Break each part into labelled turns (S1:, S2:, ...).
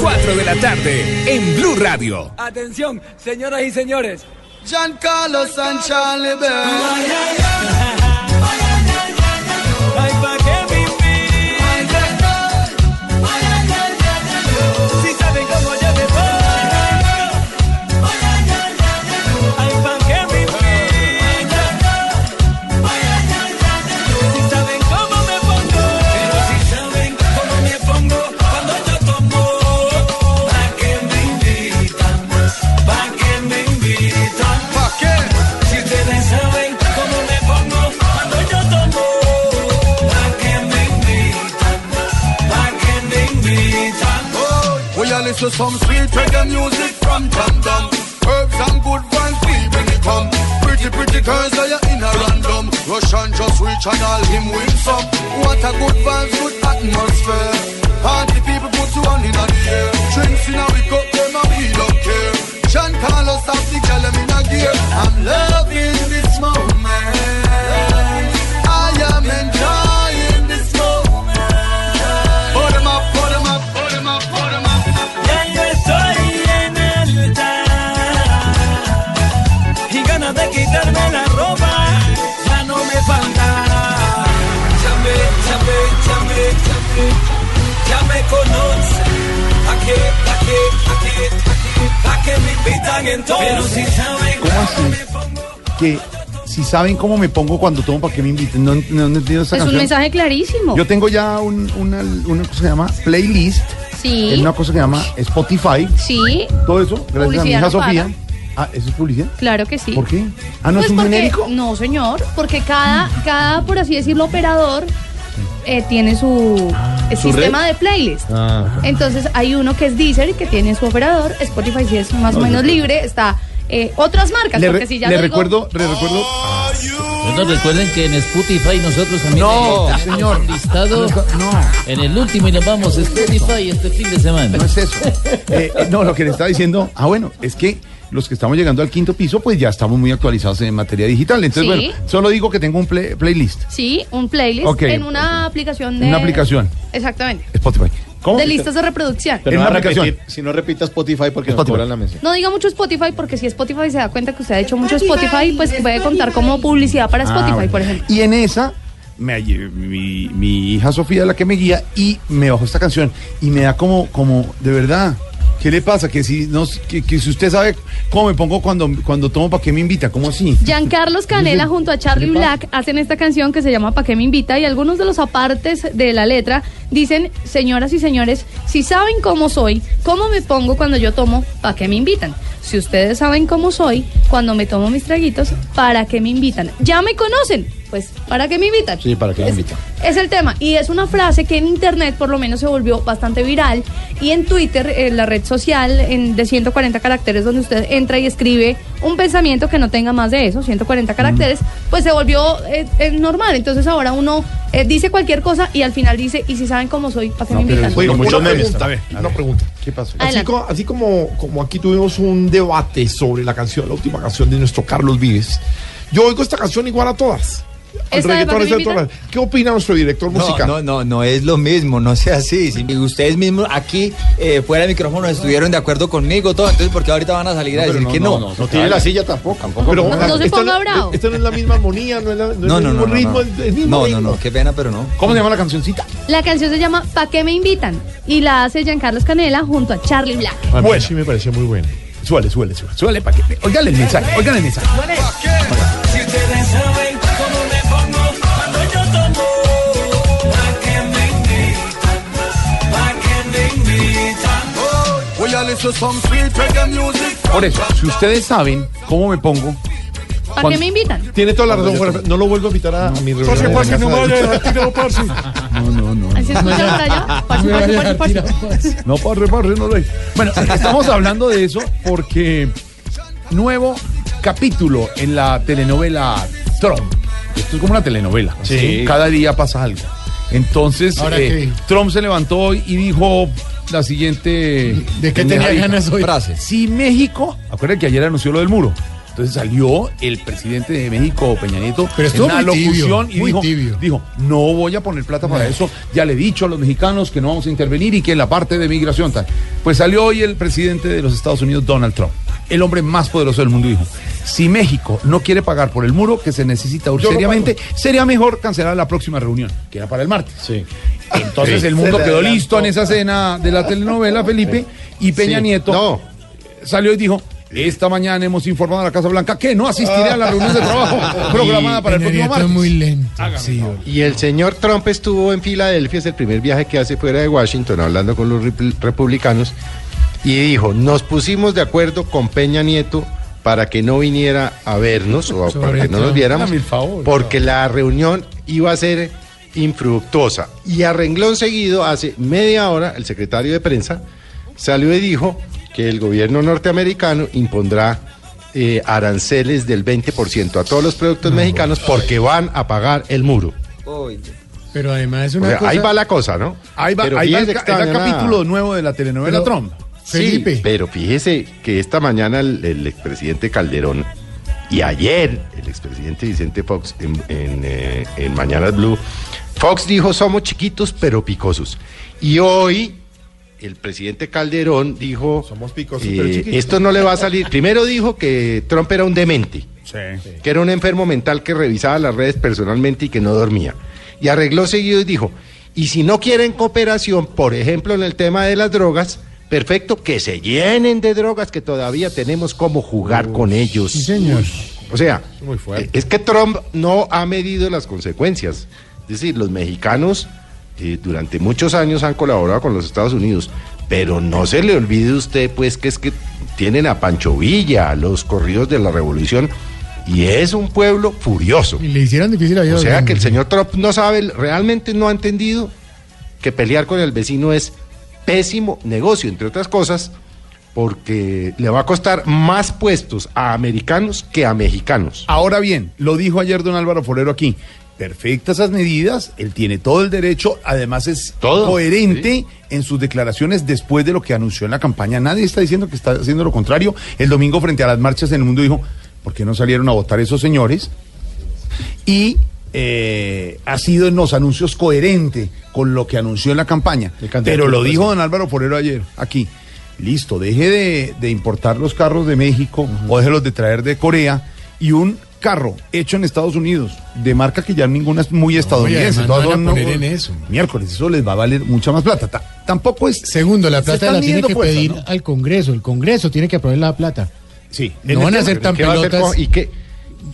S1: 4 de la tarde en Blue Radio.
S2: Atención, señoras y señores.
S3: Giancarlo Sanchale to some sweet reggae music from Jam. Herbs and good vibes, we bring it home. Pretty, pretty girls are you in a random. Russian just reach and all him win some. What a good vibes, good atmosphere. Party people put you on in the air. Drinks in a we cup, them and we don't care. Jean Carlos have the girl them in a gear. I'm loving this moment.
S4: ¿Cómo así?
S2: me pongo.
S4: que si saben cómo me pongo cuando tomo para que me inviten. No, no, no entiendo esta
S5: Es un mensaje clarísimo.
S4: Yo tengo ya un- una, una cosa que se llama playlist,
S5: Sí,
S4: es una cosa que se llama Spotify,
S5: sí,
S4: todo eso, gracias a mi hija
S5: no
S4: Sofía. Ah, ¿eso es publicidad?
S5: claro que sí.
S4: ¿Por qué? Ah, ¿no
S5: Pues
S4: es un
S5: porque-
S4: genérico?
S5: No, señor, porque cada, cada, por así decirlo, operador eh, tiene su, eh, sistema de playlist. Entonces hay uno que es Deezer que tiene su operador, Spotify sí es más o menos libre, está eh, otras marcas,
S4: Le,
S5: porque
S4: re-
S5: si ya
S4: le
S5: lo digo-
S4: recuerdo, le recuerdo.
S6: Bueno, recuerden que en Spotify nosotros también
S4: No,
S6: tenemos
S4: señor.
S6: un listado
S4: No,
S6: en el último y nos vamos a Spotify este fin de semana.
S4: no es eso. Eh, no, lo que le estaba diciendo, ah, bueno, es que los que estamos llegando al quinto piso, pues ya estamos muy actualizados en materia digital. Entonces,
S5: Sí.
S4: bueno, solo digo que tengo un play- playlist,
S5: Sí, un playlist
S4: Ok.
S5: en una aplicación de...
S4: una aplicación,
S5: Exactamente.
S4: Spotify. ¿Cómo?
S5: De listas de reproducción.
S4: En una aplicación.
S7: si no repita Spotify porque
S4: Spotify.
S7: nos cobran la mención.
S5: No diga mucho Spotify porque si Spotify se da cuenta que usted ha hecho mucho Spotify, pues puede contar como publicidad para
S4: Ah,
S5: Spotify,
S4: bueno.
S5: por ejemplo.
S4: Y en esa, me, mi, mi hija Sofía es la que me guía y me bajó esta canción y me da como, como, de verdad, ¿qué le pasa? Que si, no, que, que si usted sabe cómo me pongo cuando, cuando tomo, ¿para qué me invita? ¿Cómo así?
S5: Giancarlos Canela junto a Charlie. Black hacen esta canción que se llama Pa' qué me invita y algunos de los apartes de la letra dicen, señoras y señores, si saben cómo soy, cómo me pongo cuando yo tomo, ¿pa' qué me invitan? Si ustedes saben cómo soy, cuando me tomo mis traguitos, ¿para qué me invitan? Ya me conocen, pues, ¿para qué me invitan?
S7: Sí, ¿para qué me
S5: Es-
S7: invitan?
S5: Es el tema y es una frase que en internet por lo menos se volvió bastante viral y en Twitter, en la red social en, de 140 caracteres donde usted entra y escribe un pensamiento que no tenga más de eso, 140 caracteres, pues se volvió eh, eh, normal. Entonces ahora uno eh, dice cualquier cosa y al final dice, y si saben cómo soy, ¿para qué me invitan?
S7: Oiga,
S4: muchos
S7: una
S4: memes
S7: pregunta,
S4: también.
S7: una pregunta.
S4: ¿Qué pasó?
S7: Así,
S5: Adelante.
S7: co- así como, como aquí tuvimos un debate sobre la canción, la última canción de nuestro Carlos Vives, yo oigo esta canción igual a todas. Al
S5: ¿Esta de
S7: reggaetón,
S5: Pa' qué
S7: de. ¿Qué opina nuestro director
S8: No,
S7: musical?
S8: no, no, no es lo mismo, no sea así. Si ustedes mismos aquí, eh, fuera de micrófono, estuvieron de acuerdo conmigo, todo, entonces, ¿por qué ahorita van a salir a decir que no?
S7: No tiene la silla tampoco. Pero,
S5: No, no se
S7: esta
S5: ponga bravo.
S7: Esta no es la misma armonía, no es, la, no es
S8: No,
S7: el
S8: no,
S7: mismo
S8: no, no,
S7: ritmo.
S8: no.
S7: el- mismo
S8: No, no,
S7: ritmo.
S8: no, qué pena, pero no.
S4: ¿Cómo se llama la cancioncita?
S5: La canción se llama ¿Pa' qué me invitan? Y la hace Giancarlos Canela junto a Charlie Black.
S7: A mí
S4: Bueno.
S7: sí me parece muy buena.
S4: Suele, suele, suele. Suele para que. Oigan el mensaje, oigan el mensaje. Por eso, si ustedes saben cómo me pongo,
S5: ¿Para qué me invitan?
S7: Tiene toda la razón, Jorge. No lo vuelvo a invitar a, a mi reunión.
S3: No vaya tirado,
S4: no, no, no.
S5: Así escucha por allá.
S4: No, parre, parre, no lo hay. Bueno, estamos hablando de eso porque nuevo capítulo en la telenovela Trump. Esto es como una telenovela.
S7: Sí.
S4: Cada día pasa algo. Entonces,
S9: ¿Ahora
S4: eh? Trump se levantó y dijo la siguiente.
S9: ¿De qué tenía ganas hoy?
S8: Frase.
S4: Si México, acuérdense que ayer anunció lo del muro. Entonces salió el presidente de México, Peña Nieto,
S9: Pero
S4: en una
S9: muy tibio,
S4: locución y
S9: muy
S4: dijo,
S9: tibio.
S4: dijo, no voy a poner plata para eso. Ya le he dicho a los mexicanos que no vamos a intervenir y que en la parte de migración tal. Pues salió hoy el presidente de los Estados Unidos, Donald Trump, el hombre más poderoso del mundo, dijo, si México no quiere pagar por el muro que se necesita
S7: lo
S4: seriamente, sería mejor cancelar la próxima reunión, que era para el martes.
S7: Sí.
S4: Entonces el mundo quedó listo en esa escena de la telenovela, Felipe, y Peña
S7: Sí.
S4: Nieto
S7: No.
S4: salió y dijo, esta mañana hemos informado a la Casa Blanca que no asistiré a la reunión de trabajo programada para el próximo martes.
S9: muy lento. Sí,
S10: Y el señor Trump estuvo en Filadelfia, es el primer viaje que hace fuera de Washington, hablando con los rep- republicanos, y dijo, nos pusimos de acuerdo con Peña Nieto para que no viniera a vernos o
S9: Sobre
S10: para que no nos viéramos,
S4: favor,
S10: porque la reunión iba a ser infructuosa. Y a renglón seguido, hace media hora, el secretario de prensa salió y dijo que el gobierno norteamericano impondrá eh, aranceles del 20% a todos los productos mexicanos porque van a pagar el muro.
S9: Pero además es
S10: O
S9: una
S10: sea,
S9: cosa...
S10: ahí va la cosa, ¿no?
S4: Ahí va, ahí va el, capítulo nuevo de la telenovela
S9: Pero-
S4: Trump.
S9: Felipe.
S10: Sí, pero fíjese que esta mañana el, el expresidente Calderón y ayer el expresidente Vicente Fox en, en, eh, en Mañanas Blue, Fox dijo somos chiquitos pero picosos. Y hoy el presidente Calderón dijo
S7: Somos picosos,
S10: eh,
S7: pero chiquitos.
S10: esto no le va a salir. Primero dijo que Trump era un demente que era un enfermo mental que revisaba las redes personalmente y que no dormía. Y arregló seguido y dijo, y si no quieren cooperación, por ejemplo en el tema de las drogas, perfecto, que se llenen de drogas, que todavía tenemos cómo jugar con ellos.
S9: Sí, señor.
S10: O sea,
S7: Muy fuerte.
S10: eh, es que Trump no ha medido las consecuencias. Es decir, los mexicanos eh, durante muchos años han colaborado con los Estados Unidos, pero no se le olvide usted, pues, que es que tienen a Pancho Villa, los corridos de la revolución, y es un pueblo furioso.
S9: Y le hicieron difícil.
S10: O
S9: a los
S10: sea que el señor Trump no sabe, realmente no ha entendido que pelear con el vecino es pésimo negocio, entre otras cosas, porque le va a costar más puestos a americanos que a mexicanos.
S4: Ahora bien, lo dijo ayer don Álvaro Forero aquí. Perfectas esas medidas, él tiene todo el derecho, además es
S10: Todo,
S4: coherente en sus declaraciones después de lo que anunció en la campaña. Nadie está diciendo que está haciendo lo contrario. El domingo frente a las marchas en el mundo dijo, ¿por qué no salieron a votar esos señores? Y eh, ha sido en los anuncios coherente con lo que anunció en la campaña. Pero lo dijo don Álvaro Forero ayer, aquí. Listo, deje de, de importar los carros de México o déjelos de traer de Corea y un carro hecho en Estados Unidos de marca que ya ninguna es muy estadounidense.
S9: además
S4: todas
S9: no van a poner en eso.
S4: Miércoles, eso les va a valer mucha más plata. Ta- tampoco es.
S9: Segundo, la plata la tiene que
S4: fuerza,
S9: pedir
S4: ¿no?
S9: al Congreso. El Congreso tiene que aprobar la plata.
S4: Sí,
S9: No van a hacer tan
S10: ¿Qué va a hacer
S9: pelotas.
S10: y, qué,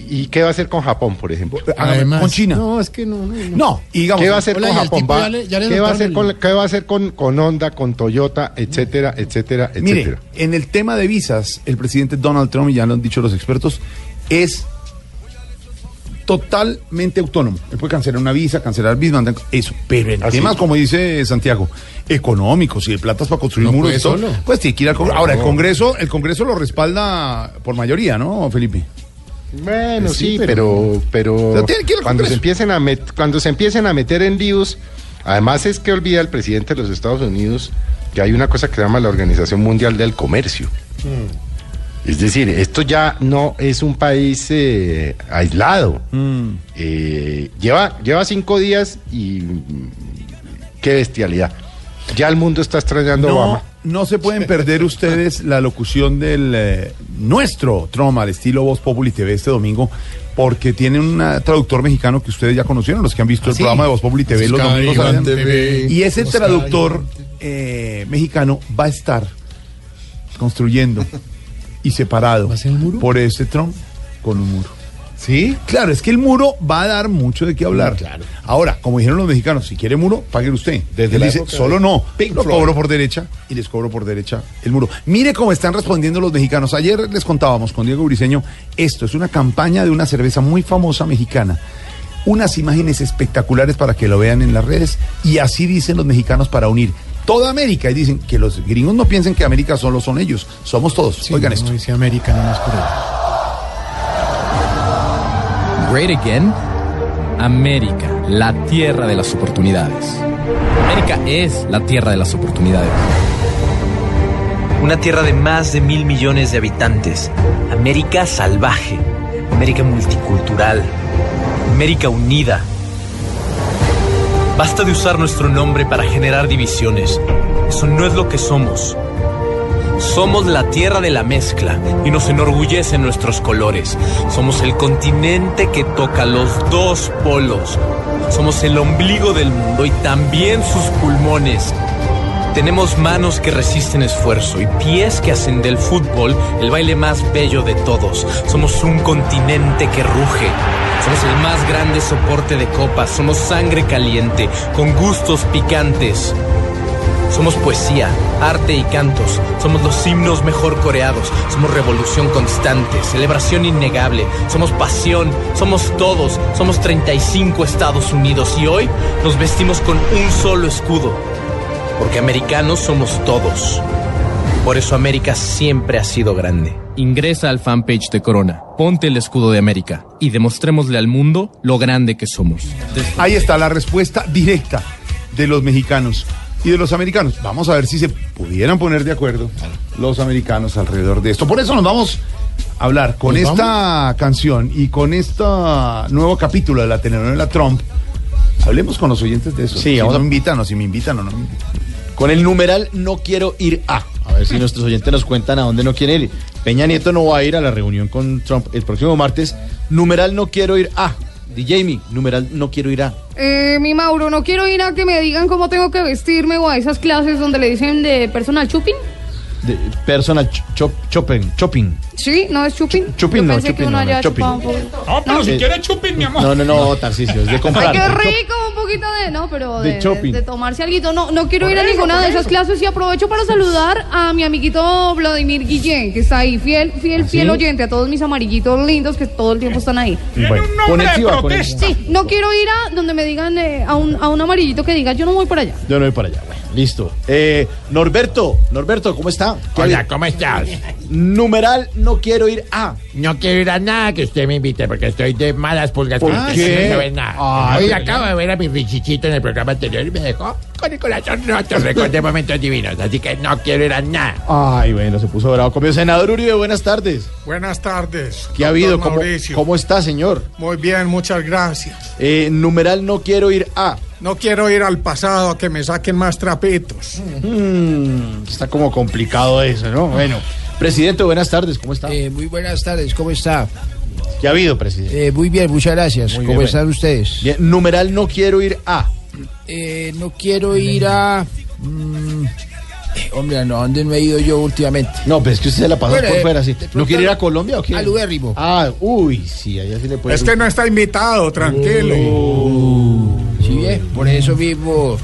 S10: ¿Y qué va a hacer con Japón, por ejemplo?
S9: Además,
S4: con China.
S9: No, es que no. No, no.
S4: Digamos.
S10: ¿Qué va a hacer
S9: Hola,
S10: con Japón?
S9: tipo
S10: Va-
S9: ya le- ya le
S10: ¿Qué va a hacer con, qué va a hacer con, con Honda, con Toyota, etcétera, etcétera,
S4: Mire,
S10: etcétera?
S4: en el tema de visas, el presidente Donald Trump, y ya lo han dicho los expertos, es totalmente autónomo. Él puede cancelar una visa, cancelar visa, eso. Pero en
S10: Así.
S4: temas, como dice Santiago, económicos y de platas para construir
S9: No
S4: muros y todo,
S9: solo.
S4: pues tiene que ir al Congreso. Ahora, el Congreso, el Congreso lo respalda por mayoría, ¿no, Felipe?
S10: Bueno,
S4: Pues sí,
S10: sí,
S4: pero-
S10: pero, cuando se empiecen a met- cuando se empiecen a meter en líos, además es que olvida el presidente de los Estados Unidos que hay una cosa que se llama la Organización Mundial del Comercio. Es decir, esto ya no es un país eh, aislado. Eh, lleva, lleva cinco días y mm, qué bestialidad. Ya el mundo está extrañando a
S4: No,
S10: Obama.
S4: No se pueden perder ustedes la locución del eh, nuestro Trump al estilo Voz Populi TV este domingo, porque tiene un ah, traductor mexicano que ustedes ya conocieron, los que han visto el
S9: sí?
S4: programa de Voz Populi TV los domingos.
S9: Iván
S4: ¿saben?
S9: TV.
S4: Y ese
S9: Oscar
S4: traductor eh, mexicano va a estar construyendo y separado por ese Trump con un muro. ¿Sí? Claro, es que el muro va a dar mucho de qué hablar. Ahora, como dijeron los mexicanos, si quiere muro, pague usted.
S7: Desde
S4: Él dice, solo no.
S7: Pink
S4: Lo
S7: Floyd.
S4: cobro por derecha y les cobro por derecha el muro. Mire cómo están respondiendo los mexicanos. Ayer les contábamos con Diego Briseño, esto es una campaña de una cerveza muy famosa mexicana. Unas imágenes espectaculares para que lo vean en las redes y así dicen los mexicanos para unir toda América y dicen que los gringos no piensen que América solo son ellos, somos todos. Oigan esto.
S9: No dice América, no más por ahí.
S11: Great Again, América, la tierra de las oportunidades. América es la tierra de las oportunidades.
S12: Una tierra de más de mil millones de habitantes. América salvaje. América multicultural. América unida. Basta de usar nuestro nombre para generar divisiones. Eso no es lo que somos. Somos la tierra de la mezcla y nos enorgullecen nuestros colores. Somos el continente que toca los dos polos. Somos el ombligo del mundo y también sus pulmones. Tenemos manos que resisten esfuerzo y pies que hacen del fútbol el baile más bello de todos. Somos un continente que ruge. Somos el más grande soporte de copas. Somos sangre caliente, con gustos picantes. Somos poesía, arte y cantos. Somos los himnos mejor coreados. Somos revolución constante, celebración innegable. Somos pasión. Somos todos. Somos 35 Estados Unidos y hoy nos vestimos con un solo escudo. Porque americanos somos todos. Por eso América siempre ha sido grande.
S11: Ingresa al fanpage de Corona, ponte el escudo de América y demostrémosle al mundo lo grande que somos.
S4: Ahí está la respuesta directa de los mexicanos y de los americanos. Vamos a ver si se pudieran poner de acuerdo los americanos alrededor de esto. Por eso nos vamos a hablar con
S7: ¿Nos
S4: esta canción y con este nuevo capítulo de la telenovela Trump. Hablemos con los oyentes de eso.
S13: Sí,
S4: si
S13: vamos
S4: no
S13: a-
S4: me invitan o si me invitan o no me invitan.
S13: Con el numeral no quiero ir a. A ver si nuestros oyentes nos cuentan a dónde no quieren ir. Peña Nieto no va a ir a la reunión con Trump el próximo martes. Numeral no quiero ir a. DJ Mi, numeral no quiero ir a.
S5: Eh, mi Mauro, no quiero ir a que me digan cómo tengo que vestirme o a esas clases donde le dicen de personal shopping.
S13: De personal ch- chop- shopping, shopping.
S5: Sí, no es shopping.
S13: Chupin
S5: Yo
S13: no,
S5: pensé que
S13: chupin
S5: uno
S13: no, no, chupin.
S5: un poco.
S14: No, pero si
S13: Eh,
S14: quiere chupin, mi amor.
S13: No, no, no, Tarcisio, es de
S5: Ay,
S13: comprar.
S5: qué
S13: de chop-
S5: rico, un poquito de, no, pero
S13: De
S5: de, de,
S13: shopping.
S5: de tomarse algo. No, no quiero
S14: Por
S5: ir a ninguna de esas
S14: eso.
S5: clases y aprovecho para saludar a mi amiguito Vladimir Guillén, que está ahí, fiel, fiel,
S13: ¿Ah,
S5: fiel
S13: sí?
S5: oyente, a todos mis amarillitos lindos que todo el tiempo están ahí.
S13: Bueno, sí va, con él.
S5: Sí, no quiero ir a donde me digan eh, a, un, a un amarillito que diga yo no voy por allá.
S13: Yo no voy para allá. Bueno, listo. Eh, Norberto, Norberto, ¿cómo está? ¿Qué
S14: Hola, ¿cómo estás?
S13: Numeral no quiero ir a.
S14: No quiero ir a nada que usted me invite porque estoy de malas pulgas.
S13: ¿Por qué?
S14: No veo nada.
S13: Ay,
S14: Hoy acabo de ver a mi Richichito en el programa anterior y me dejó con el corazón roto. Recordé momentos divinos, así que no quiero ir a nada.
S13: Ay, bueno, se puso bravo. Como senador Uribe, buenas tardes.
S15: Buenas tardes.
S13: ¿Qué ha habido? ¿Cómo,
S15: Mauricio.
S13: ¿Cómo está, señor?
S15: Muy bien, muchas gracias.
S13: Eh, numeral no quiero ir a.
S15: No quiero ir al pasado a que me saquen más trapitos.
S13: Mm, está como complicado eso, ¿no? Bueno, presidente, buenas tardes, ¿cómo está?
S16: Eh, muy buenas tardes, ¿cómo está?
S13: ¿Qué ha habido, presidente?
S16: Eh, muy bien, muchas gracias.
S13: Muy
S16: ¿Cómo
S13: bien,
S16: están ustedes?
S13: Bien, numeral no quiero ir a.
S16: Eh, no quiero ir a... mm, hombre, ¿a dónde no he ido yo últimamente?
S13: No, pero es que usted se la pasó
S16: Bueno,
S13: por
S16: eh,
S13: fuera, sí. ¿No quiere ir a Colombia o qué?
S16: al Ubérrimo.
S13: Ah, uy, sí, allá sí le puede
S15: Este no está invitado, tranquilo.
S16: ¿Sí ve? Por eso mismo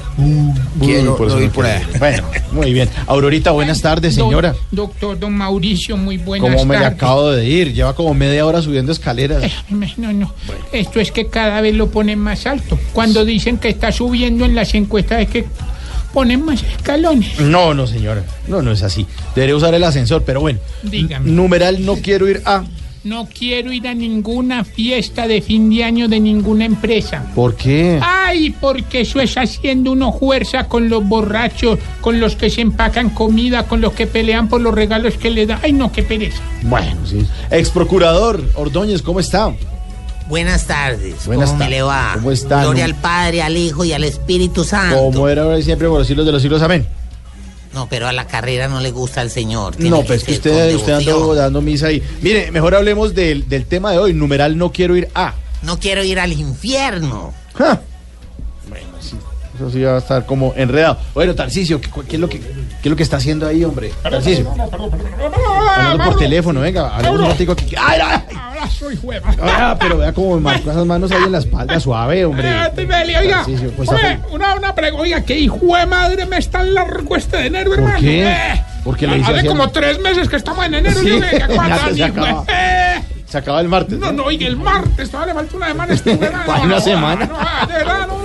S16: quiero
S13: por eso
S16: no
S13: no
S16: ir por allá.
S13: Bueno, muy bien. Aurorita, buenas tardes, señora.
S14: Doc- doctor Don Mauricio, muy buenas
S13: Como me le
S14: tardes.
S13: acabo de ir, lleva como media hora subiendo escaleras.
S14: No, no. Esto es que cada vez lo ponen más alto. Cuando dicen que está subiendo en las encuestas es que ponen más escalones.
S13: No, no, señora. No, no es así. Debería usar el ascensor, pero bueno.
S14: Dígame.
S13: Numeral no quiero ir a.
S14: No quiero ir a ninguna fiesta de fin de año de ninguna empresa.
S13: ¿Por qué?
S14: Ay, porque eso es haciendo uno fuerza con los borrachos, con los que se empacan comida, con los que pelean por los regalos que le dan. Ay, no, qué pereza.
S13: Bueno, sí. Ex procurador Ordóñez, ¿cómo está?
S17: Buenas tardes.
S13: Buenas
S17: ¿Cómo me le va?
S13: ¿Cómo está?
S17: Gloria al Padre, al Hijo y al Espíritu Santo.
S13: Como era ahora y siempre por los siglos de los siglos, amén.
S17: No, pero a la carrera no le gusta al Señor. Tiene
S13: No, pues que
S17: ser con
S13: usted, usted
S17: devoción.
S13: dando misa ahí. Mire, mejor hablemos del, del tema de hoy. Numeral no quiero ir a.
S17: No quiero ir al infierno.
S13: Ja. Eso sí va a estar como enredado. Bueno, Tarcicio, ¿qué, qué es lo que, qué es lo que está haciendo ahí, hombre? Tarcicio. Hablando por teléfono, venga, hablemos un ratico aquí. ¡Ay, ay!
S14: Ahora soy.
S13: Ah, pero vea cómo me marcó esas manos ahí en la espalda, suave, hombre.
S14: Eh, Tibeli, oiga,
S13: pues,
S14: hombre, una, una pregunta, oiga, que hijo de madre me está en largo este de enero, hermano.
S13: qué?
S14: Eh,
S13: ¿Por qué le dice
S14: Hace
S13: así?
S14: como tres meses que estamos en enero,
S13: Sí,
S14: yo me
S13: ya se acaba.
S14: Eh,
S13: Se acaba el martes.
S14: No, no, oiga, el martes, todavía le falta una semana este.
S13: ¿Para una semana?
S14: No, de verdad, no.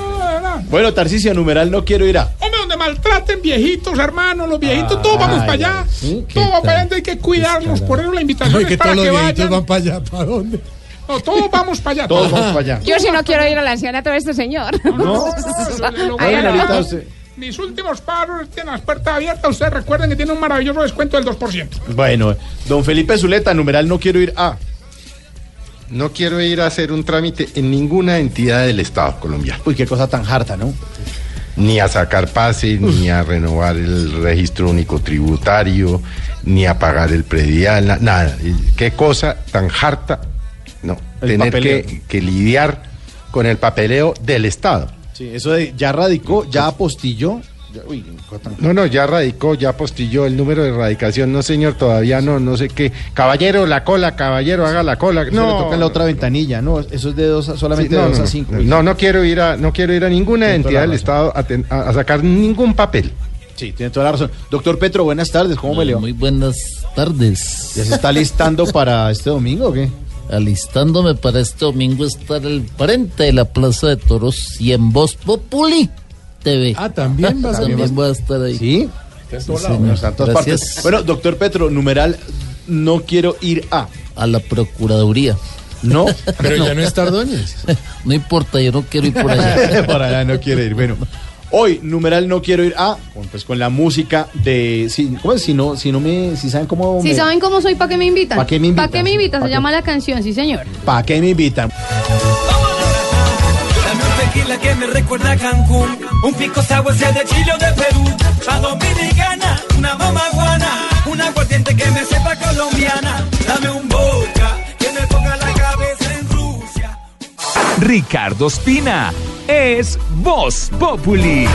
S13: Bueno, Tarcicio, numeral no quiero ir a.
S14: Hombre, donde maltraten viejitos, hermano, los viejitos, todos vamos
S13: Ay,
S14: para allá.
S13: ¿sí? ¿Qué
S14: Todos
S13: tal?
S14: para allá, hay que cuidarlos, por eso la invitación es
S9: que
S14: para
S9: todos
S14: que
S9: los viejitos
S14: vayan.
S9: van para allá. ¿Para dónde?
S14: No, todos vamos para allá.
S13: Todos vamos para allá.
S18: Yo sí no quiero ir al ancianato de este señor.
S14: No,
S18: no.
S14: usted- Mis últimos paros tienen las puertas abiertas. Ustedes recuerden que tiene un maravilloso descuento del 2%.
S13: Bueno, don Felipe Zuleta, numeral no quiero ir a.
S10: No quiero ir a hacer un trámite en ninguna entidad del Estado colombiano.
S13: Uy, qué cosa tan harta, ¿no?
S10: Ni a sacar pase, ni a renovar el registro único tributario, ni a pagar el predial, na- nada. Qué cosa tan harta, no,
S13: El
S10: tener que, que lidiar con el papeleo del Estado.
S13: Sí, eso de ya radicó, ya apostilló. Uy,
S10: No, no, ya radicó, ya postilló el número de radicación. No, señor, todavía no, no sé qué. Caballero, la cola, caballero, haga la cola. No,
S13: le toca en la otra ventanilla, ¿no? Eso es de dos, a- solamente
S10: Sí, no,
S13: de dos
S10: no,
S13: a cinco.
S10: no, no, no quiero ir a, no quiero ir a ninguna entidad del. Estado a, ten- a- a sacar ningún papel.
S13: Sí, tiene toda la razón. Doctor Petro, buenas tardes, ¿cómo me le va?
S6: Muy buenas tardes.
S13: ¿Ya se está listando para este domingo o qué?
S6: Alistándome para este domingo estar al frente de la Plaza de Toros y en Voz Populi TV.
S9: Ah, también vas a
S6: También voy a estar ahí.
S13: ¿Sí?
S6: Sí,
S13: Bueno,
S6: señor.
S13: está en todas
S6: Gracias.
S13: partes. Bueno, doctor Petro, numeral no quiero ir a.
S6: A la Procuraduría.
S13: No,
S9: Pero ya no está Ordóñez.
S6: No importa, yo no quiero ir por allá.
S13: para allá no quiere ir. Bueno, hoy numeral no quiero ir a, pues con la música de, si, ¿cómo es? Si no, si no me, si saben cómo.
S5: Si
S13: me-
S5: saben cómo soy, ¿para qué me invitan?
S13: ¿Pa' qué me invitan?
S5: ¿Pa' qué me invitan?
S13: ¿Pa'
S5: Se llama la canción, sí, señor.
S13: ¿Para qué me invitan?
S2: Tequila que me recuerda a Cancún. Un pico sour sea de Chile o de Perú. A Dominicana, una mamaguana. Una aguardiente que me sepa colombiana. Dame un boca que me ponga la cabeza en Rusia.
S1: Ricardo Espina es Voz Populi.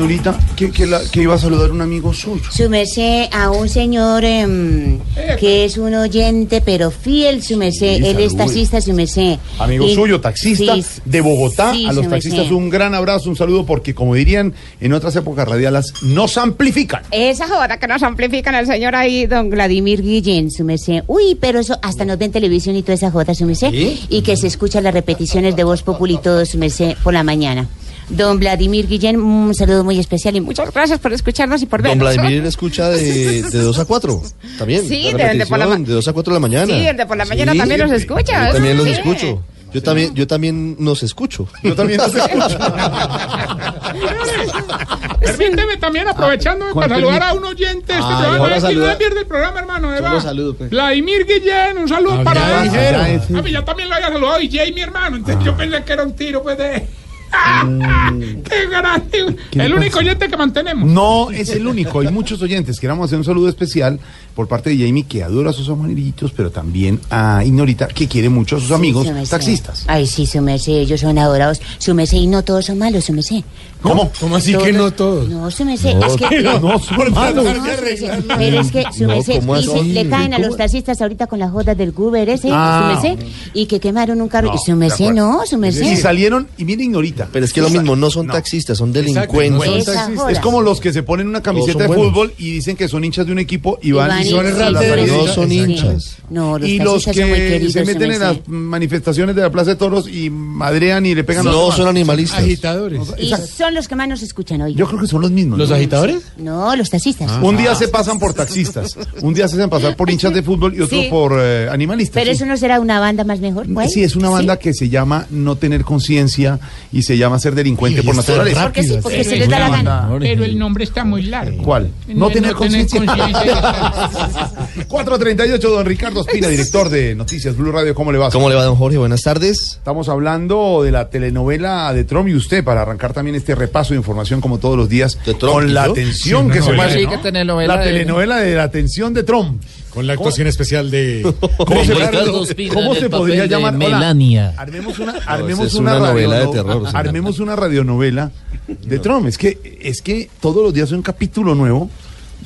S4: Ignorita, que, que, la- que iba a saludar a un amigo suyo.
S19: Su merced a un señor em, que es un oyente, pero fiel, su merced.
S4: Sí,
S19: Él es taxista, su merced.
S4: Amigo
S19: Y-
S4: suyo, taxista
S19: Sí,
S4: de Bogotá.
S19: sí,
S4: a los taxistas un gran abrazo, un saludo, porque como dirían en otras épocas radiales, nos amplifican.
S19: Esa joda que nos amplifican el señor ahí, don Vladimir Guillén, su merced. Uy, pero eso hasta nos ven televisión y toda esa joda, su merced. Y que se escuchan las repeticiones de Voz Populi y todo, su merced, por la mañana. Don Vladimir Guillén, un saludo muy especial y muchas gracias por escucharnos y por
S20: Don
S19: vernos.
S20: Vladimir escucha de, de 2 a 4. También.
S19: Sí, de- de por la
S20: de 2 a 4 de la mañana.
S19: Sí, el de por la mañana también los escucha.
S20: Yo también los
S19: Sí.
S20: escucho. Yo también, yo también nos escucho.
S4: Yo también los escucho.
S14: Permíteme también, aprovechándome
S13: con
S14: para saludar a un oyente de este
S13: Ay,
S14: programa. No,
S13: saluda.
S14: no pierde el programa, hermano. Eva.
S13: saludo, pues.
S14: Vladimir Guillén, un saludo
S13: Ah,
S14: para
S13: ya dijeron.
S14: Ah, pues ya también lo había saludado. Y Jay, mi hermano. Entonces yo pensé que era un tiro, pues de. ¡Qué grande!
S4: ¿Qué
S14: El único oyente que mantenemos.
S4: No es el único, hay muchos oyentes. Queremos hacer un saludo especial por parte de Jamie, que adora a sus amiguitos, pero también a Ignorita, que quiere mucho a sus amigos
S19: su
S4: taxistas.
S19: Ay, sí, su merced, ellos son adorados. Su merced, y no todos son malos, su merced.
S4: ¿Cómo?
S9: ¿Cómo así que no todos?
S19: No, su merced,
S9: No,
S19: es que...
S9: no, no son malos.
S19: No, Pero es que su
S9: No,
S19: merced
S9: ¿cómo
S19: dice, le caen a los taxistas ahorita con la joda del Uber ese,
S4: Ah.
S19: su merced, y que quemaron un carro.
S4: No,
S19: y su merced, no, su merced.
S4: Y salieron, y mire Ignorita.
S20: Pero es que lo mismo, no son taxistas, son delincuentes.
S19: no son taxistas.
S4: Es como los que se ponen una camiseta de fútbol y dicen que son hinchas de un equipo y van, son rateros.
S20: No son hinchas.
S19: No, los
S4: y los que se meten en las manifestaciones de la Plaza de Toros y madrean y le pegan a los
S20: No son animalistas.
S9: Agitadores.
S19: Y son los que más nos escuchan hoy.
S4: Yo creo que son los mismos.
S9: ¿Los
S4: ¿no?
S9: agitadores?
S19: No, los taxistas.
S4: Un día se pasan por taxistas, un día se hacen pasar por hinchas de fútbol y otro
S19: Sí.
S4: por eh, animalistas.
S19: Pero
S4: sí.
S19: eso no será una banda más mejor, pues.
S4: Sí, es una banda que se llama no tener conciencia y se llama ser delincuente por naturaleza.
S19: Porque sí, porque se
S14: es
S19: les da la gana.
S14: banda- Pero el nombre está muy largo.
S4: ¿Cuál?
S14: No-
S4: No,
S14: no tener
S4: conciencia.
S14: conciencia.
S4: 438, don Ricardo Espina, director de Noticias Blue Radio, ¿cómo le va?
S20: ¿Cómo le va, don Jorge? Buenas tardes.
S4: Estamos hablando de la telenovela de Trump y usted para arrancar también este repaso de información como todos los días
S20: ¿De Trump
S4: con la atención
S9: Sí,
S4: que se merece,
S6: Sí,
S4: ¿no?
S6: que telenovela
S4: La
S6: de-
S4: telenovela de la atención de Trump.
S9: Con la actuación especial de...
S4: ¿Cómo se, cómo se podría llamar? Hola,
S6: Melania.
S4: armemos una, armemos
S20: es
S4: una,
S20: una novela de terror, señor.
S4: Armemos una radionovela de Trump. Es que, es que todos los días hay un capítulo nuevo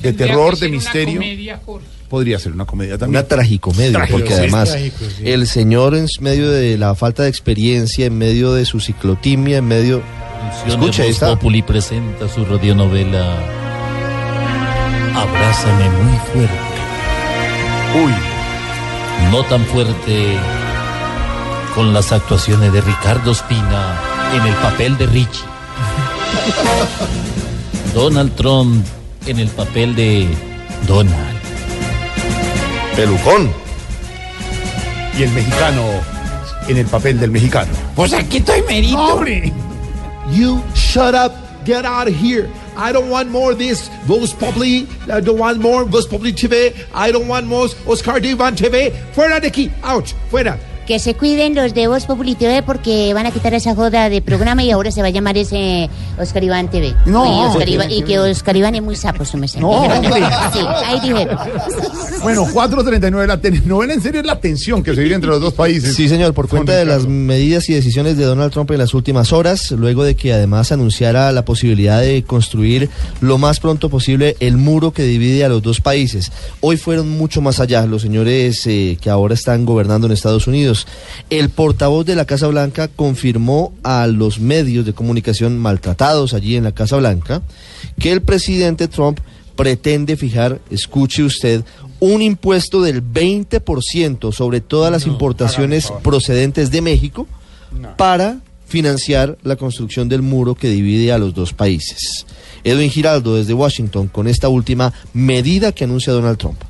S4: de terror, de
S14: una
S4: misterio.
S14: comedia, Jorge.
S4: Podría ser una comedia también.
S20: Una tragicomedia,
S4: Trágico,
S20: porque
S4: sí,
S20: además
S4: trágico, sí.
S20: el señor en medio de la falta de experiencia, en medio de su ciclotimia, en medio... Escucha,
S6: Voz
S20: está.
S6: Populi presenta su radionovela Abrázame muy fuerte.
S4: Uy.
S6: No tan fuerte con las actuaciones de Ricardo Espina en el papel de Richie. Donald Trump en el papel de Donald.
S20: Pelucón.
S4: Y el mexicano en el papel del mexicano.
S16: Pues aquí estoy merito.
S4: ¡Hombre!
S7: You shut up. Get out of here. I don't want more of this. Voz Populi. I don't want more Voz Populi TV. I don't want more Oscar Divan TV. Fuera de aquí. Out. Fuera.
S19: Que se cuiden los de Voz Populi TV porque van a quitar esa joda de programa y ahora se va a llamar ese Oscar Iván TV.
S4: No.
S19: y, Oscar Iván- y que Oscar Iván es muy sapo, su merced.
S4: No, hombre.
S19: Sí, ahí dijeron.
S4: Bueno, 4.39, la telenovela en serio es la tensión que se vive entre los dos países.
S20: Sí, señor, por cuenta de las medidas y decisiones de Donald Trump en las últimas horas, luego de que además anunciara la posibilidad de construir lo más pronto posible el muro que divide a los dos países. Hoy fueron mucho más allá los señores eh, que ahora están gobernando en Estados Unidos. El portavoz de la Casa Blanca confirmó a los medios de comunicación maltratados allí en la Casa Blanca que el presidente Trump pretende fijar, escuche usted, un impuesto del 20% sobre todas las importaciones procedentes de México para financiar la construcción del muro que divide a los dos países. Edwin Giraldo desde Washington con esta última medida que anuncia Donald Trump.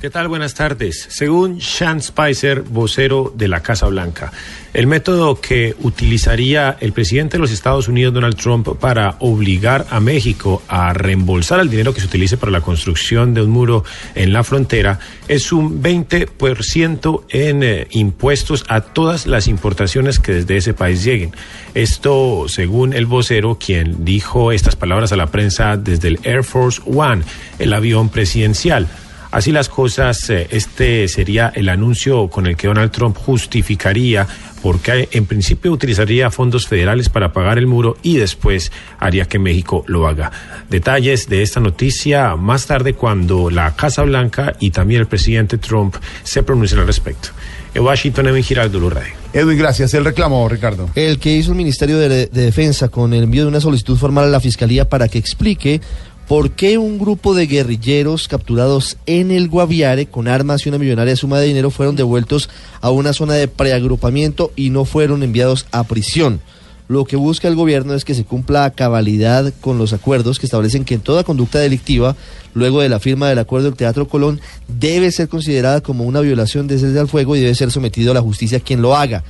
S21: ¿Qué tal? Buenas tardes. Según Sean Spicer, vocero de la Casa Blanca, el método que utilizaría el presidente de los Estados Unidos, Donald Trump, para obligar a México a reembolsar el dinero que se utilice para la construcción de un muro en la frontera es un 20% en eh, impuestos a todas las importaciones que desde ese país lleguen. Esto, según el vocero, quien dijo estas palabras a la prensa desde el Air Force One, el avión presidencial. Así las cosas, eh, este sería el anuncio con el que Donald Trump justificaría porque en principio utilizaría fondos federales para pagar el muro y después haría que México lo haga. Detalles de esta noticia más tarde cuando la Casa Blanca y también el presidente Trump se pronuncien al respecto. En Washington, Edwin Giraldo, Radio.
S4: Edwin, gracias. El reclamo, Ricardo.
S20: El que hizo el Ministerio de, de Defensa con el envío de una solicitud formal a la Fiscalía para que explique por qué un grupo de guerrilleros capturados en el Guaviare con armas y una millonaria suma de dinero fueron devueltos a una zona de preagrupamiento y no fueron enviados a prisión. Lo que busca el gobierno es que se cumpla a cabalidad con los acuerdos que establecen que en toda conducta delictiva, luego de la firma del acuerdo del Teatro Colón, debe ser considerada como una violación de cese al fuego y debe ser sometido a la justicia quien lo haga.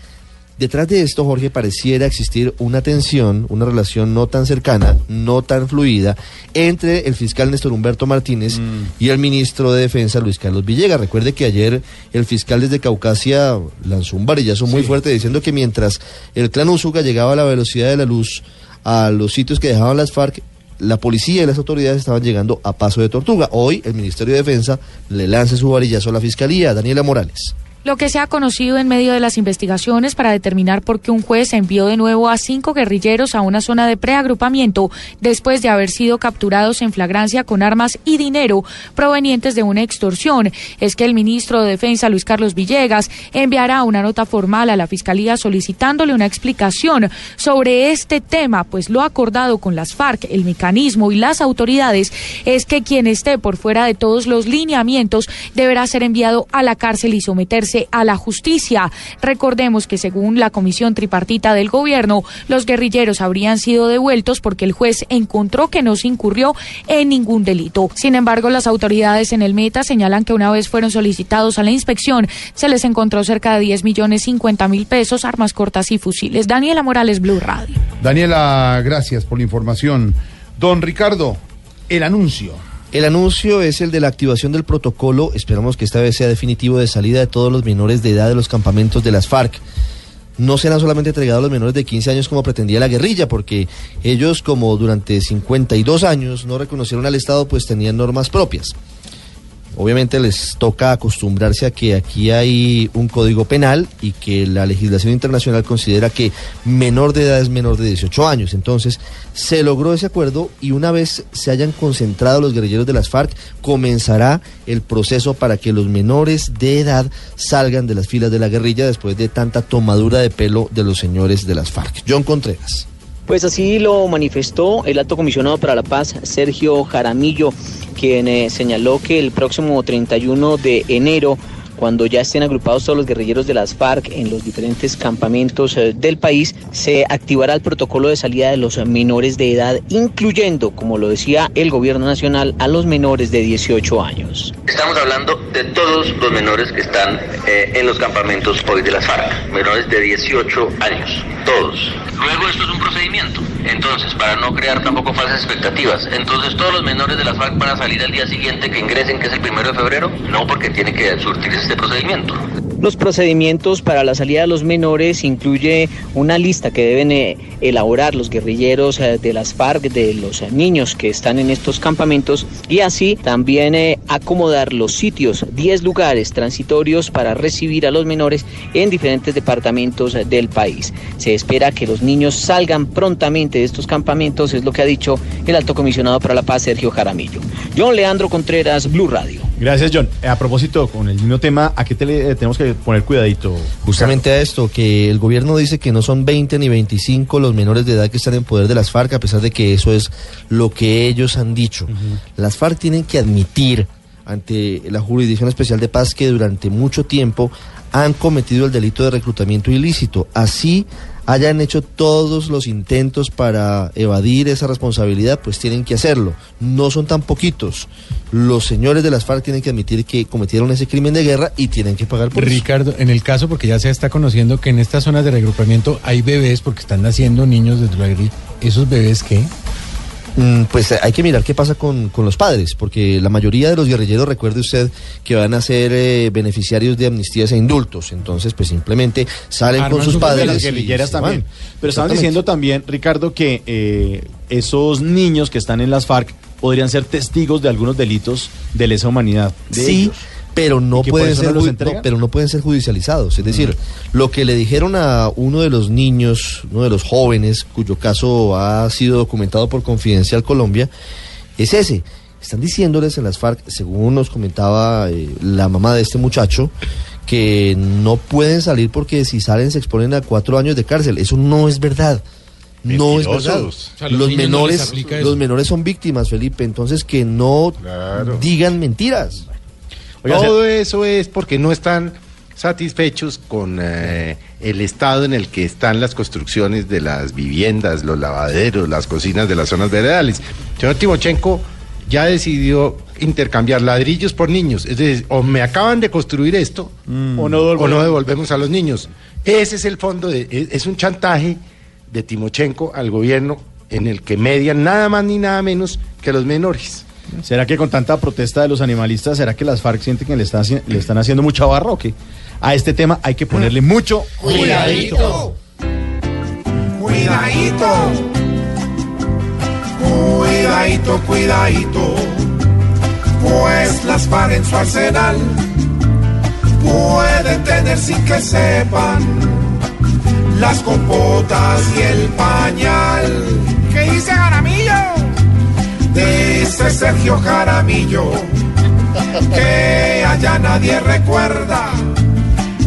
S20: Detrás de esto, Jorge, pareciera existir una tensión, una relación no tan cercana, no tan fluida, entre el fiscal Néstor Humberto Martínez y el ministro de Defensa, Luis Carlos Villegas. Recuerde que ayer el fiscal desde Caucasia lanzó un varillazo muy fuerte diciendo que mientras el clan Usuga llegaba a la velocidad de la luz a los sitios que dejaban las FARC, la policía y las autoridades estaban llegando a paso de tortuga. Hoy el Ministerio de Defensa le lanza su varillazo a la Fiscalía, Daniela Morales.
S22: Lo que se ha conocido en medio de las investigaciones para determinar por qué un juez envió de nuevo a cinco guerrilleros a una zona de preagrupamiento después de haber sido capturados en flagrancia con armas y dinero provenientes de una extorsión. Es que el ministro de Defensa, Luis Carlos Villegas, enviará una nota formal a la Fiscalía solicitándole una explicación sobre este tema, pues lo acordado con las FARC, el mecanismo y las autoridades es que quien esté por fuera de todos los lineamientos deberá ser enviado a la cárcel y someterse a la justicia. Recordemos que según la comisión tripartita del gobierno, los guerrilleros habrían sido devueltos porque el juez encontró que no se incurrió en ningún delito. Sin embargo, las autoridades en el Meta señalan que una vez fueron solicitados a la inspección, se les encontró cerca de 10 millones 50 mil pesos, armas cortas y fusiles. Daniela Morales, Blue Radio.
S4: Daniela, gracias por la información. Don Ricardo, el anuncio.
S20: El anuncio es el de la activación del protocolo, esperamos que esta vez sea definitivo, de salida de todos los menores de edad de los campamentos de las FARC. No serán solamente entregados los menores de 15 años como pretendía la guerrilla, porque ellos como durante 52 años no reconocieron al Estado, pues tenían normas propias. Obviamente les toca acostumbrarse a que aquí hay un código penal y que la legislación internacional considera que menor de edad es menor de 18 años. Entonces se logró ese acuerdo y una vez se hayan concentrado los guerrilleros de las FARC, comenzará el proceso para que los menores de edad salgan de las filas de la guerrilla después de tanta tomadura de pelo de los señores de las FARC. John Contreras.
S23: Pues así lo manifestó el alto comisionado para la paz, Sergio Jaramillo, quien eh, señaló que el próximo 31 de enero cuando ya estén agrupados todos los guerrilleros de las FARC en los diferentes campamentos eh, del país, se activará el protocolo de salida de los menores de edad, incluyendo, como lo decía el gobierno nacional, a los menores de 18 años.
S24: Estamos hablando de todos los menores que están eh, en los campamentos hoy de las FARC, menores de 18 años, todos. Luego esto es un procedimiento, entonces para no crear tampoco falsas expectativas, entonces todos los menores de las FARC van a salir al día siguiente que ingresen, que es el primero de febrero, no porque tiene que surtirse este.
S23: Los procedimientos para la salida de los menores incluye una lista que deben eh, elaborar los guerrilleros eh, de las FARC, de los eh, niños que están en estos campamentos y así también acomodar los sitios, 10 lugares transitorios para recibir a los menores en diferentes departamentos del país. Se espera que los niños salgan prontamente de estos campamentos, es lo que ha dicho el alto comisionado para la paz, Sergio Jaramillo. John Leandro Contreras, Blue Radio.
S13: Gracias, John. Eh, A propósito, con el mismo tema, ¿a qué te le- eh, tenemos que poner cuidadito?
S20: Justamente a esto, que el gobierno dice que no son 20 ni 25 los menores de edad que están en poder de las FARC, a pesar de que eso es lo que ellos han dicho. Las FARC tienen que admitir ante la Jurisdicción Especial de Paz que durante mucho tiempo han cometido el delito de reclutamiento ilícito. Así hayan hecho todos los intentos para evadir esa responsabilidad, pues tienen que hacerlo. No son tan poquitos. Los señores de las FARC tienen que admitir que cometieron ese crimen de guerra y tienen que pagar por eso.
S9: Ricardo, en el caso, porque ya se está conociendo que en estas zonas de regrupamiento hay bebés porque están naciendo niños de guerrilla. ¿Esos bebés qué?
S20: Mm, Pues eh, hay que mirar qué pasa con, con los padres, porque la mayoría de los guerrilleros, recuerde usted, que van a ser eh, beneficiarios de amnistías e indultos. Entonces, pues simplemente salen
S13: Arman
S20: con sus
S13: su
S20: padres.
S13: las
S20: y
S13: guerrilleras también.
S20: van.
S13: Pero estaban diciendo también, Ricardo, que eh, esos niños que están en las FARC podrían ser testigos de algunos delitos de lesa humanidad. de
S20: Sí,
S13: ellos.
S20: Pero no
S13: ¿Y que por
S20: pueden ser
S13: no
S20: pero no pueden ser judicializados. Es decir, lo que le dijeron a uno de los niños, uno de los jóvenes, cuyo caso ha sido documentado por Confidencial Colombia, es ese. Están diciéndoles en las FARC, según nos comentaba eh, la mamá de este muchacho, que no pueden salir porque si salen se exponen a cuatro años de cárcel. Eso no es verdad. No es verdad.
S10: O
S9: sea, los
S20: menores, los menores son víctimas, Felipe. Entonces que no digan mentiras.
S10: Todo eso es porque no están satisfechos con eh, el estado en el que están las construcciones de las viviendas, los lavaderos, las cocinas de las zonas veredales. Señor Timochenko ya decidió intercambiar ladrillos por niños. Es decir, o me acaban de construir esto
S13: O no
S10: o
S13: devolvemos.
S10: no devolvemos a los niños. Ese es el fondo, de, es, es un chantaje de Timochenko al gobierno en el que median nada más ni nada menos que los menores.
S13: ¿Será que con tanta protesta de los animalistas, será que las FARC sienten que le, están le están haciendo mucha barra o qué? A este tema hay que ponerle mucho
S2: Cuidadito. Cuidadito. Cuidadito, cuidadito. Pues las FARC en su arsenal pueden tener sin que sepan las compotas y el pañal. ¿Qué dice Jaramillo? Dice Sergio Jaramillo que allá nadie recuerda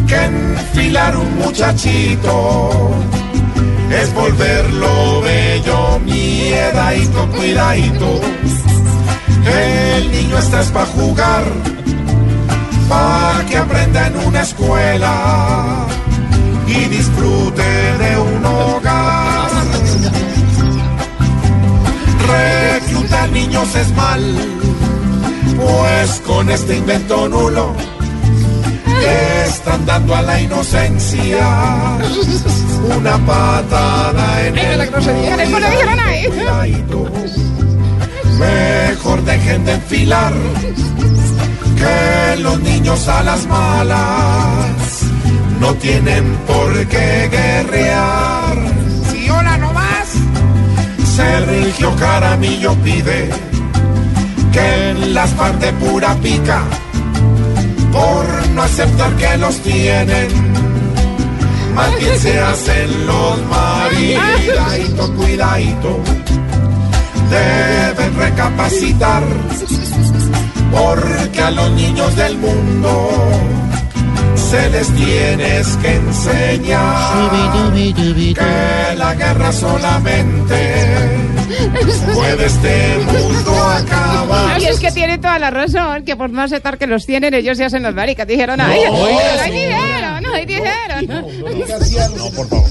S2: que enfilar un muchachito es volverlo bello, miedadito, cuidadito. El niño está es para jugar, para que aprenda en una escuela y disfrute de un hogar. Reclutar niños es mal, pues con este invento nulo le están dando a la inocencia una patada en el. Mejor dejen de enfilar que los niños a las malas no tienen por qué guerrear. Sergio Caramillo pide
S25: que en las partes pura pica por no aceptar que los tienen. Mal bien se hacen los mariditos, cuidadito. Deben recapacitar porque a los niños del mundo se les tienes que enseñar que la guerra solamente puede este mundo acabar.
S18: Y es que tiene toda la razón, que por no aceptar que los tienen, ellos se hacen los maricas. Dijeron, ay,
S4: No,
S18: ay, dijeron, ay, dijeron.
S4: No, por favor.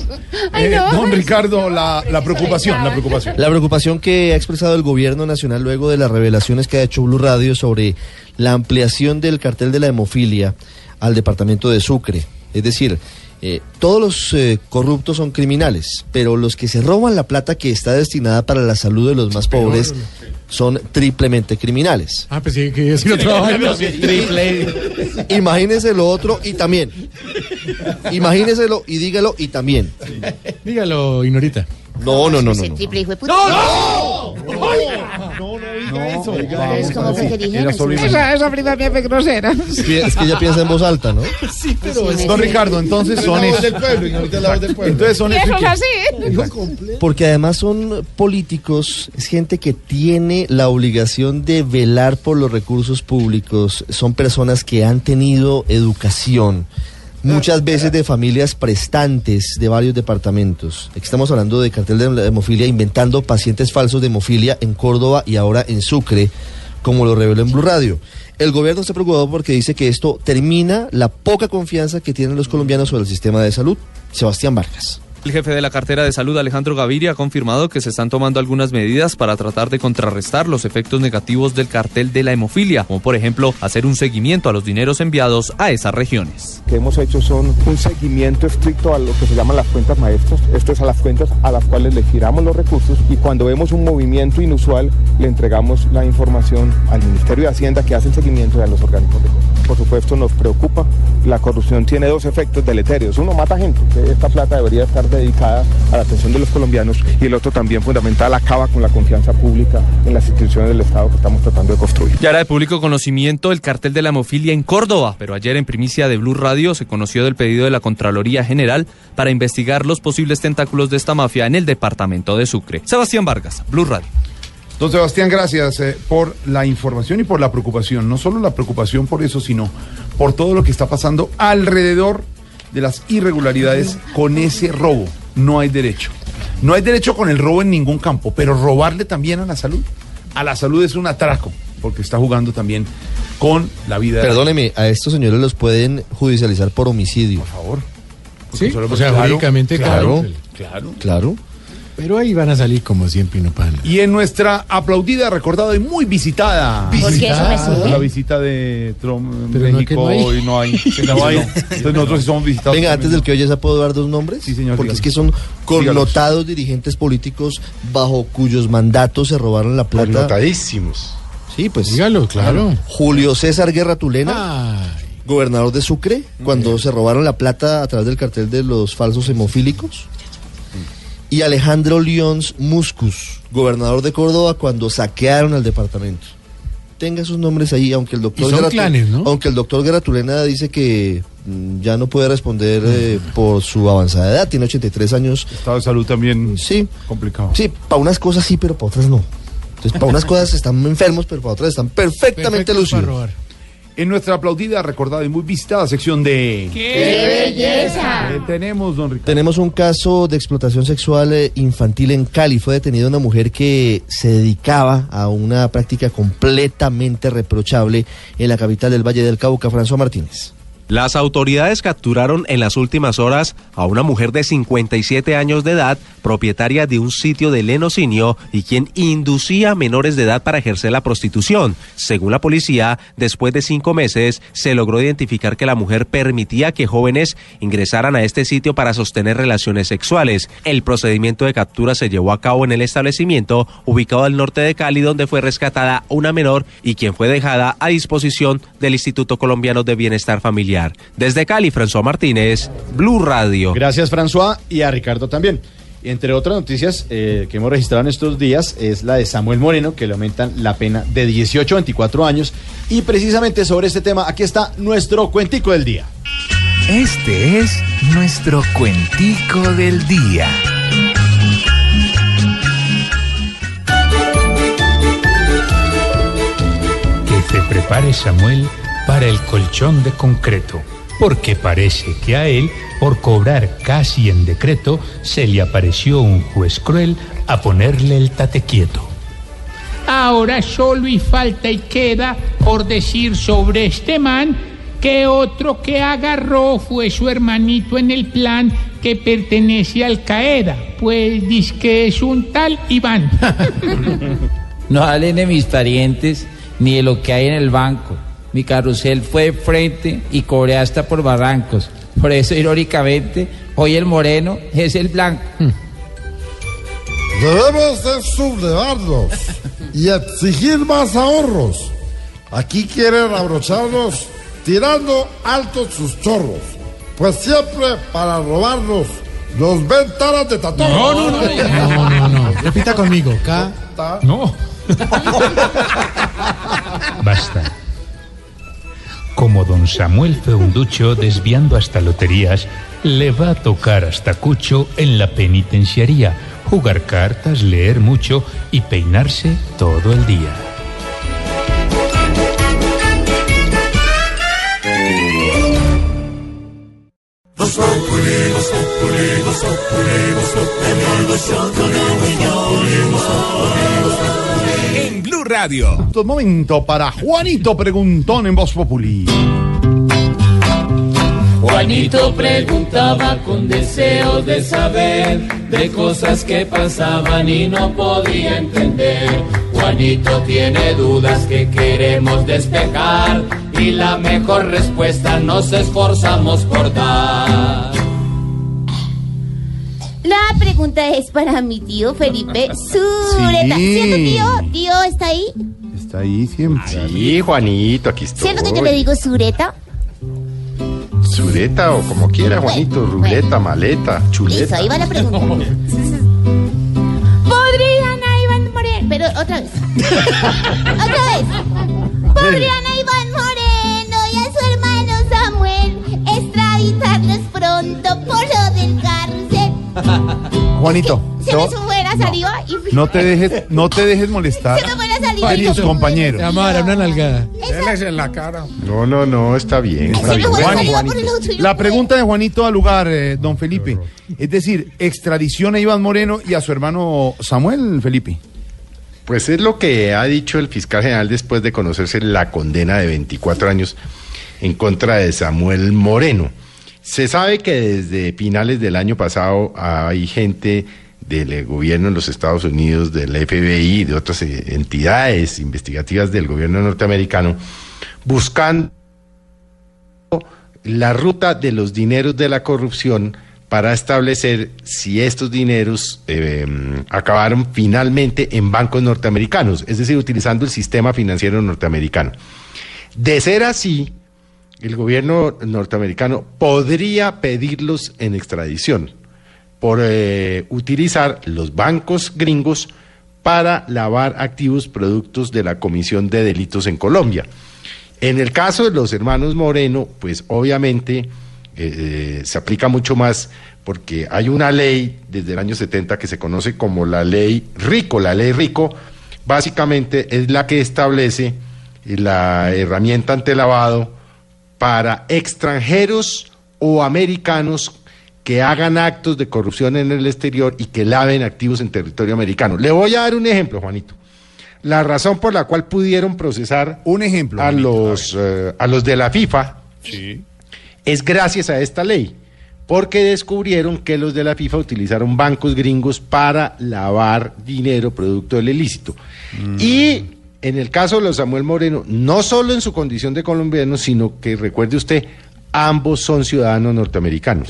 S18: Ay,
S4: Eh,
S18: no.
S4: don Ricardo, la, la preocupación, la preocupación.
S20: La preocupación que ha expresado el gobierno nacional luego de las revelaciones que ha hecho Blue Radio sobre la ampliación del cartel de la hemofilia al departamento de Sucre. Es decir, eh, todos los eh, corruptos son criminales, pero los que se roban la plata que está destinada para la salud de los más pobres son triplemente criminales.
S9: Ah, pues sí, que yo sí lo trabajo.
S20: Triple. Imagínese lo otro y también. Imagíneselo y dígalo y también.
S9: Dígalo, Ignorita.
S20: No, no, no, no. No.
S19: triple hijo de puta.
S4: ¡No!
S19: Es como que
S4: sobrina.
S18: Esa, esa prima mía es grosera.
S20: Es que ella piensa en voz alta, ¿no?
S19: Sí, pero
S4: Don Ricardo, entonces son
S7: La voz del pueblo, y ahorita la voz del pueblo.
S4: Entonces son
S18: eso es así.
S20: Porque además son políticos, es gente que tiene la obligación de velar por los recursos públicos, son personas que han tenido educación, muchas veces de familias prestantes de varios departamentos. Aquí estamos hablando de cartel de hemofilia, inventando pacientes falsos de hemofilia en Córdoba y ahora en Sucre, como lo reveló en Blue Radio. El gobierno está preocupado porque dice que esto termina la poca confianza que tienen los colombianos sobre el sistema de salud. Sebastián Vargas.
S26: El jefe de la cartera de salud, Alejandro Gaviria, ha confirmado que se están tomando algunas medidas para tratar de contrarrestar los efectos negativos del cartel de la hemofilia, como por ejemplo hacer un seguimiento a los dineros enviados a esas regiones.
S27: que hemos hecho son un seguimiento estricto a lo que se llaman las cuentas maestras, esto es a las cuentas a las cuales le giramos los recursos y cuando vemos un movimiento inusual le entregamos la información al Ministerio de Hacienda que hace el seguimiento y a los organismos de control. Por supuesto nos preocupa, la corrupción tiene dos efectos deleterios, uno mata gente, esta plata debería estar dedicada a la atención de los colombianos y el otro también fundamental acaba con la confianza pública en las instituciones del Estado que estamos tratando de construir.
S26: Ya era de público conocimiento el cartel de la hemofilia en Córdoba, pero ayer en primicia de Blue Radio se conoció del pedido de la Contraloría General para investigar los posibles tentáculos de esta mafia en el departamento de Sucre. Sebastián Vargas, Blue Radio.
S4: Don Sebastián, gracias eh, por la información y por la preocupación. No solo la preocupación por eso, sino por todo lo que está pasando alrededor de las irregularidades con ese robo. No hay derecho. No hay derecho con el robo en ningún campo, pero robarle también a la salud. A la salud es un atraco, porque está jugando también con la vida.
S20: Perdóneme, a estos señores los pueden judicializar por homicidio. Por
S4: favor.
S9: Sí, o sea, jurídicamente,
S20: claro.
S9: claro.
S4: Claro.
S20: Claro.
S9: Pero ahí van a salir como siempre y no pasa nada.
S4: Y en nuestra aplaudida, recordada y muy visitada.
S19: ¿Por qué eso me sirve?
S4: La visita de Trump en
S20: Pero no,
S4: México
S20: que no hay.
S4: y no hay. No hay. Entonces nosotros sí somos visitados.
S20: Venga, antes del que oye, ¿se puedo dar dos nombres?
S4: Sí, señor,
S20: Porque
S4: dígalos.
S20: es que son connotados dirigentes políticos bajo cuyos mandatos se robaron la plata.
S10: Connotadísimos.
S20: Sí, pues.
S9: Dígalo, claro.
S20: Julio César Guerra Tulena, gobernador de Sucre, cuando se robaron la plata a través del cartel de los falsos hemofílicos. Y Alejandro Lyons Muscus, gobernador de Córdoba, cuando saquearon al departamento. Tenga sus nombres ahí, aunque el doctor
S9: Y son
S20: Guerra-
S9: clanes, ¿no?
S20: aunque el doctor Guerra Tulena dice que mm, ya no puede responder eh, por su avanzada edad, tiene 83 años.
S4: Estado de salud también
S20: sí,
S4: complicado.
S20: Sí, para unas cosas sí, pero para otras no. Entonces, para unas cosas están enfermos, pero para otras están perfectamente
S4: Perfectos para
S20: lúcidos.
S4: En nuestra aplaudida, recordada y muy visitada sección de...
S19: ¡Qué belleza!
S4: ¿Qué tenemos, don Ricardo?
S20: Tenemos un caso de explotación sexual eh, infantil en Cali. Fue detenida una mujer que se dedicaba a una práctica completamente reprochable en la capital del Valle del Cauca, François Martínez.
S28: Las autoridades capturaron en las últimas horas a una mujer de 57 años de edad, propietaria de un sitio de lenocinio y quien inducía a menores de edad para ejercer la prostitución. Según la policía, después de cinco meses se logró identificar que la mujer permitía que jóvenes ingresaran a este sitio para sostener relaciones sexuales. El procedimiento de captura se llevó a cabo en el establecimiento ubicado al norte de Cali, donde fue rescatada una menor y quien fue dejada a disposición del Instituto Colombiano de Bienestar Familiar. Desde Cali, François Martínez, Blue Radio.
S13: Gracias, François, y a Ricardo también. Y entre otras noticias eh, que hemos registrado en estos días es la de Samuel Moreno, que le aumentan la pena de 18 a 24 años. Y precisamente sobre este tema, aquí está nuestro cuentico del día.
S29: Este es nuestro cuentico del día.
S30: Que se prepare Samuel para el colchón de concreto, porque parece que a él, por cobrar casi en decreto, se le apareció un juez cruel a ponerle el tate quieto.
S14: Ahora solo y falta y queda por decir sobre este man que otro que agarró fue su hermanito en el plan que pertenece al Qaeda. Pues dice que es un tal Iván.
S31: No hablen de mis parientes ni de lo que hay en el banco. Mi carrusel fue de frente y cobré hasta por barrancos. Por eso, irónicamente, hoy el moreno es el blanco.
S7: Debemos de sublevarnos y exigir más ahorros. Aquí quieren abrocharnos tirando altos sus chorros. Pues siempre para robarnos nos ven taras de tatón.
S32: No, no, no, no, no, no. Repita conmigo. K.
S30: No. Basta. Como don Samuel Feunducho desviando hasta loterías, le va a tocar hasta Cucho en la penitenciaría, jugar cartas, leer mucho y peinarse todo el día.
S29: Blue Radio.
S4: Un momento para Juanito Preguntón en Voz Populi.
S33: Juanito preguntaba con deseos de saber de cosas que pasaban y no podía entender. Juanito tiene dudas que queremos despejar y la mejor respuesta nos esforzamos por dar.
S19: La pregunta es para mi tío Felipe Zureta.
S10: Sí.
S19: ¿Cierto, tío? ¿Tío está ahí?
S4: Está ahí siempre.
S10: Sí, Juanito, aquí estoy.
S19: ¿Cierto que yo le digo Zureta?
S10: Sureta o como quiera, Juanito. Ruleta, maleta,
S19: Listo,
S10: chuleta.
S19: ahí va la pregunta. Podrían a Iván Moreno. Pero otra vez. otra vez. Podrían a Iván Moreno y a su hermano Samuel extraditarlos pronto por lo del.
S4: Juanito,
S19: Se me fue la saliva y
S4: no te dejes, no te dejes molestar
S19: se me fue la saliva.
S4: a tus compañeros.
S32: Amara, una nalgada.
S34: en la cara.
S10: No, no, no, está bien. Está
S19: la
S10: Juan-
S19: y no
S4: pregunta de Juanito al lugar, eh, don Felipe. Es decir, extradición a Iván Moreno y a su hermano Samuel Felipe.
S10: Pues es lo que ha dicho el fiscal general después de conocerse la condena de 24 años en contra de Samuel Moreno. Se sabe que desde finales del año pasado hay gente del eh, gobierno en los Estados Unidos, del FBI de otras eh, entidades investigativas del gobierno norteamericano buscando la ruta de los dineros de la corrupción para establecer si estos dineros eh, acabaron finalmente en bancos norteamericanos, es decir, utilizando el sistema financiero norteamericano. De ser así, el gobierno norteamericano podría pedirlos en extradición por eh, utilizar los bancos gringos para lavar activos productos de la Comisión de Delitos en Colombia. En el caso de los hermanos Moreno, pues obviamente eh, se aplica mucho más porque hay una ley desde el año 70 que se conoce como la ley Rico. La ley Rico básicamente es la que establece la herramienta ante lavado para extranjeros o americanos que hagan actos de corrupción en el exterior y que laven activos en territorio americano. Le voy a dar un ejemplo, Juanito. La razón por la cual pudieron procesar
S4: un ejemplo
S10: a los eh, a los de la FIFA es gracias a esta ley, porque descubrieron que los de la FIFA utilizaron bancos gringos para lavar dinero producto del ilícito. Y en el caso de los Samuel Moreno, no solo en su condición de colombiano, sino que recuerde usted, ambos son ciudadanos norteamericanos.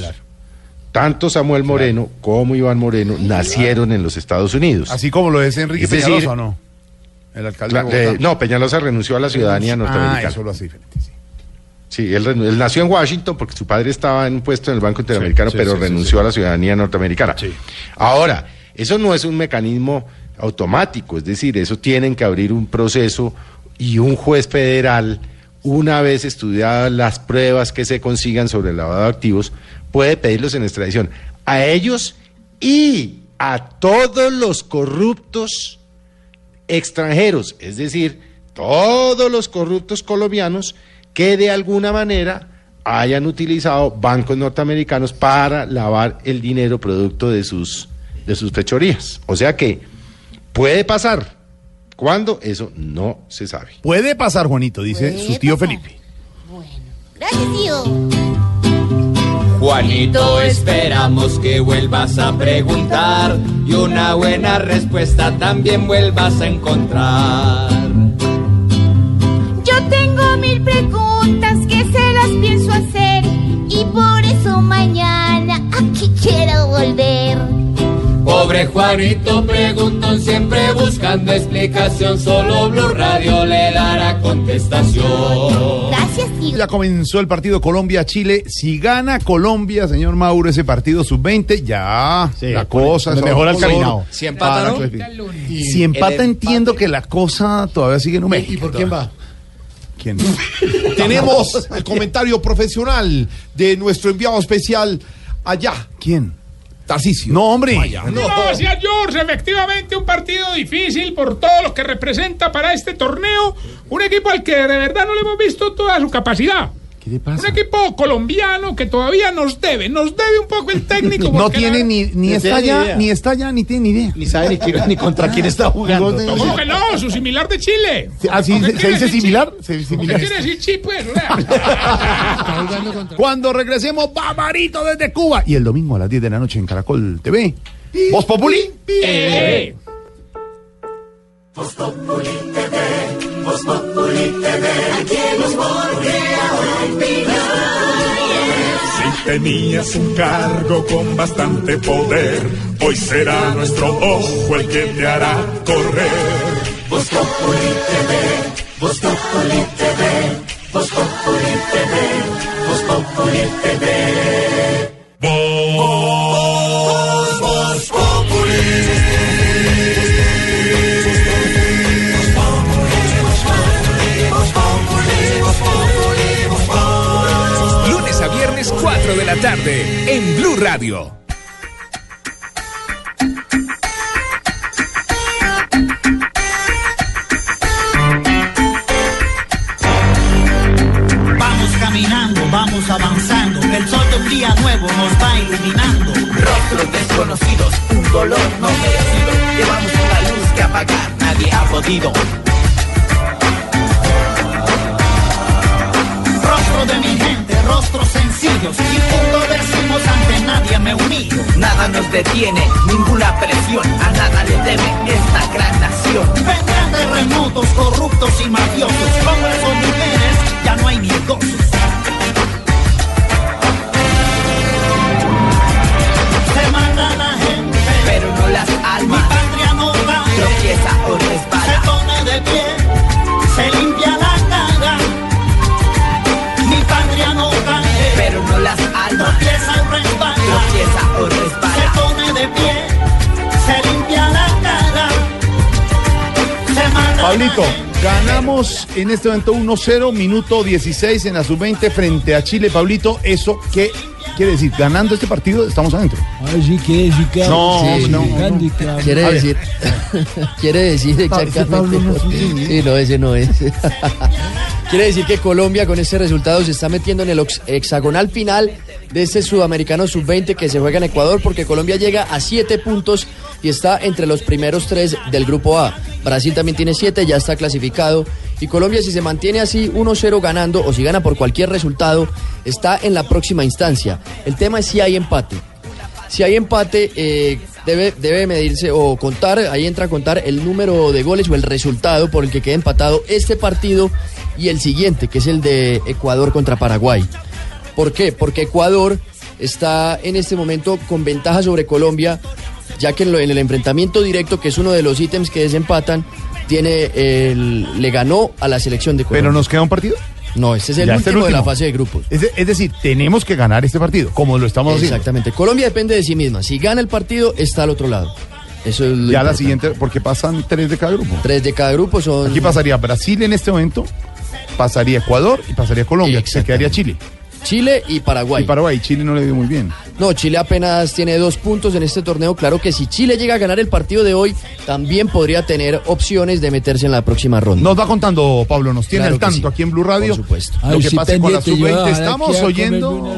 S10: Tanto Samuel Moreno como Iván Moreno nacieron en los Estados Unidos.
S4: Así como lo es Enrique
S10: Es decir,
S4: Peñalosa, ¿o no? El alcalde de
S10: eh, no, Peñalosa renunció a la ciudadanía
S4: Ah,
S10: norteamericana.
S4: eso lo hace diferente, sí.
S10: Sí, él, nació en Washington porque su padre estaba en un puesto en el Banco Interamericano,
S4: sí,
S10: pero
S4: sí, sí,
S10: renunció
S4: sí.
S10: a la ciudadanía norteamericana. Ahora, eso no es un mecanismo automático, es decir, eso tienen que abrir un proceso y un juez federal, una vez estudiadas las pruebas que se consigan sobre el lavado de activos, puede pedirlos en extradición a ellos y a todos los corruptos extranjeros, es decir, todos los corruptos colombianos que de alguna manera hayan utilizado bancos norteamericanos para lavar el dinero producto de sus, de sus fechorías. O sea que puede pasar. ¿Cuándo? Eso no se sabe.
S4: Puede pasar, Juanito, dice su tío Felipe.
S19: Gracias, tío.
S35: Juanito, esperamos que vuelvas a preguntar y una buena respuesta también vuelvas a encontrar.
S19: Yo tengo mil preguntas que se las pienso hacer y por eso mañana aquí quiero volver.
S35: Pobre Juanito preguntón siempre buscando explicación, solo Blue Radio le dará contestación.
S19: Gracias, tío.
S4: Ya comenzó el partido Colombia-Chile. Si gana Colombia, señor Mauro, ese partido sub-20, ya la cosa es
S13: mejora el
S4: color
S13: caminado.
S26: Si empata.
S4: Si empata, entiendo que la cosa todavía sigue en un
S7: ¿Y por quién va?
S4: ¿Quién?
S7: Tenemos el comentario profesional de nuestro enviado especial allá.
S4: ¿Quién?
S7: Tarcisio.
S4: No, hombre.
S14: Gracias, George. Efectivamente, un partido difícil por todo lo que representa para este torneo. Un equipo al que de verdad no le hemos visto toda su capacidad.
S4: ¿Qué le pasa?
S14: Un equipo colombiano que todavía nos debe, nos debe un poco el técnico.
S4: No tiene
S14: la-
S4: ni, ni
S13: No
S4: está allá, ni está allá, ni tiene ni idea.
S13: Ni sabe ni, ni contra quién está jugando.
S14: ¿Cómo que no? Su similar de Chile.
S4: Ah, sí,
S14: ¿Qué
S4: se, dice similar. Se dice
S14: ¿Qué
S4: similar.
S14: quiere decir chi, pues?
S4: Cuando regresemos, Babarito desde Cuba. Y el domingo a las 10 de la noche en Caracol TV. Voz Populi.
S14: eh,
S25: Si tenías un cargo con bastante poder, hoy será nuestro ojo el que te hará correr. Voz Populi TV, Voz Populi TV, Voz Populi TV, Voz Populi TV. Voz,
S29: 4 de la tarde en Blue Radio.
S36: Vamos caminando, vamos avanzando, el sol de un día nuevo nos va iluminando.
S2: Rostros desconocidos, un dolor no merecido. Llevamos una luz que apagar nadie ha podido.
S36: Rostro de mi gente, rostros sencillos, y punto decimos ante nadie me humillo.
S2: Nada nos detiene, ninguna presión, a nada le debe esta gran nación.
S36: Vendrán terremotos, corruptos y mafiosos, hombres o mujeres, ya no hay ni gozos. Se manda la gente,
S2: Pero no las
S36: mi
S2: almas,
S36: patria no cae,
S2: tropieza o
S36: se
S2: resbala.
S36: pone de pie, tropieza o resbala.
S2: tropieza o
S36: Se pone de pie, se limpia la cara. Se manda
S4: Pablito, ganamos en este momento 1-0, minuto 16 en la sub-20 frente a Chile. Pablito, ¿eso qué quiere decir? Ganando este partido estamos adentro.
S37: sí, quiere decir que
S4: No,
S37: Sí,
S4: no.
S20: Quiere decir, quiere decir exactamente.
S37: No
S20: sí, no, ese no es. quiere decir que Colombia con este resultado se está metiendo en el hexagonal final de este sudamericano sub-20 que se juega en Ecuador porque Colombia llega a siete puntos y está entre los primeros tres del grupo A. Brasil también tiene siete, ya está clasificado. Y Colombia si se mantiene así 1-0 ganando o si gana por cualquier resultado, está en la próxima instancia. El tema es si hay empate. Si hay empate, eh, debe, debe medirse o contar, ahí entra a contar el número de goles o el resultado por el que quede empatado este partido y el siguiente, que es el de Ecuador contra Paraguay. ¿Por qué? Porque Ecuador está en este momento con ventaja sobre Colombia, ya que en, lo- en el enfrentamiento directo, que es uno de los ítems que desempatan, tiene el- le ganó a la selección de Colombia.
S4: Pero nos queda un partido.
S38: No, este es el último de la fase de grupos.
S4: Es, de- es decir, tenemos que ganar este partido, como lo estamos haciendo.
S38: Exactamente. Colombia depende de sí misma. Si gana el partido, está al otro lado. Eso es lo
S4: Ya la siguiente, porque pasan tres de cada grupo.
S38: Tres de cada grupo son.
S4: Aquí pasaría Brasil en este momento, pasaría Ecuador y pasaría Colombia. Se quedaría Chile.
S38: Chile y Paraguay.
S4: Y Paraguay, Chile no le dio muy bien.
S38: No, Chile apenas tiene dos puntos en este torneo. Claro que si Chile llega a ganar el partido de hoy, también podría tener opciones de meterse en la próxima ronda.
S4: Nos va contando Pablo, nos tiene
S38: Claro
S4: al tanto
S38: sí.
S4: aquí en Blue Radio.
S38: Por supuesto.
S4: Lo que pase con la sub-20, estamos oyendo.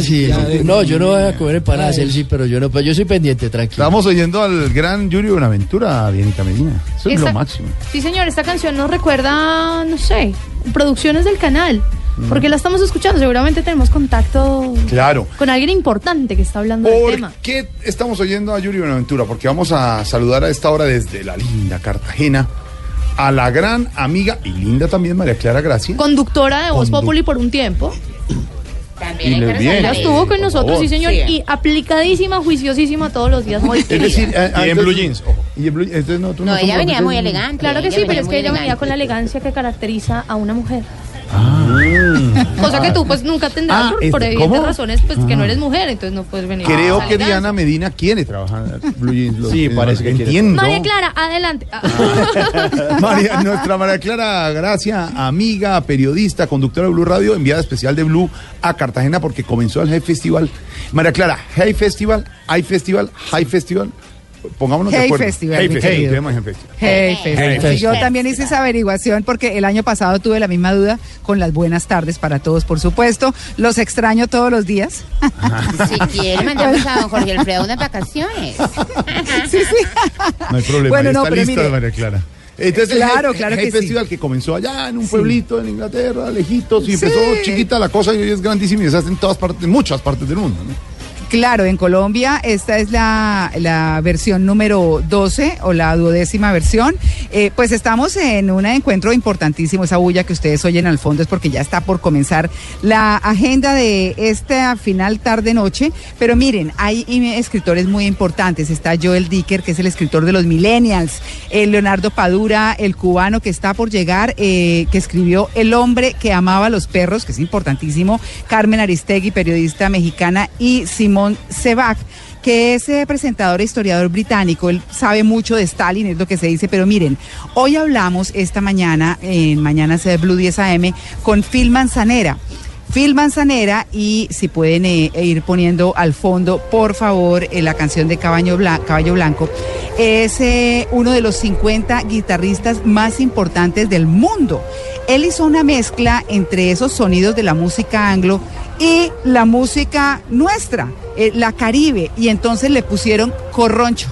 S38: Sí, no, yo no voy a comer empanadas, él sí, pero yo no, pero yo soy pendiente, tranquilo.
S4: Estamos oyendo al gran Yuri Buenaventura, Bienica Medina. Eso es lo máximo.
S39: Sí, señor, esta canción nos recuerda, no sé, producciones del canal. Porque la estamos escuchando, seguramente tenemos contacto
S4: Claro.
S39: con alguien importante que está hablando del
S4: ¿Por
S39: tema.
S4: qué estamos oyendo a Yuri Buenaventura? Porque vamos a saludar a esta hora desde la linda Cartagena a la gran amiga y linda también María Clara Gracia.
S39: Conductora de Voz
S4: Condu-
S39: Populi por un tiempo.
S4: Y bien.
S39: Ella estuvo con nosotros, sí, señor.
S4: Sí.
S39: Y aplicadísima, juiciosísima todos los días. Muy
S4: Es decir, eh, Y en blue jeans. Entonces, no, tú
S19: No,
S4: no
S19: ella venía muy elegante.
S39: Claro que sí, pero es que ella venía con la elegancia que caracteriza a una mujer.
S4: Ah.
S39: Cosa que tú pues nunca tendrás
S4: Ah,
S39: por,
S4: es-
S39: por evidentes
S4: ¿cómo?
S39: razones, pues que no
S4: Ah.
S39: eres mujer, entonces no puedes venir.
S4: Creo que Diana Medina quiere trabajar en Blue Jeans. Lo-
S13: Sí, parece que.
S4: Entiendo.
S39: María Clara, adelante. Ah.
S4: María- nuestra María Clara Gracia, amiga, periodista, conductora de Blue Radio, enviada especial de Blue a Cartagena porque comenzó el Hey Festival. María Clara, Hey Festival, Hay Festival, High Festival. Pongámonos de
S40: Hey
S4: acuerdo.
S40: Festival,
S4: Hey Festival. Hey Festival.
S40: Hey, Festival.
S4: Hey,
S40: Yo también hice esa averiguación porque el año pasado tuve la misma duda con las buenas tardes para todos, por supuesto. Los extraño todos los días.
S19: Si quiere, mandamos a don Jorge Alfredo unas vacaciones.
S40: sí, sí.
S4: No hay problema,
S40: Bueno, no,
S4: está
S40: pero
S4: lista
S40: mire.
S4: María Clara. Entonces,
S40: Claro,
S4: el Hey-
S40: claro
S4: Hey
S40: que sí.
S4: Festival que comenzó allá en un pueblito en Inglaterra, lejitos, y
S40: Sí.
S4: empezó chiquita la cosa y hoy es grandísima y se hace en todas partes, en muchas partes del mundo. ¿no?
S40: Claro, en Colombia esta es la, la versión número 12 o la duodécima versión. Eh, pues estamos en un encuentro importantísimo. Esa bulla que ustedes oyen al fondo es porque ya está por comenzar la agenda de esta final tarde-noche. Pero miren, hay escritores muy importantes. Está Joel Dicker, que es el escritor de los Millennials. eh, Leonardo Padura, el cubano que está por llegar, eh, que escribió El hombre que amaba a los perros, que es importantísimo. Carmen Aristegui, periodista mexicana, y Simón Sebag que es eh, presentador e historiador británico, él sabe mucho de Stalin, es lo que se dice, pero miren, hoy hablamos esta mañana, en Mañanas de Blue 10 AM, con Phil Manzanera. Phil Manzanera y si pueden eh, ir poniendo al fondo, por favor, eh, la canción de Caballo, Bla- Caballo Blanco, es eh, uno de los 50 guitarristas más importantes del mundo. Él hizo una mezcla entre esos sonidos de la música anglo y la música nuestra, eh, la caribe, y entonces le pusieron corroncho.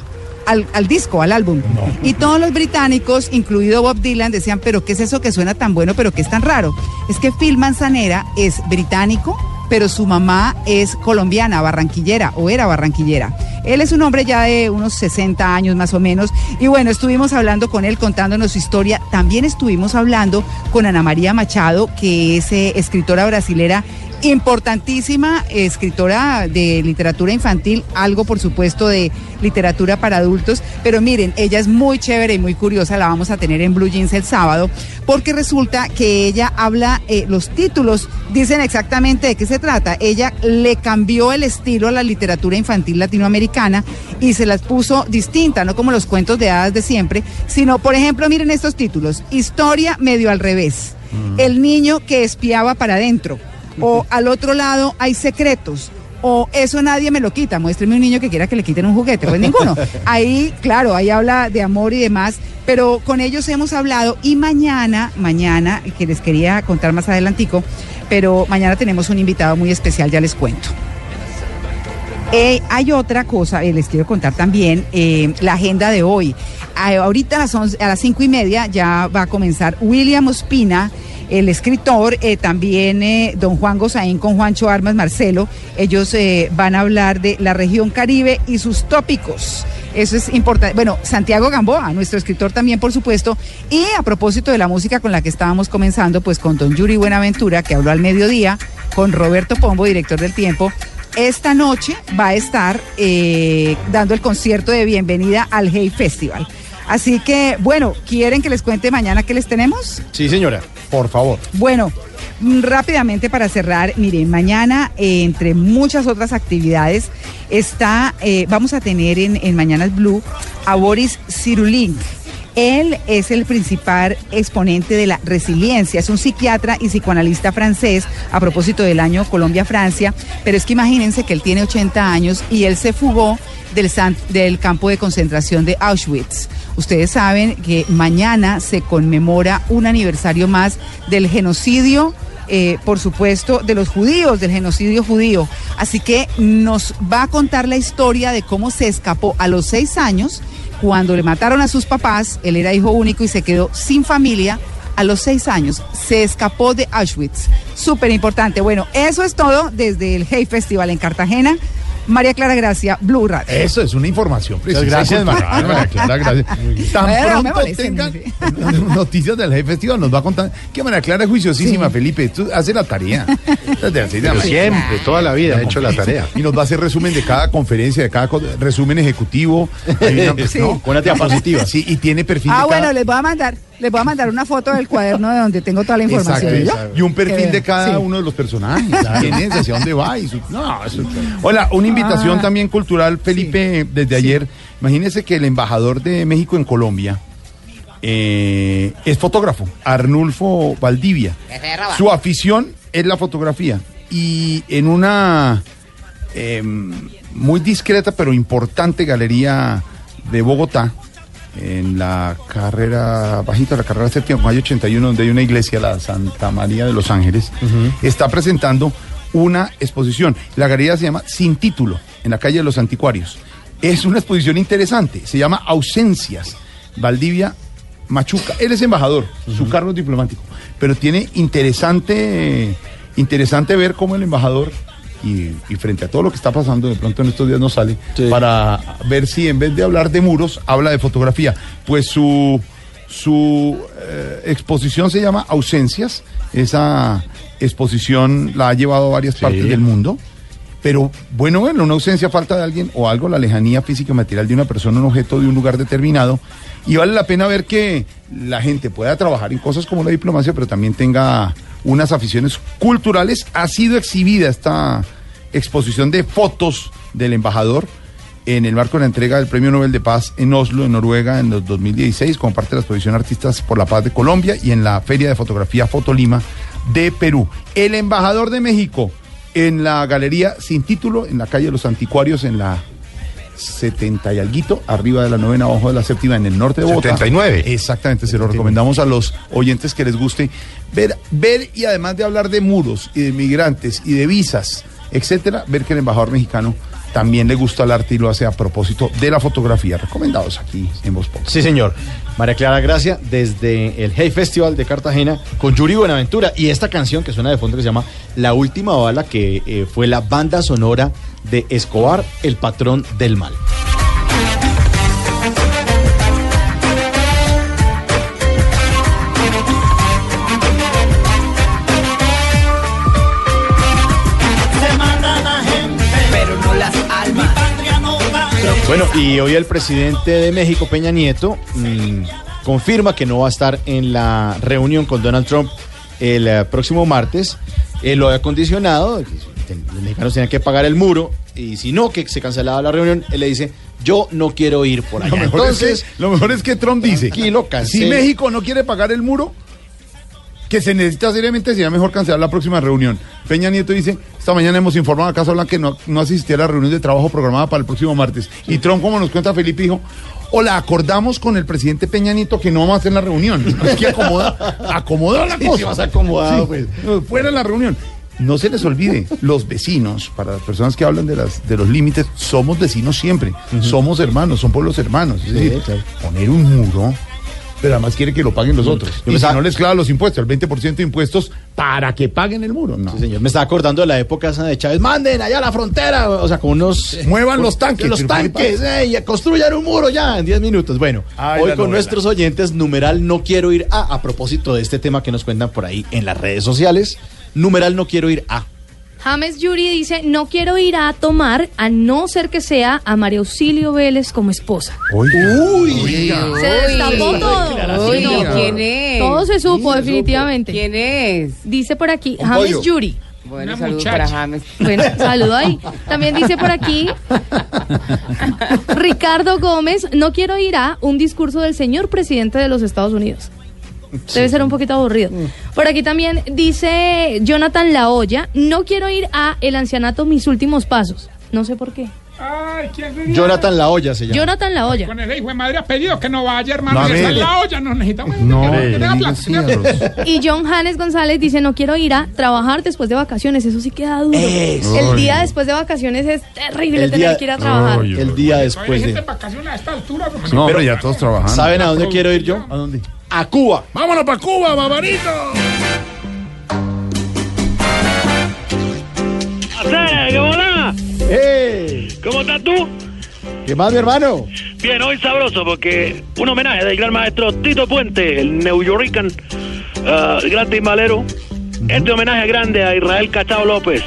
S40: Al, al disco, al álbum. Y todos los británicos, incluido Bob Dylan, decían, pero ¿qué es eso que suena tan bueno, pero que es tan raro? Es que Phil Manzanera es británico, pero su mamá es colombiana, barranquillera, o era barranquillera. Él es un hombre ya de unos 60 años más o menos. Y bueno, estuvimos hablando con él, contándonos su historia. También estuvimos hablando con Ana María Machado, que es eh, escritora brasilera importantísima escritora de literatura infantil, algo por supuesto de literatura para adultos, pero miren, ella es muy chévere y muy curiosa, la vamos a tener en Blue Jeans el sábado, porque resulta que ella habla, eh, los títulos dicen exactamente de qué se trata, ella le cambió el estilo a la literatura infantil latinoamericana y se las puso distinta, no como los cuentos de hadas de siempre, sino por ejemplo, miren estos títulos, historia medio al revés, el niño que espiaba para adentro o al otro lado hay secretos. O eso nadie me lo quita. Muéstreme un niño que quiera que le quiten un juguete. Pues ninguno. Ahí, claro, ahí habla de amor y demás. Pero con ellos hemos hablado. Y mañana, mañana, que les quería contar más adelantico, pero mañana tenemos un invitado muy especial, ya les cuento. Eh, hay otra cosa, eh, les quiero contar también, eh, la agenda de hoy. A- ahorita a las, a las cinco y media ya va a comenzar William Ospina, el escritor, eh, también eh, don Juan Gozaín con Juancho Armas Marcelo. Ellos eh, van a hablar de la región Caribe y sus tópicos. Eso es importante. Bueno, Santiago Gamboa, nuestro escritor también, por supuesto. Y a propósito de la música con la que estábamos comenzando, pues con don Yuri Buenaventura, que habló al mediodía, con Roberto Pombo, director del Tiempo. Esta noche va a estar dando el concierto de bienvenida al Hey Festival. Así que, bueno, ¿quieren que les cuente mañana qué les tenemos?
S13: Sí, señora, por favor.
S40: Bueno, Mm, Rápidamente para cerrar, miren, mañana, eh, entre muchas otras actividades, está, eh, vamos a tener en, en Mañanas Blue a Boris Cyrulnik. Él es el principal exponente de la resiliencia, es un psiquiatra y psicoanalista francés a propósito del año Colombia-Francia, pero es que imagínense que él tiene 80 años y él se fugó del, campo de concentración de Auschwitz. Ustedes saben que mañana se conmemora un aniversario más del genocidio eh, por supuesto, de los judíos, del genocidio judío. Así que nos va a contar la historia de cómo se escapó a los seis años, cuando le mataron a sus papás, él era hijo único y se quedó sin familia. A los seis años se escapó de Auschwitz. Súper importante. Bueno, eso es todo desde el Hey Festival en Cartagena. María Clara Gracia, Blue Radio.
S4: Eso es una información precisa.
S40: gracias, María.
S4: María Clara. Tan
S40: Bueno,
S4: pronto tengan noticias del Jefe Festival, nos va a contar que María Clara es juiciosísima, Felipe. Tú haces la tarea. Desde así de
S10: Pero
S4: la-
S10: siempre, toda la vida he hecho la tarea.
S4: Y nos va a hacer resumen de cada conferencia, de cada resumen ejecutivo. Hay una-
S40: Sí.
S4: ¿no?
S13: Con una diapositiva.
S4: Sí, y tiene perfil
S40: Ah,
S4: de cada-
S40: bueno, les voy a mandar, les voy a mandar una foto del cuaderno de donde tengo toda la información.
S4: Exacto. Y un perfil de cada
S40: sí.
S4: uno de los personajes. ¿Quién es? ¿Hacia dónde va? Y su- no, eso- Hola, una invitación
S40: Ah.
S4: también cultural, Felipe, desde ayer. Imagínese que el embajador de México en Colombia eh, es fotógrafo, Arnulfo Valdivia. Su afición es la fotografía. Y en una eh, muy discreta pero importante galería de Bogotá, en la carrera, bajito la carrera séptima, con calle 81, donde hay una iglesia, la Santa María de los Ángeles, está presentando una exposición. La galería se llama Sin Título, en la calle de los Anticuarios. Es una exposición interesante, se llama Ausencias, Valdivia Machuca. Él es embajador, su cargo es diplomático, pero tiene interesante, interesante ver cómo el embajador y, y frente a todo lo que está pasando, de pronto en estos días no sale, para ver si en vez de hablar de muros, habla de fotografía. Pues su, su eh, exposición se llama Ausencias. Esa exposición la ha llevado a varias partes del mundo. Pero bueno, bueno, una ausencia, falta de alguien o algo, la lejanía física material de una persona, un objeto de un lugar determinado. Y vale la pena ver que la gente pueda trabajar en cosas como la diplomacia, pero también tenga unas aficiones culturales. Ha sido exhibida esta exposición de fotos del embajador en el marco de la entrega del Premio Nobel de Paz en Oslo, en Noruega, en los 2016, como parte de la exposición Artistas por la Paz de Colombia y en la Feria de Fotografía Fotolima de Perú. El embajador de México en la galería sin título, en la calle de los Anticuarios, en la 70 y alguito, arriba de la novena, abajo de la séptima, en el norte de Bogotá.
S10: 79.
S4: Exactamente, se lo recomendamos a los oyentes que les guste ver, ver y además de hablar de muros y de migrantes y de visas, etcétera, ver que el embajador mexicano también le gusta el arte y lo hace a propósito de la fotografía. Recomendados aquí en Voz.
S13: Sí, señor. María Clara Gracia, desde el Hey Festival de Cartagena, con Yuri Buenaventura. Y esta canción que suena de fondo que se llama La Última Bala, que eh, fue la banda sonora de Escobar, el patrón del mal.
S36: Se mata la gente, pero no las almas. Mi patria no vale.
S13: Bueno, y hoy el presidente de México, Peña Nieto, mm, confirma que no va a estar en la reunión con Donald Trump el eh, próximo martes. Él lo había condicionado, los mexicanos tenían que pagar el muro, y si no, que se cancelaba la reunión, él le dice, yo no quiero ir por allá.
S4: Lo mejor,
S13: Entonces,
S4: es que, lo mejor es que Trump dice,
S13: Tranquilo,
S4: si. México no quiere pagar el muro, que se necesita seriamente, sería mejor cancelar la próxima reunión. Peña Nieto dice, esta mañana hemos informado a Casa Blanca que no, no asistía a la reunión de trabajo programada para el próximo martes. Y Trump, como nos cuenta Felipe, dijo, hola, acordamos con el presidente Peña Nieto que no vamos a hacer la reunión. Es que acomoda, acomoda la
S13: Sí,
S4: cosa.
S13: sí, acomodado, pues.
S4: Fuera la reunión. No se les olvide, los vecinos, para las personas que hablan de, las, de los límites, somos vecinos siempre, somos hermanos, son pueblos hermanos. Es
S13: Sí,
S4: decir,
S13: claro.
S4: poner un muro, pero además quiere que lo paguen los otros.
S13: Yo
S4: Y si no les clava los impuestos, el 20% de impuestos para que paguen el muro. No.
S13: Sí, señor, me estaba acordando de la época esa de Chávez. Manden allá a la frontera, o sea, con unos...
S4: Muevan
S13: con-
S4: los tanques.
S13: Los
S4: Pero ¿qué
S13: tanques, eh, y construyan un muro ya en 10 minutos. Bueno,
S4: Ay,
S13: hoy con
S4: novela.
S13: nuestros oyentes, numeral no quiero ir a, a propósito de este tema que nos cuentan por ahí en las redes sociales. Numeral no quiero ir a.
S39: James Yuri dice, no quiero ir a tomar a no ser que sea a María Auxilio Vélez como esposa.
S4: Uy,
S39: Se destapó todo.
S40: Uy,
S39: no.
S40: ¿quién es?
S39: Todo se supo, definitivamente.
S40: ¿Quién es?
S39: Dice por aquí,
S40: Un
S39: James
S40: pollo.
S39: Yuri.
S40: Bueno,
S39: Una
S40: saludos
S39: muchacha.
S40: para James.
S39: Bueno, saludo ahí. También dice por aquí Ricardo Gómez, no quiero ir a un discurso del señor presidente de los Estados Unidos. Debe ser un poquito aburrido. Por aquí también dice Jonathan La Hoya, no quiero ir a El Ancianato Mis Últimos Pasos. No sé por qué.
S14: Ay, ¿quién?
S13: Jonathan La Olla se llama.
S39: Jonathan La Hoya.
S14: Con el hijo de madre ha pedido que no vaya, hermano.
S13: No,
S14: está en la olla, nos necesitamos.
S13: No,
S14: plata.
S39: Y John Hannes González dice, no quiero ir a trabajar después de vacaciones. Eso sí queda duro.
S13: Eso.
S39: El día después de vacaciones es terrible
S13: El
S39: tener
S13: día-
S39: que ir a trabajar.
S13: El día después
S14: Hay gente
S13: de.
S14: en vacaciones a esta altura.
S4: No, pero ya todos trabajando.
S13: ¿Saben a dónde quiero ir yo?
S4: ¿A dónde?
S13: A Cuba.
S25: ¡Vámonos para Cuba, babarito!
S41: ¿Qué bola?
S13: ¡Eh!
S41: ¿Cómo estás tú?
S13: ¿Qué más, mi hermano?
S41: Bien, hoy sabroso porque un homenaje del gran maestro Tito Puente, el New Yorican, ah, el gran timbalero. Este homenaje grande a Israel Cachao López.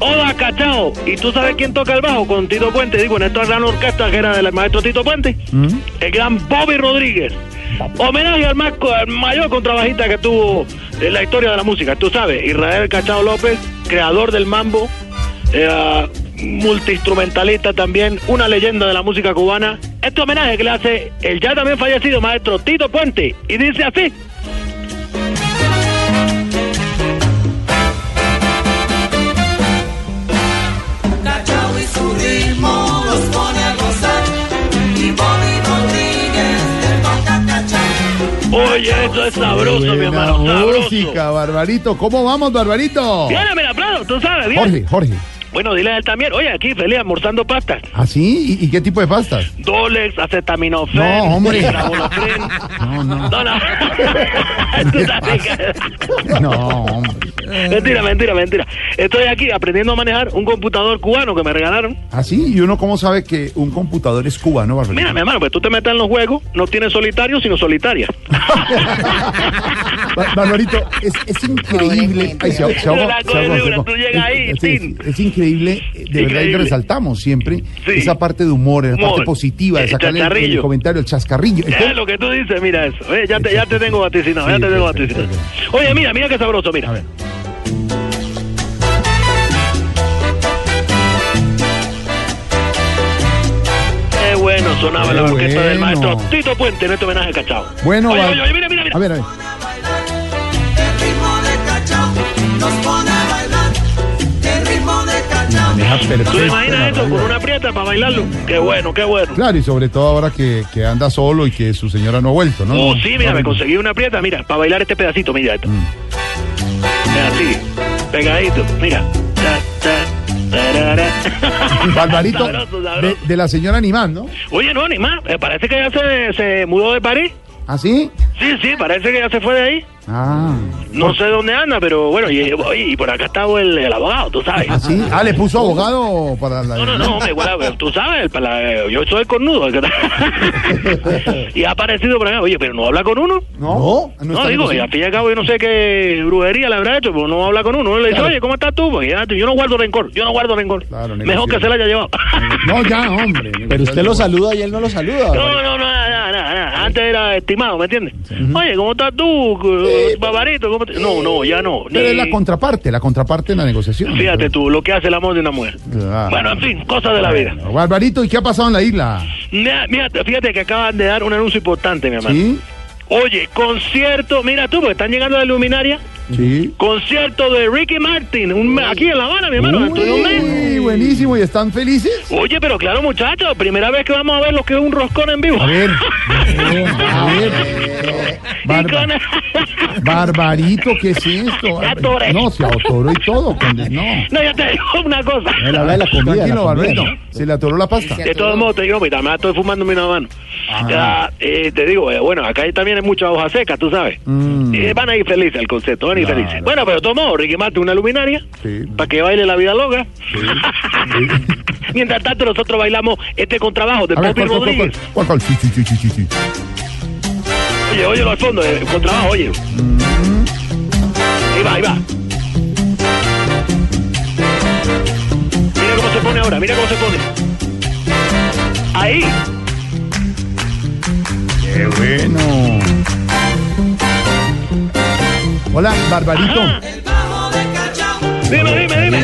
S41: Hola Cachao. ¿Y tú sabes quién toca el bajo con Tito Puente? Digo, en esta gran orquesta que era del maestro Tito Puente. El gran Bobby Rodríguez. Homenaje al, al mayor contrabajista que tuvo en la historia de la música. Tú sabes, Israel Cachao López, creador del mambo, eh, multiinstrumentalista también, una leyenda de la música cubana. Este homenaje que le hace el ya también fallecido maestro Tito Puente. Y dice así. Oye, eso es sabroso, mi hermano, sabroso.
S4: música, Barbarito. ¿Cómo vamos, Barbarito?
S41: Bien, me la aplaudo, tú sabes, bien.
S4: Jorge, Jorge.
S41: Bueno, dile a él también. Oye, aquí feliz almorzando pastas.
S4: ¿Ah, sí? ¿Y, y qué tipo de pastas?
S41: Dolex, acetaminofén.
S4: No, hombre. No, no.
S41: No, no. Tú sabes que-
S4: No, hombre.
S41: mentira, mentira, mentira. Estoy aquí aprendiendo a manejar un computador cubano que me regalaron.
S4: ¿Ah, sí? ¿Y uno cómo sabe que un computador es cubano, Barbarito?
S41: Mira, mi hermano, pues tú te metes en los juegos, no tienes solitario, sino solitaria.
S4: Ba- Barbarito, es, es increíble. Ay, se, se ahogó,
S41: La
S4: se
S41: Es,
S4: es-
S41: tin.
S4: es increíble, eh, de verdad, y
S41: Increíble.
S4: resaltamos siempre esa parte de humor, esa parte
S41: Humor.
S4: positiva, de sacarle el, el comentario, el chascarrillo.
S41: Es lo que tú dices, mira eso. Eh, ya, te, ya te tengo vaticinado, ya
S4: Sí,
S41: te tengo
S4: perfecto,
S41: vaticinado. Oye, mira, mira qué sabroso, mira. Qué bueno sonaba
S4: Qué
S41: la orquesta del
S4: bueno.
S41: maestro Tito Puente en este homenaje a Cachao.
S4: Bueno,
S41: oye, oye, oye, mira, mira, mira.
S4: A ver, a ver.
S41: ¿Tú
S4: perfecto.
S41: te imaginas eso con una prieta para bailarlo? Qué bueno, qué bueno.
S4: Claro, y sobre todo ahora que, que anda solo y que su señora no ha vuelto, ¿no?
S41: Oh,
S4: No,
S41: sí, mira,
S4: no,
S41: me
S4: no.
S41: conseguí una prieta, mira, para bailar este pedacito, mira esto. Mira, así, pegadito, mira.
S4: Barbarito,
S41: Sabroso, sabroso.
S4: de, de la señora Animán, ¿no?
S41: Oye, no, ni más, eh, parece que ya se, se mudó de París.
S4: ¿Ah, sí?
S41: Sí, sí, parece que ya se fue de ahí.
S4: Ah.
S41: No sé dónde anda, pero bueno, y, oye, y por acá está el, el abogado, tú sabes.
S4: ¿Ah, sí? Ah, le puso abogado para la...
S41: No, no, no, hombre, igual, tú sabes, el pala- yo soy cornudo. y ha aparecido por acá, oye, pero no habla con uno.
S4: No,
S41: No,
S4: está
S41: digo, y al fin y al cabo yo no sé qué brujería le habrá hecho, pero no habla con uno. Uno le dice,
S4: Claro.
S41: oye, ¿cómo estás tú? Porque ya, yo no guardo rencor, yo no guardo rencor. Mejor que se la haya llevado.
S4: No, ya, hombre.
S13: Pero usted lo saluda y él no lo saluda.
S41: No, no, no, nada, nada, nada, nada. Antes era estimado, ¿me entiendes? Oye, ¿cómo estás tú, eh, Babarito? ¿Cómo te- No, no, ya no.
S4: Pero
S41: ni-
S4: es la contraparte, la contraparte en la negociación.
S41: Fíjate tú, lo que hace el amor de una mujer.
S4: Claro.
S41: Bueno, en fin, cosas de la vida.
S4: Bueno, Barbarito, ¿y qué ha pasado en la isla?
S41: Mira, mira, fíjate que acaban de dar un anuncio importante, mi hermano.
S4: ¿Sí?
S41: Oye, concierto, mira tú, porque están llegando de Luminaria.
S4: Sí.
S41: Concierto de Ricky Martin, un aquí en La Habana, mi hermano, dentro de un mes.
S4: Uy, buenísimo, ¿y están felices?
S41: Oye, pero claro, muchachos, primera vez que vamos a ver lo que es un roscón en vivo.
S4: A ver, a ver. Barba- Barbarito, ¿qué es esto?
S41: atoré.
S4: No, se atoró y todo. con- No.
S41: No, ya te digo una cosa.
S4: Él habla de la comida. Tranquilo,
S13: la comida,
S4: Barbarito.
S13: ¿no?
S4: Se le atoró la pasta.
S41: De todos modos, te digo, mira, me estoy fumando mi mano. Ya, eh, te digo, eh, bueno, acá también hay mucha hoja seca, tú sabes.
S4: Mm.
S41: Eh, van a ir felices al concepto, van
S4: Claro.
S41: felices. Bueno, pero modos, Ricky Martin, una luminaria,
S4: Sí.
S41: para que baile la vida loca. Mientras tanto, nosotros bailamos este contrabajo de
S4: A ver,
S41: Bobby
S4: ¿cuál, cuál, cuál,
S41: Rodríguez.
S4: cuál, cuál? Sí, sí, sí, sí, sí, sí.
S41: Oye, oye, al fondo, el contrabajo, oye.
S4: Mm.
S41: Ahí va, ahí va. ahora, mira cómo se pone. Ahí.
S4: Qué bueno. Hola, Barbarito.
S41: Dime, dime, dime.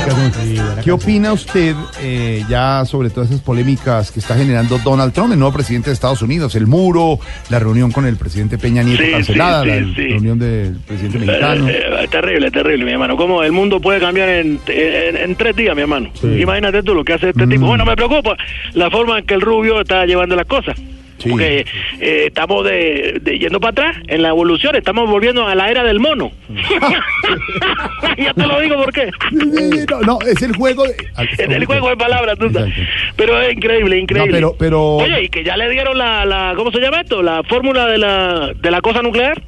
S4: ¿Qué opina usted eh, ya sobre todas esas polémicas que está generando Donald Trump, el nuevo presidente de Estados Unidos? El muro, la reunión con el presidente Peña Nieto
S41: Sí,
S4: cancelada,
S41: sí,
S4: la
S41: sí,
S4: reunión del presidente mexicano.
S41: Eh, eh, terrible, terrible, mi hermano. Cómo el mundo puede cambiar en, en- en tres días, mi hermano. Imagínate tú lo que hace este
S4: Mm.
S41: tipo. Bueno, me preocupa la forma en que el rubio está llevando las cosas. Porque eh, estamos de, de yendo para atrás en la evolución, estamos volviendo a la era del mono. ya te lo digo por qué.
S4: No, no, es el juego. de-
S41: Es el juego de palabras, tú sabes. Pero es increíble, increíble.
S4: No, pero- pero-
S41: Oye, y que ya le dieron la, la ¿cómo se llama esto? La fórmula de la, de la cosa nuclear.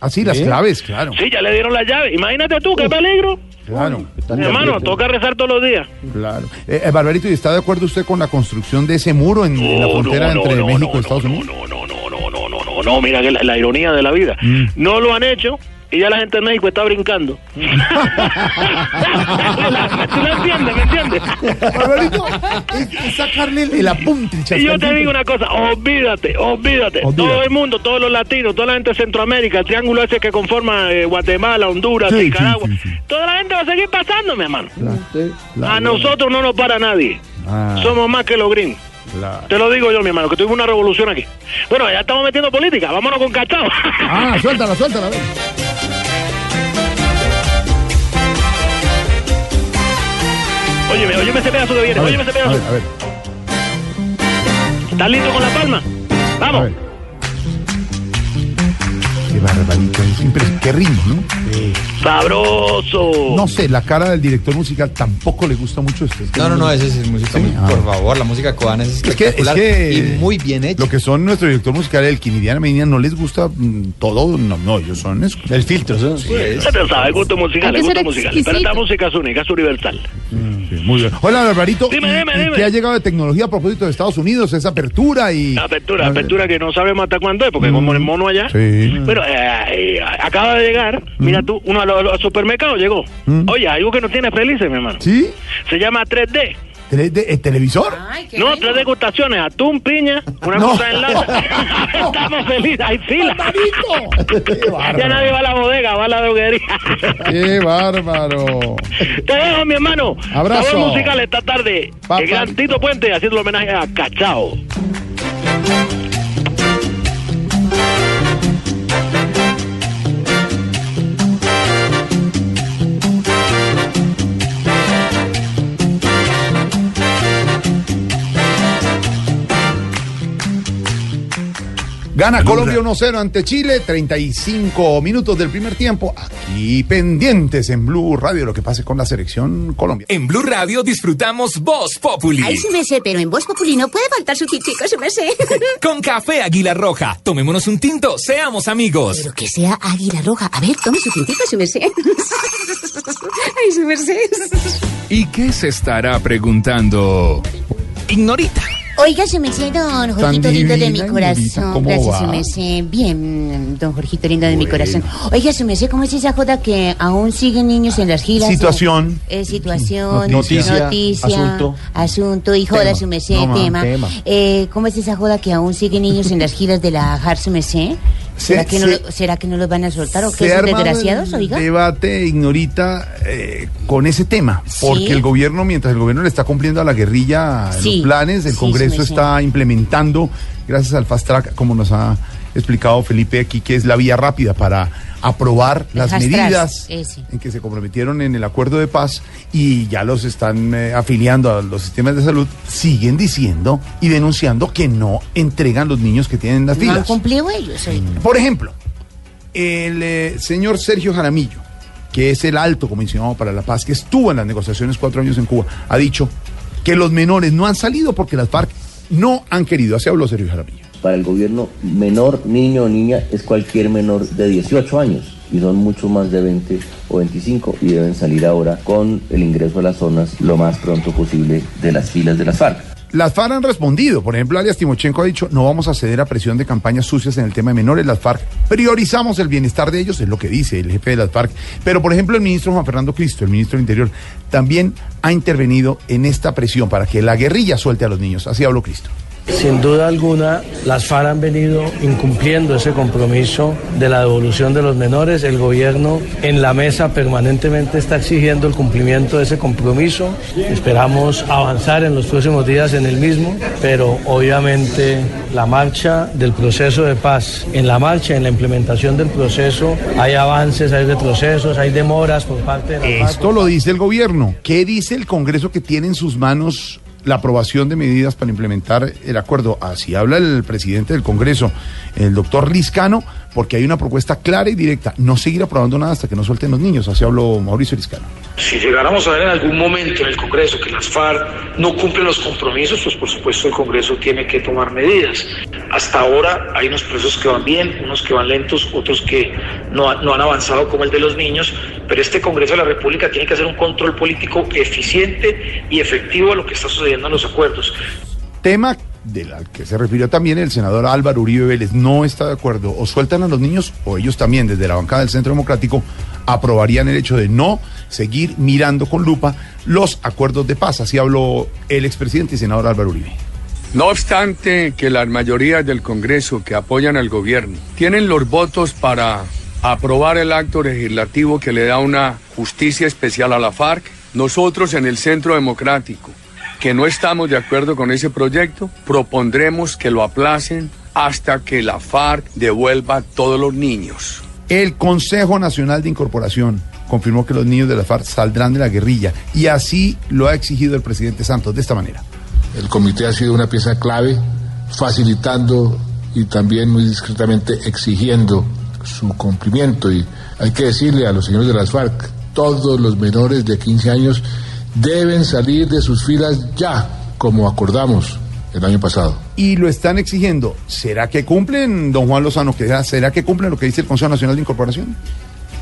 S4: Así, las claves, claro.
S41: Sí, ya le dieron la llave. Imagínate tú, qué peligro.
S4: Claro.
S41: Mi hermano, toca rezar todos los días.
S4: Claro. Eh, eh, Barbarito, ¿y está de acuerdo usted con la construcción de ese muro en, en la frontera
S41: no,
S4: entre
S41: no,
S4: México
S41: no,
S4: y Estados Unidos?
S41: No, no, mira que la, la ironía de la vida.
S4: Mm.
S41: No lo han hecho y ya la gente de México está brincando. ¿Tú me entiendes? ¿Me entiendes?
S4: Barbarito, es, es sacarle el, apunte, el
S41: Y yo te digo una cosa, olvídate, olvídate.
S4: Olvídate.
S41: Todo el mundo, todos los latinos, toda la gente de Centroamérica, el triángulo ese que conforma eh, Guatemala, Honduras,
S4: Sí,
S41: Nicaragua,
S4: sí, sí.
S41: toda la gente va a seguir pasando, mi hermano. A nosotros no nos para nadie.
S4: Ah,
S41: Somos más que los gringos.
S4: claro.
S41: Te lo digo yo, mi hermano, que tuvimos una revolución aquí. Bueno, ya estamos metiendo política, vámonos con cachao.
S4: Ah, suéltala, suéltala. a
S41: Óyeme, óyeme ese pedazo que viene,
S4: A
S41: óyeme ese
S4: a
S41: pedazo.
S4: ver, a ver.
S41: ¿Estás listo con la palma? Vamos.
S4: Qué barbarito, es impresionante. Qué ritmo, ¿no?
S41: Sabroso.
S4: No sé, la cara del director musical tampoco le gusta mucho esto. Es que
S13: No, no, no, ese es música, muy-
S4: ah.
S13: por favor, la música cubana es
S4: Es que, es que
S13: y muy bien hecha.
S4: Lo que son nuestro director musical, el Quinidiana Medina, no les gusta mm, todo. No, no, ellos son.
S13: El filtro, ¿sí?
S41: Ya te sabes, gusto musical, gusto musical. Pero esta música es única, es universal.
S4: Sí, muy bien. Hola, Barbarito.
S41: Dime,
S4: ¿y-
S41: dime, dime.
S4: ¿Qué ha llegado de tecnología a propósito de Estados Unidos? Esa apertura y.
S41: Apertura, apertura que no sabemos hasta cuándo es, porque como el mono allá.
S4: Sí.
S41: Pero eh, eh, acaba de llegar, mira tú, uno a los, supermercados llegó. Oye, algo que nos tiene felices, mi hermano.
S4: ¿Sí?
S41: Se llama 3D.
S4: ¿3D, ¿El televisor?
S41: No, tres degustaciones, atún, piña, una
S4: No.
S41: cosa en lata. Estamos felices, hay fila.
S4: ¡Qué
S41: ya nadie va a la bodega, va a la droguería.
S4: ¡Qué bárbaro!
S41: Te dejo, mi hermano.
S4: Abrazo.
S41: Sabor musical esta tarde.
S4: Papá.
S41: El gran Tito Puente haciendo homenaje a Cachao.
S4: Gana Colombia 1-0 ante Chile, 35 minutos del primer tiempo. Aquí pendientes en Blue Radio lo que pase con la selección Colombia.
S29: En Blue Radio disfrutamos Voz Populi.
S19: Ay, su merced, pero en Voz Populi no puede faltar su tintico, su merced.
S29: Con café Águila Roja. Tomémonos un tinto, seamos amigos.
S19: Pero que sea águila roja. A ver, tome su tintico, su merced. Ay, su merced.
S29: ¿Y qué se estará preguntando? Ignorita.
S19: Oiga, su merced, don Jorgito lindo de mi corazón.
S29: ¿cómo
S19: Gracias, su
S29: va?
S19: merced. Bien, don Jorgito lindo de mi corazón. Oiga, su merced, ¿cómo es esa joda que aún siguen niños en las giras?
S4: Situación.
S19: Eh, situación,
S4: Noticia.
S19: noticia,
S4: Asunto.
S19: asunto y joda, merced,
S4: No, ma,
S19: tema.
S4: tema.
S19: Eh, ¿Cómo es esa joda que aún siguen niños en las giras de la JAR, su merced? ¿Será,
S4: Se-
S19: que no
S4: se-
S19: ¿Será que no los van a soltar o
S4: ha
S19: son desgraciados, oiga?
S4: debate, Ignorita, eh, con ese tema. Porque
S19: Sí.
S4: el gobierno, mientras el gobierno le está cumpliendo a la guerrilla
S19: Sí.
S4: los planes, el
S19: Sí,
S4: Congreso está implementando, gracias al Fast Track, como nos ha explicado Felipe aquí, que es la vía rápida para aprobar las medidas en que se comprometieron en el acuerdo de paz y ya los están eh, afiliando a los sistemas de salud, siguen diciendo y denunciando que no entregan los niños que tienen las
S19: No han
S4: filas.
S19: cumplido ellos, oiga.
S4: Por ejemplo, el eh, señor Sergio Jaramillo, que es el alto comisionado para la paz, que estuvo en las negociaciones cuatro años en Cuba, ha dicho que los menores no han salido porque las FARC no han querido. Así habló Sergio Jaramillo.
S42: Para el gobierno, menor, niño o niña es cualquier menor de 18 años y son mucho más de 20 o 25 y deben salir ahora con el ingreso a las zonas lo más pronto posible de las filas de las FARC.
S4: Las FARC han respondido. Por ejemplo, alias Timochenko ha dicho, no vamos a ceder a presión de campañas sucias en el tema de menores. Las FARC priorizamos el bienestar de ellos, es lo que dice el jefe de las FARC. Pero, por ejemplo, el ministro Juan Fernando Cristo, el ministro del Interior, también ha intervenido en esta presión para que la guerrilla suelte a los niños. Así habló Cristo.
S43: Sin duda alguna, las FARC han venido incumpliendo ese compromiso de la devolución de los menores. El gobierno en la mesa permanentemente está exigiendo el cumplimiento de ese compromiso. Esperamos avanzar en los próximos días en el mismo, pero obviamente la marcha del proceso de paz, en la marcha, en la implementación del proceso, hay avances, hay retrocesos, hay demoras por parte de la FARC.
S4: Esto lo dice el gobierno. ¿Qué dice el Congreso que tiene en sus manos la aprobación de medidas para implementar el acuerdo? Así habla el presidente del Congreso, el doctor Liscano, porque hay una propuesta clara y directa. No seguir aprobando nada hasta que no suelten los niños. Así habló Mauricio Liscano.
S44: Si llegáramos a ver en algún momento en el Congreso que las FARC no cumplen los compromisos, pues por supuesto el Congreso tiene que tomar medidas. Hasta ahora hay unos procesos que van bien, unos que van lentos, otros que no, no han avanzado como el de los niños, pero este Congreso de la República tiene que hacer un control político eficiente y efectivo a lo que está sucediendo en los acuerdos.
S4: Tema del al que se refirió también el senador Álvaro Uribe Vélez no está de acuerdo. O sueltan a los niños o ellos también desde la bancada del Centro Democrático aprobarían el hecho de no seguir mirando con lupa los acuerdos de paz. Así habló el expresidente y senador Álvaro Uribe.
S45: No obstante que las mayorías del Congreso que apoyan al gobierno tienen los votos para aprobar el acto legislativo que le da una justicia especial a la FARC, nosotros en el Centro Democrático, que no estamos de acuerdo con ese proyecto, propondremos que lo aplacen hasta que la FARC devuelva a todos los niños.
S4: El Consejo Nacional de Incorporación confirmó que los niños de la FARC saldrán de la guerrilla y así lo ha exigido el presidente Santos de esta manera.
S46: El comité ha sido una pieza clave, facilitando y también muy discretamente exigiendo su cumplimiento. Y hay que decirle a los señores de las FARC, todos los menores de 15 años deben salir de sus filas ya, como acordamos el año pasado.
S4: Y lo están exigiendo. ¿Será que cumplen, don Juan Lozano? que ¿Será que cumplen lo que dice el Consejo Nacional de Incorporación?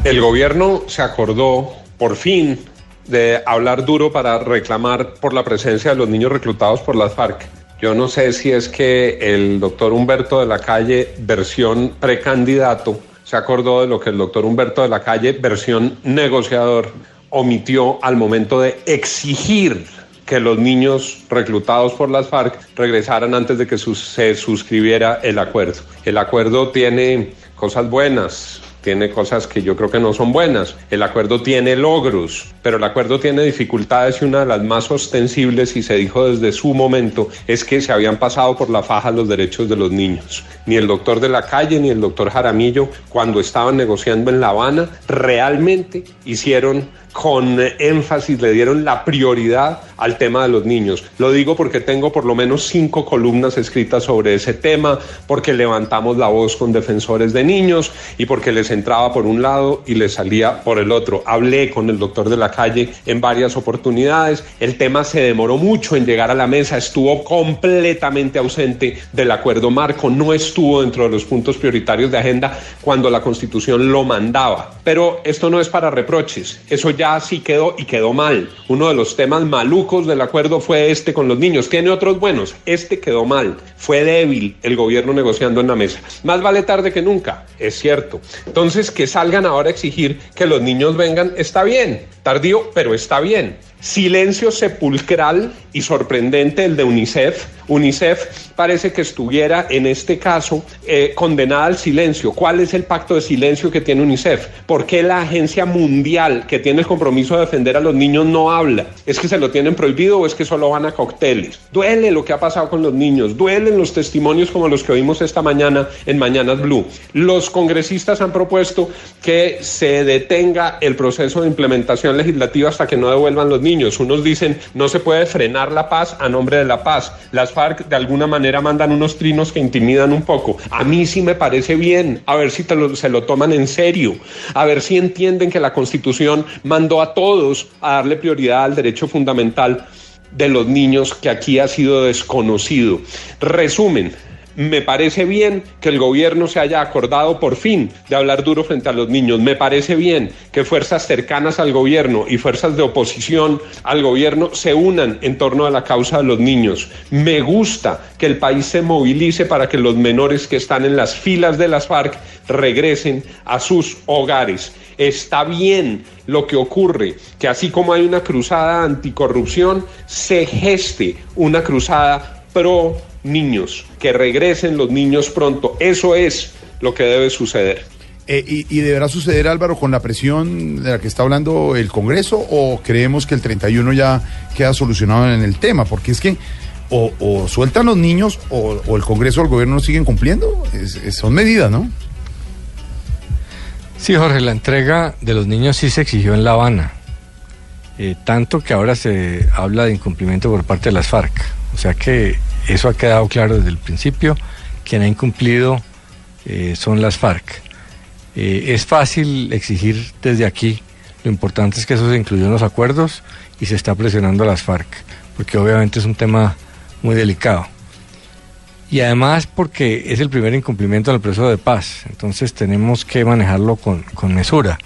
S47: El gobierno se acordó, por fin, de hablar duro para reclamar por la presencia de los niños reclutados por las FARC. Yo no sé si es que el doctor Humberto de la Calle, versión precandidato, se acordó de lo que el doctor Humberto de la Calle, versión negociador, omitió al momento de exigir que los niños reclutados por las FARC regresaran antes de que se suscribiera el acuerdo. El acuerdo tiene cosas buenas, tiene cosas que yo creo que no son buenas. El acuerdo tiene logros, pero el acuerdo tiene dificultades y una de las más ostensibles, y se dijo desde su momento, es que se habían pasado por la faja los derechos de los niños. Ni el doctor de la calle ni el doctor Jaramillo, cuando estaban negociando en La Habana, realmente hicieron con énfasis, le dieron la prioridad al tema de los niños. Lo digo porque tengo por lo menos cinco columnas escritas sobre ese tema, porque levantamos la voz con defensores de niños y porque les entraba por un lado y les salía por el otro. Hablé con el doctor de la calle en varias oportunidades. El tema se demoró mucho en llegar a la mesa, estuvo completamente ausente del acuerdo marco, no estuvo dentro de los puntos prioritarios de agenda cuando la constitución lo mandaba. Pero esto no es para reproches, eso ya sí quedó y quedó mal. Uno de los temas malucos del acuerdo fue este con los niños. Tiene otros buenos, este quedó mal. Fue débil el gobierno negociando en la mesa. Más vale tarde que nunca, es cierto. Entonces, que salgan ahora a exigir que los niños vengan, está bien. Tardío, pero está bien. Silencio sepulcral y sorprendente el de UNICEF. UNICEF parece que estuviera en este caso eh, condenada al silencio. ¿Cuál es el pacto de silencio que tiene UNICEF? ¿Por qué la agencia mundial que tiene el compromiso de defender a los niños no habla? ¿Es que se lo tienen prohibido o es que solo van a cócteles? Duele lo que ha pasado con los niños, duelen los testimonios como los que oímos esta mañana en Mañanas Blue. Los congresistas han propuesto que se detenga el proceso de implementación legislativa hasta que no devuelvan los niños. Unos dicen no se puede frenar la paz a nombre de la paz. Las FARC de alguna manera mandan unos trinos que intimidan un poco. A mí sí me parece bien, a ver si se lo toman en serio, a ver si entienden que la Constitución mandó a todos a darle prioridad al derecho fundamental de los niños que aquí ha sido desconocido. Resumen, Me parece bien que el gobierno se haya acordado por fin de hablar duro frente a los niños. Me parece bien que fuerzas cercanas al gobierno y fuerzas de oposición al gobierno se unan en torno a la causa de los niños. Me gusta que el país se movilice para que los menores que están en las filas de las FARC regresen a sus hogares. Está bien lo que ocurre, que así como hay una cruzada anticorrupción, se geste una cruzada pro niños, que regresen los niños pronto. Eso es lo que debe suceder.
S4: Eh, y, y deberá suceder, Álvaro, con la presión de la que está hablando el Congreso o creemos que el 31 ya queda solucionado en el tema? Porque es que o, o sueltan los niños o, o el Congreso o el gobierno no siguen cumpliendo. Es- es- son medidas, ¿no?
S48: Sí, Jorge, la entrega de los niños sí se exigió en La Habana. Eh, tanto que ahora se habla de incumplimiento por parte de las FARC. O sea que eso ha quedado claro desde el principio. Quien ha incumplido eh, son las FARC. Eh, es fácil exigir desde aquí. Lo importante es que eso se incluyó en los acuerdos y se está presionando a las FARC, porque obviamente es un tema muy delicado. Y además porque es el primer incumplimiento del proceso de paz, entonces tenemos que manejarlo con, con mesura.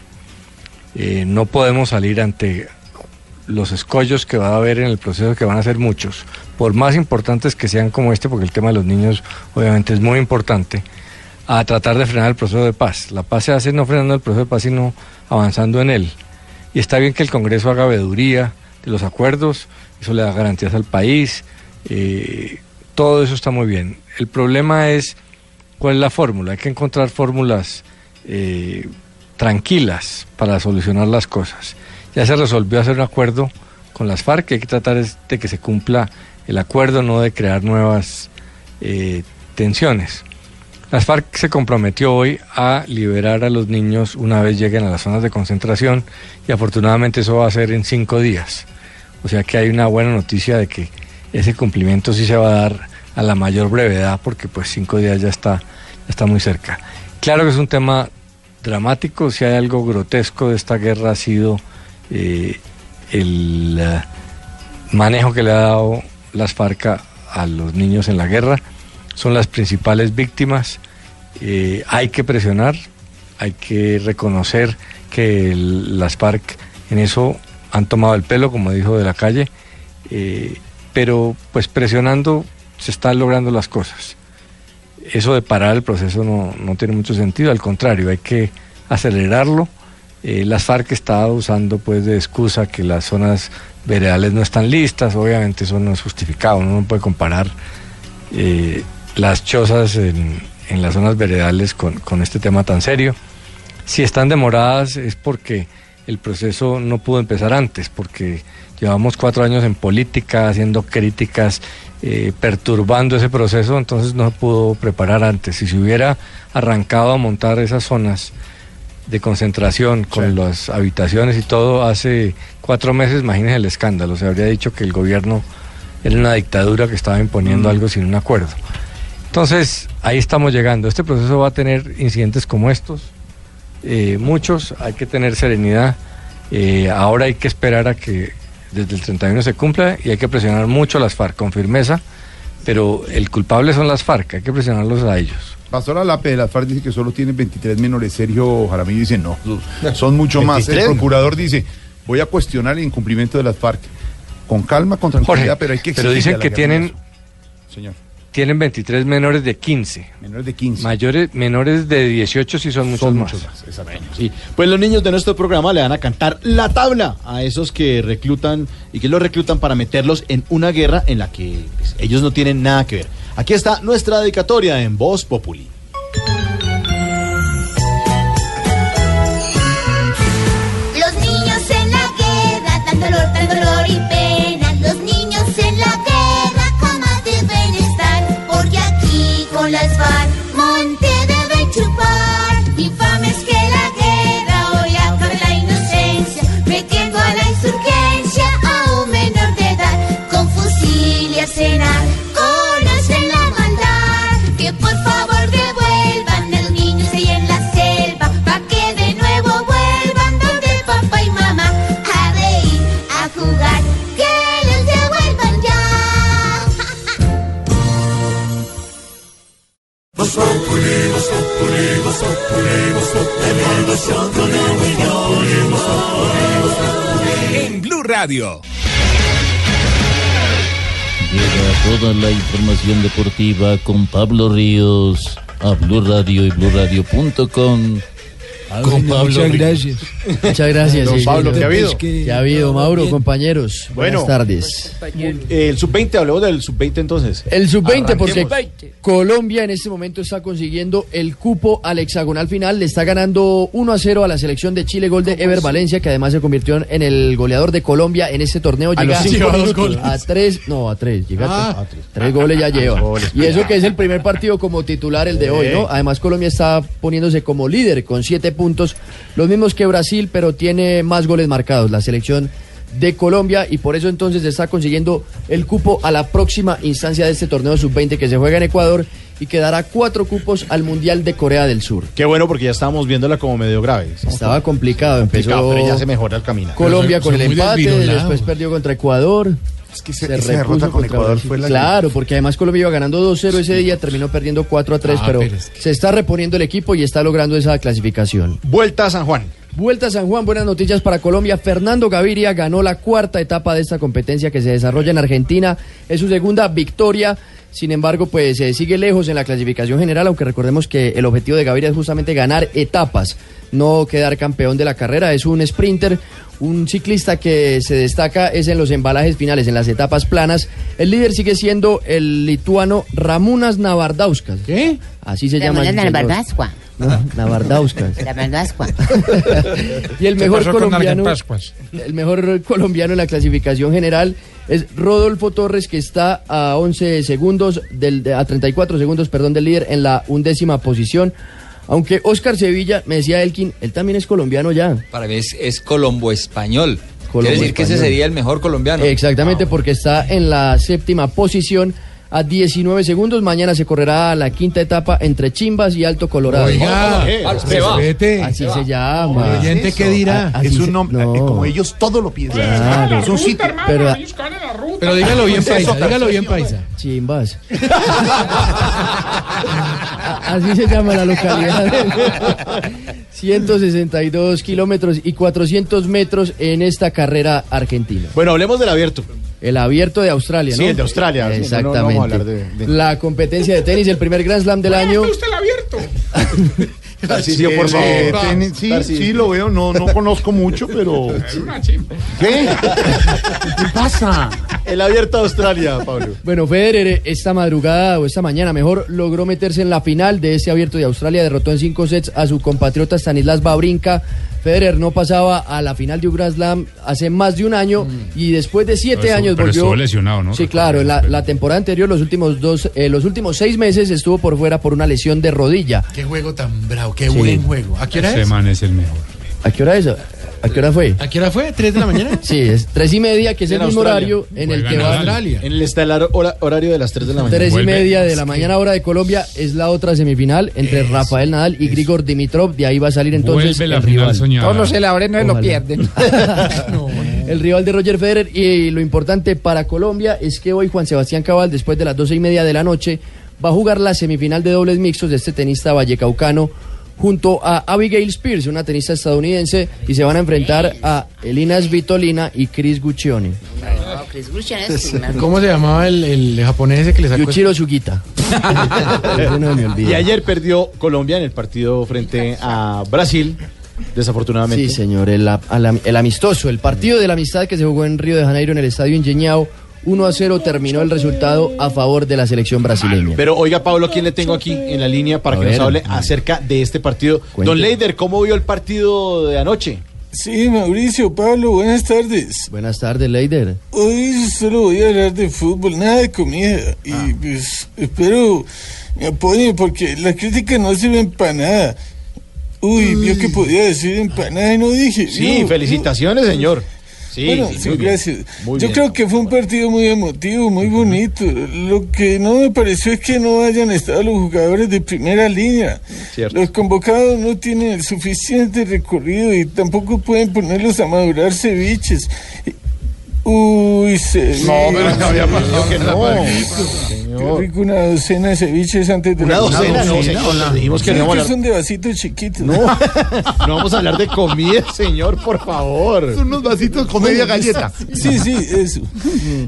S48: Eh, no podemos salir ante los escollos que va a haber en el proceso, que van a ser muchos, por más importantes que sean como este, porque el tema de los niños obviamente es muy importante, a tratar de frenar el proceso de paz. La paz se hace no frenando el proceso de paz, sino avanzando en él. Y está bien que el Congreso haga veeduría de los acuerdos, eso le da garantías al país, eh, todo eso está muy bien. El problema es cuál es la fórmula. Hay que encontrar fórmulas eh, tranquilas para solucionar las cosas. Ya se resolvió hacer un acuerdo con las FARC, hay que tratar de que se cumpla el acuerdo, no de crear nuevas eh, tensiones. Las FARC se comprometió hoy a liberar a los niños una vez lleguen a las zonas de concentración y afortunadamente eso va a ser en cinco días. O sea que hay una buena noticia de que ese cumplimiento sí se va a dar a la mayor brevedad porque pues cinco días ya está, ya está muy cerca. Claro que es un tema dramático, si hay algo grotesco de esta guerra ha sido eh, el eh, manejo que le ha dado las FARC a- los niños en la guerra. Son las principales víctimas. Eh, hay que presionar, hay que reconocer que las FARC en eso han tomado el pelo, como dijo de la calle, pero pues presionando se están logrando las cosas. Eso de parar el proceso no, no tiene mucho sentido, al contrario, hay que acelerarlo. Eh, las FARC está usando pues de excusa que las zonas veredales no están listas, obviamente eso no es justificado, uno no puede comparar eh, las chozas en, las zonas veredales con, con este tema tan serio. Si están demoradas es porque el proceso no pudo empezar antes, porque llevamos cuatro años en política, haciendo críticas, eh, perturbando ese proceso, entonces no se pudo preparar antes. Si se hubiera arrancado a montar esas zonas de concentración con las habitaciones y todo hace cuatro meses, imagínense el escándalo, se habría dicho que el gobierno era una dictadura que estaba imponiendo
S4: Mm.
S48: algo sin un acuerdo. Entonces, ahí estamos llegando. Este proceso va a tener incidentes como estos, eh, muchos, hay que tener serenidad. Eh, ahora hay que esperar a que desde el 31 se cumpla y hay que presionar mucho a las FARC con firmeza, pero el culpable son las FARC, hay que presionarlos a ellos.
S4: Pastora Lape de las FARC dice que solo tienen 23 menores. Sergio Jaramillo dice no, son mucho más. El
S48: 23.
S4: procurador dice, voy a cuestionar el incumplimiento de las FARC. Con calma, con tranquilidad,
S48: Jorge,
S4: pero hay que
S48: pero dicen
S4: la
S48: que tienen.
S4: Señor.
S48: tienen 23 menores de 15.
S4: Menores de 15.
S48: Mayores, menores de 18 sí son muchos más.
S19: Sí. Pues los niños de nuestro programa le van a cantar la tabla a esos que reclutan y que los reclutan para meterlos en una guerra en la que pues, ellos no tienen nada que ver. Aquí está nuestra dedicatoria en Voz Populi.
S49: En
S29: Blue Radio.
S50: Llega toda la información deportiva con Pablo Ríos a Blue Radio y Blue BlueRadio.com.
S51: Con Pablo
S50: Muchas gracias.
S51: Muchas gracias.
S13: Don
S51: sí,
S13: Pablo. ¿qué ha habido?
S51: ¿Qué ha habido, Mauro, compañeros?
S13: Bueno.
S51: Buenas tardes.
S13: Eh, el sub-20, hablemos del sub-20 entonces.
S51: El sub-20, porque. Colombia en este momento está consiguiendo el cupo al hexagonal final. Le está ganando 1 a 0 a la selección de Chile, gol de Ever Valencia, que además se convirtió en el goleador de Colombia en este torneo.
S4: A
S51: Llega
S4: los cinco
S51: a,
S4: minutos.
S51: a tres, no, a tres, llega a
S4: Ah.
S51: tres. Tres goles ya lleva. Y eso que es el primer partido como titular el de hoy, ¿no? Además Colombia está poniéndose como líder con siete puntos, los mismos que Brasil, pero tiene más goles marcados. La selección de Colombia y por eso entonces está consiguiendo el cupo a la próxima instancia de este torneo sub-20 que se juega en Ecuador y que dará cuatro cupos al Mundial de Corea del Sur.
S13: Qué bueno porque ya estábamos viéndola como medio grave.
S51: Estaba complicado, empezó
S13: Complicado, pero ya se mejora el camino.
S51: Colombia con el empate, después perdió contra Ecuador.
S4: Es que
S51: se
S4: esa derrota con Ecuador fue la que-
S51: Claro, porque además Colombia iba ganando 2-0 ese día, terminó perdiendo 4-3,
S13: Ah,
S51: pero,
S13: pero es
S51: se está reponiendo el equipo y está logrando esa clasificación.
S13: Vuelta a San Juan.
S51: Vuelta a San Juan, buenas noticias para Colombia. Fernando Gaviria ganó la cuarta etapa de esta competencia que se desarrolla en Argentina. Es su segunda victoria. Sin embargo, pues se sigue lejos en la clasificación general, aunque recordemos que el objetivo de Gaviria es justamente ganar etapas, no quedar campeón de la carrera. Es un sprinter, un ciclista que se destaca es en los embalajes finales, en las etapas planas. El líder sigue siendo el lituano Ramūnas Navardauskas. ¿Qué? Así se llama.
S19: Navardascua.
S51: No, Navardauskas.
S19: Navardascua.
S51: Y el
S19: ¿Qué
S51: mejor colombiano, el mejor colombiano en la clasificación general es Rodolfo Torres que está a 11 segundos del de- a 34 segundos, perdón, del líder en la undécima posición. Aunque Oscar Sevilla, me decía Elkin, él también es colombiano ya.
S52: Para mí es, es colombo-español.
S51: Colombo
S52: Quiere decir que ese sería el mejor colombiano.
S51: Exactamente, porque está en la séptima posición a 19 segundos. Mañana se correrá la quinta etapa entre Chimbas y Alto Colorado.
S4: Oiga, se va.
S51: Así se llama.
S4: ¿El oyente qué dirá?
S51: A-
S4: Es un nombre,
S51: no.
S4: eh, como ellos todo lo piensan.
S51: Claro.
S4: Es un sitio.
S51: Pero,
S4: Pero dígalo bien
S51: ¿Qué es eso,
S4: paisa, dígalo bien
S51: percepción? Chimbas. Así se llama la localidad. 162 kilómetros y 400 metros en esta carrera argentina.
S13: Bueno, hablemos del abierto.
S51: El abierto de Australia, ¿no?
S13: Sí, el de Australia. Sí, no, no
S51: Exactamente.
S13: vamos a hablar de- de-
S51: La competencia de tenis, el primer Grand Slam del año.
S14: el abierto?
S13: Tarcisio, por favor.
S4: Eh, tenis, sí,
S13: Tarcisio.
S4: sí, lo veo, no, no conozco mucho, pero... ¿Qué? ¿Qué pasa?
S13: El abierto de Australia, Pablo.
S51: Bueno, Federer esta madrugada o esta mañana mejor logró meterse en la final de ese abierto de Australia, derrotó en cinco sets a su compatriota Stanislas Babrinka. Federer no pasaba a la final de un Grand Slam hace más de un año y después de siete años
S53: pero
S51: volvió.
S53: estuvo lesionado, ¿no?
S51: Sí, claro. en La, la temporada anterior, los últimos dos, eh, los últimos seis meses estuvo por fuera por una lesión de rodilla.
S54: Qué juego tan bravo, qué
S51: Sí.
S54: buen juego. ¿A qué hora
S53: Ese
S54: es?
S53: man es el mejor.
S51: ¿A qué hora es? ¿A qué hora fue?
S54: ¿A qué hora fue? ¿Tres de la mañana?
S51: Sí, es tres y media, que es el mismo horario en el que
S13: en
S51: va.
S13: Australia. En el estelar hora- horario de las 3 de la mañana.
S51: Tres y media de la mañana hora de Colombia es la otra semifinal entre Rafael Nadal y Grigor Dimitrov. De ahí va a salir entonces
S53: Vuelve la
S51: el rival.
S53: soñada.
S55: Todos se la abren, no se lo pierden.
S51: el rival de Roger Federer y lo importante para Colombia es que hoy Juan Sebastián Cabal, después de las doce y media de la noche, va a jugar la semifinal de dobles mixtos de este tenista vallecaucano junto a Abigail Spears, una tenista estadounidense, y se van a enfrentar a Elina Svitolina y Chris Guccione.
S54: ¿Cómo se llamaba el, el japonés ese que le sacó?
S51: Yuichiro Sugita. No.
S13: Y ayer perdió Colombia en el partido frente a Brasil, desafortunadamente.
S51: Sí, señor, el, el amistoso, el partido de la amistad que se jugó en Río de Janeiro en el estadio Engeñao, 1 a 0 terminó el resultado a favor de la selección brasileña.
S13: Pero oiga, Pablo, ¿quién le tengo aquí en la línea para
S51: A
S13: que
S51: ver.
S13: nos hable acerca de este partido? Don Leider, ¿cómo vio el partido de anoche?
S56: Sí, Mauricio, Pablo, buenas tardes.
S51: Buenas tardes, Leider.
S56: Hoy solo voy a hablar de fútbol, nada de comida. Y
S13: Ah.
S56: pues espero me apoyen porque la crítica no sirve para nada. Uy, vio que podía decir empanada y no dije.
S13: Sí,
S56: No,
S13: felicitaciones, señor. Sí,
S56: bueno,
S13: sí, muy bien.
S56: gracias.
S13: Muy
S56: Yo
S13: bien.
S56: creo que fue un partido muy emotivo, muy bonito. Lo que no me pareció es que no hayan estado los jugadores de primera línea.
S13: Cierto.
S56: Los convocados no tienen el suficiente recorrido y tampoco pueden ponerlos a madurar ceviches. Uy, se
S4: No, pero ya había pasado que no.
S56: Qué rico una docena de ceviches antes de
S13: Una
S56: la
S13: docena, no, señor, dijimos que
S56: Sí,
S13: no vamos a hablar-
S56: son de vasitos chiquitos.
S13: No, no vamos a hablar de comida, señor, por favor.
S4: Son unos vasitos con media galleta.
S56: Sí, sí, eso.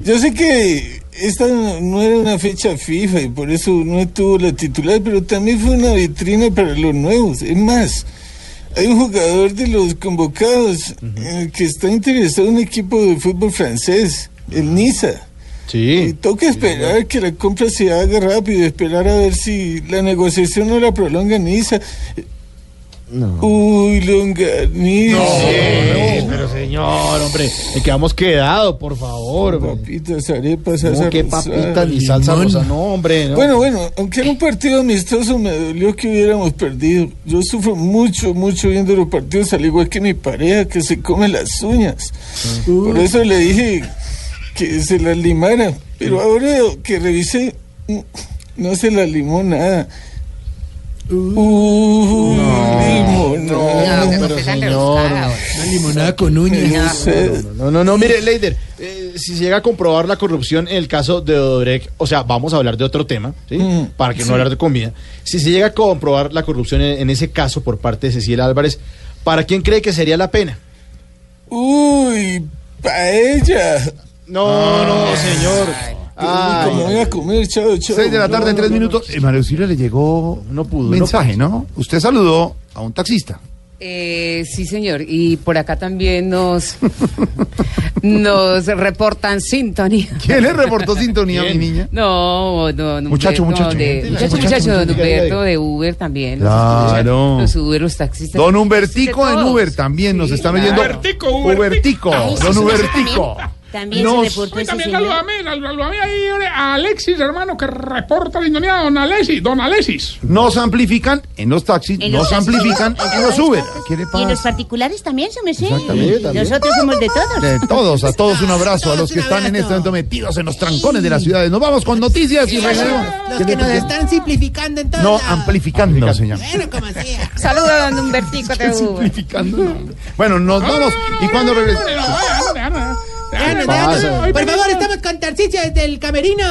S56: Yo sé que esta no no era una fecha FIFA y por eso no estuvo la titular, pero también fue una vitrina para los nuevos. Es más, hay un jugador de los convocados eh, que está interesado en un equipo de fútbol francés, el Niza.
S13: Sí.
S56: Y toca esperar que la compra se haga rápido, esperar a ver si la negociación no la prolonga Niza. Uy, longaniza.
S13: No, pero señor, hombre, ¿en qué hemos quedado, por favor?
S56: Papitas, arepas,
S13: No,
S56: salsa
S13: qué
S56: rosada.
S13: papitas ni salsa rosa, no, hombre. no.
S56: Bueno, bueno, aunque era un partido amistoso, me dolió que hubiéramos perdido. Yo sufro mucho, mucho viendo los partidos, al igual que mi pareja, que se come las uñas. Por eso le dije que se las limara. Pero ahora que revisé, mm, no se las limó nada. Uh, limonada.
S13: No, pero señor.
S54: Una limonada con uñas.
S13: No, no, no, mire, Leider, eh, si se llega a comprobar la corrupción en el caso de Odebrecht, o sea, vamos a hablar de otro tema, ¿sí? Para que no
S56: sí.
S13: hablar de comida. Si se llega a comprobar la corrupción en, en ese caso por parte de Cecilia Álvarez, ¿para quién cree que sería la pena?
S56: Uy, paella.
S13: No, no, señor.
S56: Ay, como voy a comer, chao, chao.
S4: Seis de la tarde, en tres
S56: No,
S4: minutos. Eh, María Auxilio le llegó
S13: no pudo,
S4: mensaje, ¿no? Usted saludó a un taxista.
S18: Eh, sí, señor. Y por acá también nos, nos reportan sintonía.
S4: ¿Quién le reportó sintonía, mi niña?
S18: No, no, no.
S4: Muchacho, muchacho.
S18: de-
S4: Muchacho,
S18: muchacho,
S4: muchacho,
S18: muchacho, don. Humberto de Uber también.
S4: Claro.
S18: Los Uber, los taxistas.
S4: Don Humbertico en. Uber también nos están oyendo.
S18: Hubertico,
S4: Hubertico.
S18: Ay, sí,
S4: Don
S18: sí,
S4: Hubertico.
S19: También
S4: Nos-
S19: se reportó ese
S14: también
S19: señor.
S14: saludame, saludame ahí a Alexis, hermano, que reporta la sintonía, don Alexis, don Alexis.
S4: Nos amplifican en los taxis,
S19: En
S4: nos
S19: los
S4: amplifican
S19: en
S4: los Uber.
S19: partes.
S4: ¿Qué le
S19: Y en los particulares también, merced.
S4: Exactamente, también.
S19: Nosotros somos de todos.
S4: De todos, a todos un abrazo, a los que están en este momento metidos en los trancones de las ciudades. Nos vamos con noticias y regresamos.
S54: Los
S4: ¿Qué
S54: que nos están simplificando en todo.
S4: No, amplificando, señor.
S54: Bueno, como sea.
S18: Saludos a don Humbertico.
S4: Simplificando. Bueno, nos vamos y cuando regresemos.
S54: Déjanos. Por favor, estamos con Tarcicio desde el camerino.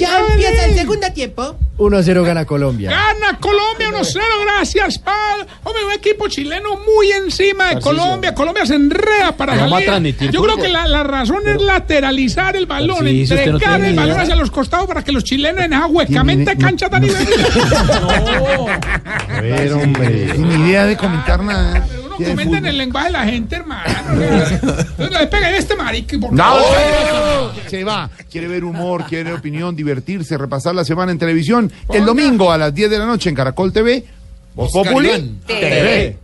S54: Ya empieza el segundo tiempo.
S51: 1 a 0 gana Colombia.
S14: Gana Colombia 1-0, gracias, Pal. Hombre, un equipo chileno muy encima de. Colombia. Colombia se enreda para
S13: Vamos a
S14: salir.
S13: transmitir
S14: Yo creo que la, la razón es lateralizar el balón,
S13: no
S14: entregar el balón
S13: idea.
S14: hacia los costados para que los chilenos en esa huecamente
S4: Tiene-
S14: cancha tan
S4: A ver, hombre. Sin idea de comentar nada.
S14: Uno
S4: ¿Qué de
S14: comenta en
S4: fútbol?
S14: el lenguaje de la gente, hermano. Pega a este marica, por
S4: No,
S14: favor.
S4: se va. Quiere ver humor, quiere opinión, divertirse, repasar la semana en televisión. El domingo a las 10 de la noche en Caracol TV. Voz Populi
S13: Iván.
S4: TV.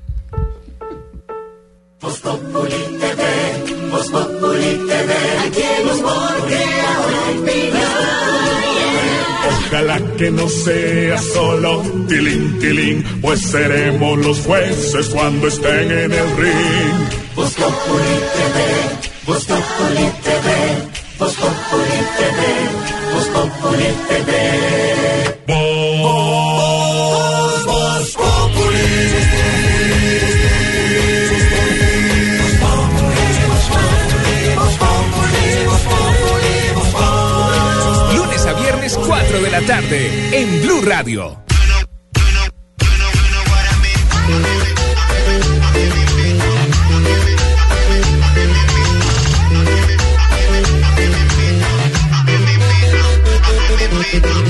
S57: Ojalá que no sea solo tilín, tilín, pues seremos los jueces cuando estén en el ring. Voz Populi TV, Voz Populi TV, Voz Populi TV, Populi TV.
S58: En Blue Radio.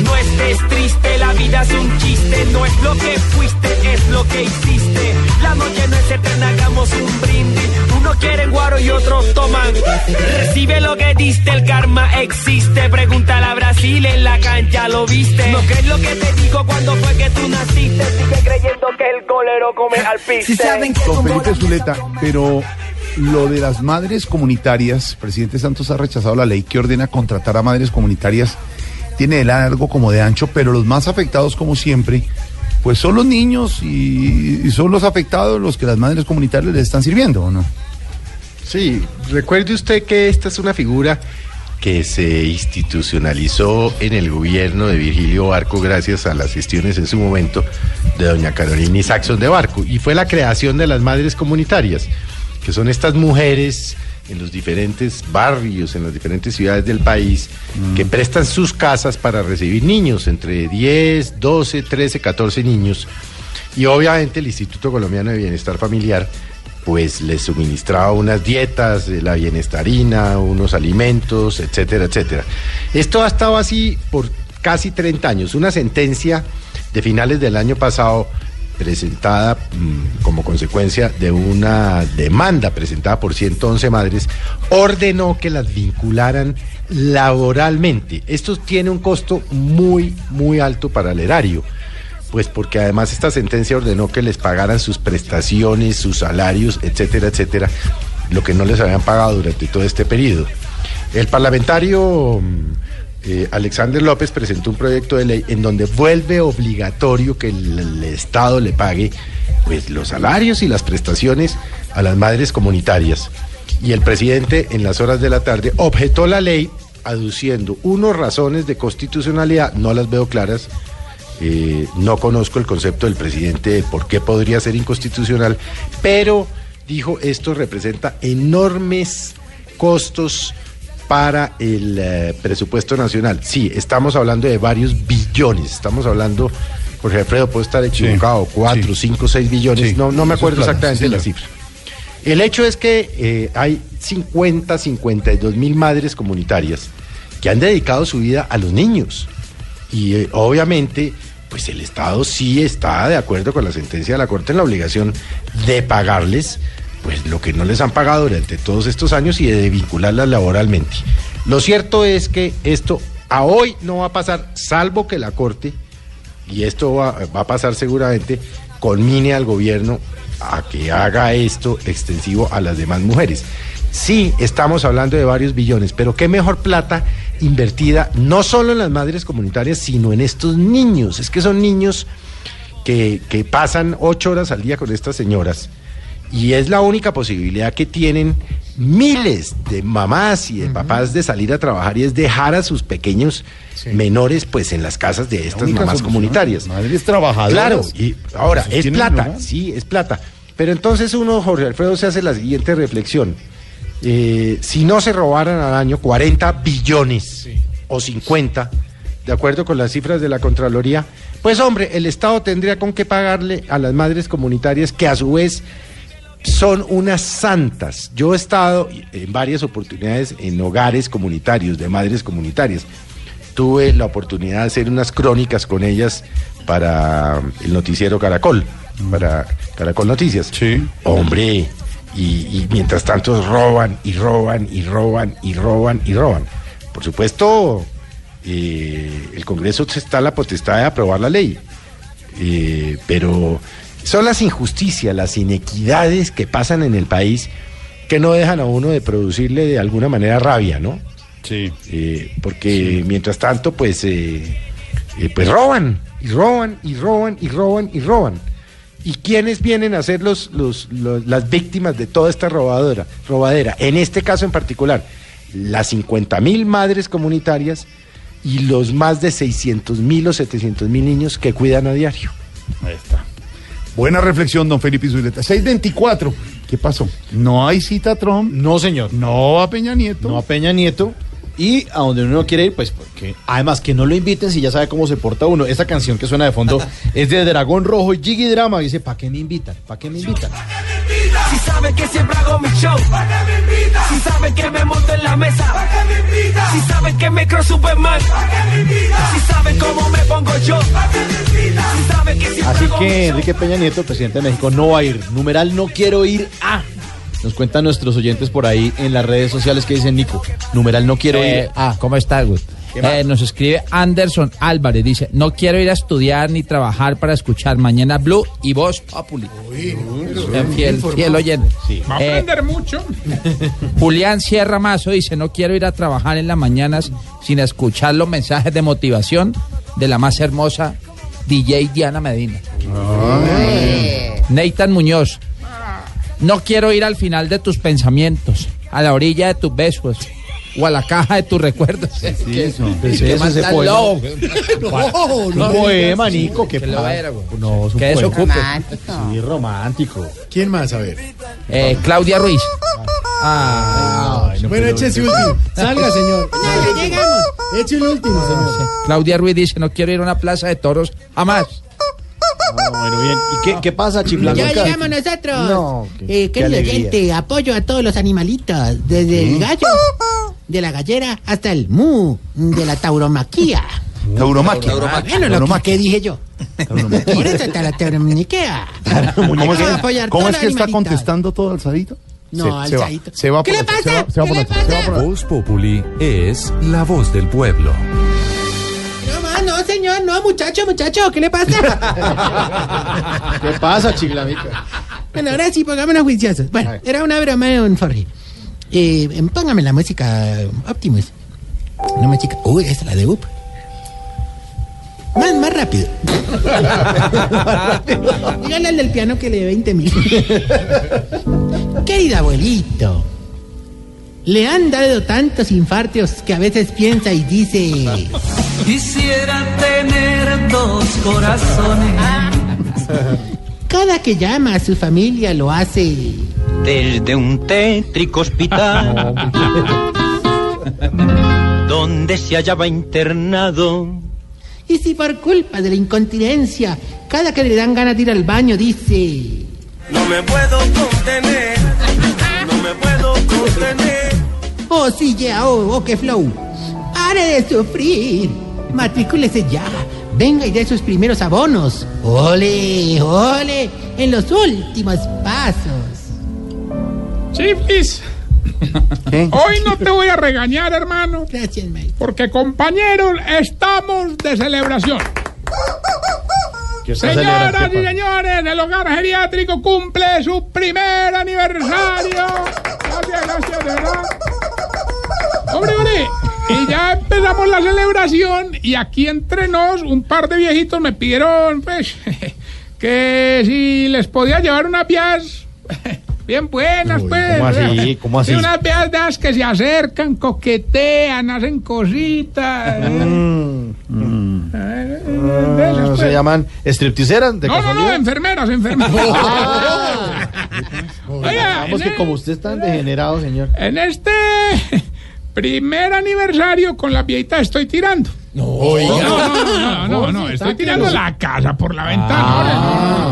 S3: No estés triste, la vida es un chiste, no es lo que fuiste, es lo que hiciste. La noche no es eterna, hagamos un brindis. Uno quiere guaro y otros toman. Recibe lo que diste, el karma existe. Pregúntale a Brasil en la cancha, ¿lo viste? No crees lo que te digo cuando fue que tú naciste. Sigue creyendo que el golero come al piste.
S4: Don Felipe Zuleta, pero lo de las madres comunitarias, presidente Santos ha rechazado la ley que ordena contratar a madres comunitarias. Tiene de largo como de ancho, pero los más afectados, como siempre, pues son los niños y, y son los afectados los que las madres comunitarias les están sirviendo, ¿o no?
S10: Sí, recuerde usted que esta es una figura que se institucionalizó en el gobierno de Virgilio Barco gracias a las gestiones en su momento de doña Carolina Saxon de Barco y fue la creación de las madres comunitarias, que son estas mujeres en los diferentes barrios, en las diferentes ciudades del país, que prestan sus casas para recibir niños, entre 10, 12, 13, 14 niños. Y obviamente el Instituto Colombiano de Bienestar Familiar pues les suministraba unas dietas, eh, la bienestarina, unos alimentos, etcétera, etcétera. Esto ha estado así por casi 30 años. Una sentencia de finales del año pasado presentada mm, como consecuencia de una demanda presentada por 111 madres, ordenó que las vincularan laboralmente. Esto tiene un costo muy, muy alto para el erario. Pues porque además esta sentencia ordenó que les pagaran sus prestaciones, sus salarios, etcétera, etcétera, lo que no les habían pagado durante todo este periodo. El parlamentario mm, eh, Alexander López presentó un proyecto de ley en donde vuelve obligatorio que el, el Estado le pague pues, los salarios y las prestaciones a las madres comunitarias. Y el presidente en las horas de la tarde objetó la ley aduciendo unos razones de constitucionalidad, no las veo claras, eh, no conozco el concepto del presidente de por qué podría ser inconstitucional, pero dijo esto representa enormes costos para el eh, presupuesto nacional. Sí, estamos hablando de varios billones, estamos hablando, Jorge Alfredo, puedo estar equivocado, cuatro, cinco, seis billones, no, no me acuerdo
S4: claro,
S10: exactamente
S4: sí,
S10: la cifra. El hecho es que eh, hay 50, 52 mil madres comunitarias que han dedicado su vida a los niños. Y eh, obviamente, pues el Estado sí está de acuerdo con la sentencia de la Corte en la obligación de pagarles pues lo que no les han pagado durante todos estos años y de vincularlas laboralmente. Lo cierto es que esto a hoy no va a pasar, salvo que la Corte, y esto va, va a pasar seguramente, conmine al gobierno a que haga esto extensivo a las demás mujeres. Sí, estamos hablando de varios billones, pero qué mejor plata invertida no solo en las madres comunitarias, sino en estos niños. Es que son niños que, que pasan ocho horas al día con estas señoras y es la única posibilidad que tienen miles de mamás y de papás de salir a trabajar y es dejar a sus pequeños menores pues en las casas de estas mamás comunitarias.
S4: madres trabajadoras.
S10: Claro, y ahora es plata, sí, es plata. Pero entonces uno, Jorge Alfredo, se hace la siguiente reflexión. Eh, si no se robaran al año 40 billones o 50, de acuerdo con las cifras de la Contraloría, pues hombre, el Estado tendría con qué pagarle a las madres comunitarias que a su vez son unas santas. Yo he estado en varias oportunidades en hogares comunitarios, de madres comunitarias. Tuve la oportunidad de hacer unas crónicas con ellas para el noticiero Caracol, para Caracol Noticias. Sí. Hombre, y, y mientras tanto roban y roban y roban y roban y roban. Por supuesto, eh, el Congreso está la potestad de aprobar la ley, Eh, pero son las injusticias, las inequidades que pasan en el país que no dejan a uno de producirle de alguna manera rabia, ¿no?
S4: Sí.
S10: porque mientras tanto, pues, eh, eh, pues roban, y roban, y roban, y roban, y roban. ¿Y quiénes vienen a ser los, los- los- las víctimas de toda esta robadora, robadera? En este caso en particular, las 50 mil madres comunitarias y los más de 600 mil o 700 mil niños que cuidan a diario.
S4: Ahí está. Buena reflexión, don Felipe Zuleta. 624. ¿Qué pasó? ¿No hay cita a Trump?
S13: No, señor.
S4: No a Peña Nieto.
S13: No a Peña Nieto. Y a donde uno no quiere ir, pues porque además que no lo inviten si ya sabe cómo se porta uno. Esta canción que suena de fondo es de Dragón Rojo y Jiggy Drama. Y dice, ¿para qué me invitan? ¿Para qué me invitan?
S3: Si saben que siempre hago mi show, Si saben que me monto en la mesa, Si saben que me creo Superman, Si saben cómo me pongo yo, Si saben que siempre
S13: Así
S3: hago mi
S13: que
S3: show.
S13: Enrique Peña Nieto, presidente de México, no va a ir. Numeral no quiero ir a. Nos cuentan nuestros oyentes por ahí en las redes sociales que dicen Nico. Numeral no quiero
S31: Eh,
S13: ir.
S31: ah, ¿cómo está,
S13: más?
S31: Eh, nos escribe Anderson Álvarez, dice, no quiero ir a estudiar ni trabajar para escuchar Mañana Blue y Voz Populi. Eh, fiel, fiel oyente.
S14: Va a
S31: Eh,
S14: aprender mucho.
S31: Julián Sierra Mazo dice, no quiero ir a trabajar en las mañanas sin escuchar los mensajes de motivación de la más hermosa DJ Diana Medina. Nathan Muñoz, no quiero ir al final de tus pensamientos, a la orilla de tus besos o a la caja de tus recuerdos. ¿Qué-
S13: eso.
S31: qué más
S13: ese poema.
S31: loco?
S13: No,
S31: no
S13: un poema, Nico. Que
S31: lo era, güey.
S13: No, es un
S31: Que eso ocupe.
S13: Sí, romántico.
S4: ¿Quién más? A ver.
S31: Eh, Claudia Ruiz. Ah,
S32: Bueno, eche ese último. Salga, señor. Ya llegamos. Eche el último, señor.
S31: Claudia Ruiz dice, no quiero ir a una plaza de toros jamás.
S13: Bueno, bien. ¿Y qué, qué pasa, Chiflango?
S54: Ya llegamos nosotros.
S13: No, qué-
S54: eh,
S13: qué
S54: querido
S13: alegría.
S54: oyente, apoyo a todos los animalitos, desde el gallo, de la gallera, hasta el mu, de la tauromaquia.
S4: Tauromaquia.
S54: Ah, Bueno, lo que, ¿qué dije yo? Por eso está la tauromaquia.
S4: ¿Cómo es que, cómo es está contestando todo alzadito?
S54: No,
S4: se, se va,
S54: alzadito.
S4: se va
S54: ¿Qué le pasa?
S4: Se va, va
S54: ¿Qué le
S59: Voz Populi es la voz del pueblo.
S54: No no, señor, no, muchacho, muchacho, ¿qué le pasa?
S13: ¿Qué pasa, Chiflamica?
S54: Bueno, ahora sí, pongámonos juiciosos. Bueno, era una broma de un Forri. Eh, em, póngame la música Optimus. Una música. Uy, esta es la de Up. Más, más rápido. Dígale al del piano que le dé 20 mil. Querido abuelito, le han dado tantos infartos que a veces piensa y dice.
S33: Quisiera tener dos corazones.
S54: Cada que llama a su familia lo hace.
S33: Desde un tétrico hospital donde se hallaba internado.
S54: Y si por culpa de la incontinencia, cada que le dan ganas de ir al baño dice.
S33: No me puedo contener, no me puedo contener.
S54: Oh, sí, ya, oh, oh, qué flow. Pare de sufrir. Matrículese ya. Venga y dé sus primeros abonos. Ole, ole, en los últimos pasos.
S14: Chiflis, hoy no te voy a regañar, hermano.
S54: Gracias, Mike.
S14: Porque, compañeros, estamos de celebración.
S13: ¿Qué está
S14: Señoras y señores, el hogar geriátrico cumple su primer aniversario. Gracias, gracias, de verdad. Hombre, hombre, y ya empezamos la celebración y aquí entre nos un par de viejitos me pidieron, pues, que si les podía llevar unas vías bien buenas, pues.
S13: ¿cómo así? ¿Cómo así?
S14: sí, unas vías que se acercan, coquetean, hacen cositas.
S13: Mm,
S14: Eh, de
S13: Ah,
S14: esas,
S13: ¿Se
S14: pues.
S13: llaman stripticeras de
S14: No, no, no, enfermeras, enfermeras. Oiga,
S13: Vamos que como usted es tan degenerado, señor.
S14: En este primer aniversario con la viejita estoy tirando. No, no, no, no, no, no, estoy tirando la casa por la ventana. No,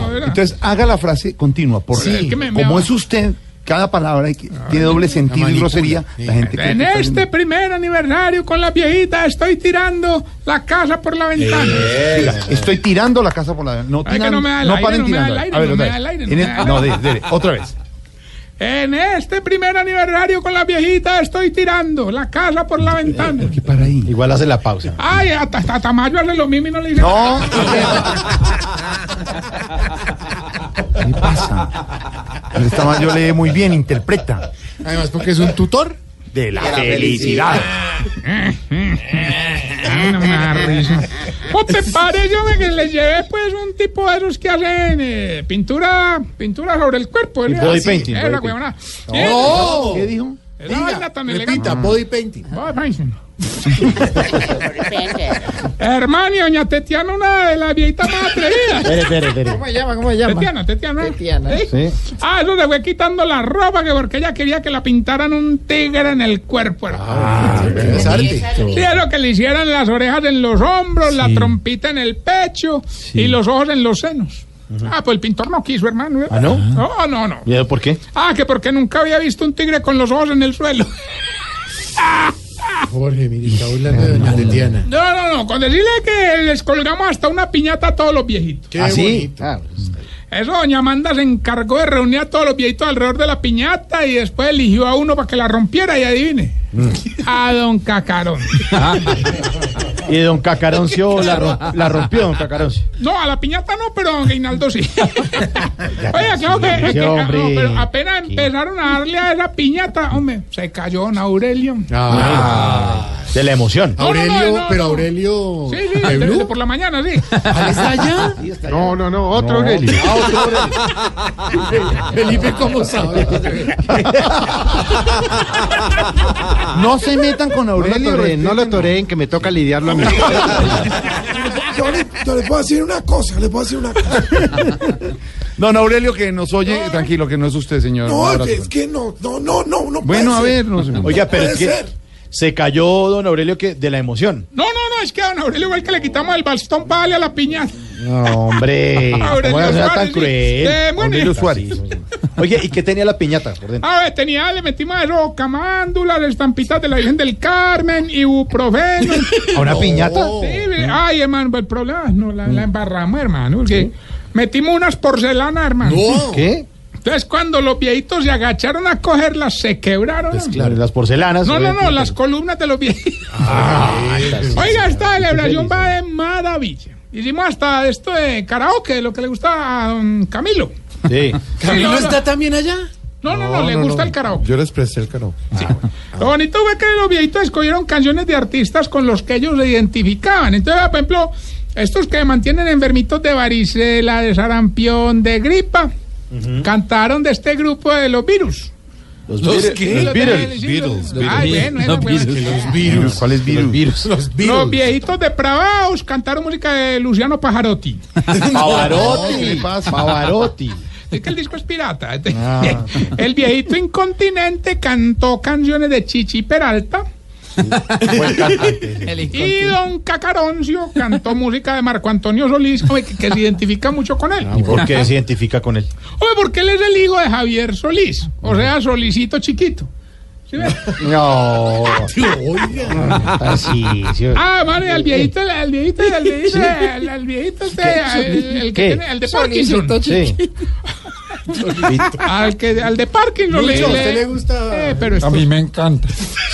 S14: no, no, era-
S4: Entonces, haga la frase continua. Porque
S14: Sí. Es que me- me
S4: como es usted, cada palabra tiene doble sentido y grosería. La gente cree
S14: En este primer aniversario con la viejita estoy tirando la casa por la ventana.
S4: Diga, estoy tirando la casa por la No, tiran-
S14: no no me da
S4: tirando.
S14: el aire,
S4: A ver,
S14: no me da el
S4: vez.
S14: aire, no me da
S4: No,
S14: aire.
S4: dele, dele, otra vez.
S14: En este primer aniversario con la viejita estoy tirando la casa por la ventana.
S4: ¿Qué para ahí?
S13: Igual hace la pausa.
S14: Ay, hasta, hasta Tamayo hace lo mismo y no le dice
S4: No. ¿Qué pasa? El Tamayo lee muy bien, interpreta.
S32: Además, porque es un tutor.
S4: De la,
S32: De la
S4: felicidad.
S14: Ay, no me da risa. ¿Cómo te parece, que le llevé pues un tipo de esos que hacen eh, pintura, pintura sobre el cuerpo? ¿eh?
S13: body
S14: Así,
S13: painting,
S14: eh,
S13: body
S14: la
S13: painting.
S32: No.
S4: ¿Qué dijo?
S14: Esa vaina tan elegante.
S32: Repita, body painting.
S14: Body painting. Hermano, y doña Tetiana, una de las viejitas más atrevidas.
S13: Espere, espere, espere.
S51: ¿Cómo se llama? ¿Cómo se llama?
S14: Tetiana, Tetiana.
S51: Tetiana.
S14: ¿Sí?
S13: Sí.
S14: Ah, eso se fue quitando la ropa que porque ella quería que la pintaran un tigre en el cuerpo. hermano.
S32: Es arte.
S14: Sí, es lo que le hicieran las orejas en los hombros, la trompita en el pecho y los ojos en los senos. Ah, pues el pintor no quiso, hermano. ¿eh?
S13: ¿Ah, no?
S14: No, no, no.
S13: ¿Y por qué?
S14: Ah, que porque nunca había visto un tigre con los ojos en el suelo.
S32: Jorge, mire, está hablando de doña Tetiana.
S14: No, no, no. Con decirle que les colgamos hasta una piñata a todos los viejitos.
S32: Qué
S13: ¿Ah. Ah, pues,
S14: Eso, doña Amanda se encargó de reunir a todos los viejitos alrededor de la piñata y después eligió a uno para que la rompiera y adivine.
S13: Mm.
S14: A don Cacarón.
S13: Y don Cacaroncio la, la rompió, don Cacaroncio.
S14: No, a la piñata no, pero a don Reinaldo sí. Oye, claro que,
S13: Sí,
S14: que- ah,
S13: hombre.
S14: no, pero apenas empezaron a darle a esa piñata, hombre, se cayó don Aurelio.
S32: Ah.
S13: De la emoción.
S14: No, no, no,
S32: Aurelio,
S14: no,
S32: pero
S14: no.
S32: Aurelio.
S14: Sí, sí, por la mañana, sí.
S32: ¿Ah, ¿Está allá?
S4: No, no, no, otro Aurelio.
S32: Felipe, ¿cómo sabe?
S4: No se metan con
S60: No lo
S4: Aurelio.
S60: toreen, no lo toreen, que me toca lidiarlo a mí.
S61: Yo le, yo le puedo decir una cosa, le puedo decir una cosa.
S4: Don Aurelio que nos oye, tranquilo, que no es usted, señor.
S61: No, es que no, no, no, no, no.
S4: Bueno, a ver, no.
S13: Oiga, pero
S61: puede
S13: es que
S61: ser.
S13: Se cayó don Aurelio que de la emoción.
S14: No, no, no, es que a don Aurelio igual que le quitamos el bastón para darle a la piñata.
S13: No, hombre.
S14: Aurelio
S13: ¿Cómo era
S14: Suárez,
S13: tan cruel?
S14: Eh, bueno.
S13: Aurelio Suárez. Oye, ¿y qué tenía la piñata por dentro?
S14: A ver, tenía, le metimos eso, camándulas, estampitas de la Virgen del Carmen, ibuprofeno.
S13: ¿A una piñata?
S14: Sí, ay, hermano, el problema es no la, la embarramos, hermano, porque metimos unas porcelanas, hermano.
S13: ¿Qué?
S14: Entonces, cuando los viejitos se agacharon a cogerlas, se quebraron.
S13: Pues claro, las porcelanas.
S14: No, no, no, las columnas de los viejitos.
S13: Ah,
S14: Oiga, esta celebración va de maravilla. Hicimos hasta esto de karaoke, lo que le gusta a don Camilo.
S13: Sí.
S32: ¿Camilo
S14: no, no.
S32: está también allá?
S14: No, no, no, le gusta el karaoke.
S61: Yo les presté el karaoke.
S14: Lo bonito fue que los viejitos escogieron canciones de artistas con los que ellos se identificaban. Entonces, por ejemplo, estos que mantienen enfermitos de varicela, de sarampión, de gripa, cantaron de este grupo de los virus.
S13: Los,
S14: ¿Los
S13: Beatles.
S14: qué?
S13: Los
S14: Los
S13: Beatles.
S14: de- Beatles, Ay, bueno, eso,
S13: Los. Beatles.
S4: Los virus. ¿Cuál es virus?
S61: Los
S14: Los viejitos depravados cantaron música de Luciano Pajarotti.
S13: Pavarotti.
S4: ¿Qué le pasa?
S13: Pavarotti.
S14: Es que el disco es pirata.
S13: Ah.
S14: El viejito incontinente cantó canciones de Chichi Peralta. Y don Cacaroncio cantó música de Marco Antonio Solís, que, que se identifica mucho con él.
S13: ¿Y por qué se identifica con él?
S14: Hombre, porque él es el hijo de Javier Solís, o sea, Solicito chiquito. ¿Sí?
S13: No. Así, sí.
S14: Ah, vale, al viejito, al viejito, al viejito, al, viejito este, el, el que
S13: ¿Qué?
S14: tiene, el de Parkinson.
S13: Sí.
S14: Al que, al de Parkinson le,
S32: Lucho, ¿a
S14: le-
S32: usted le gusta?
S14: Eh, pero esto-
S62: A mí me encanta.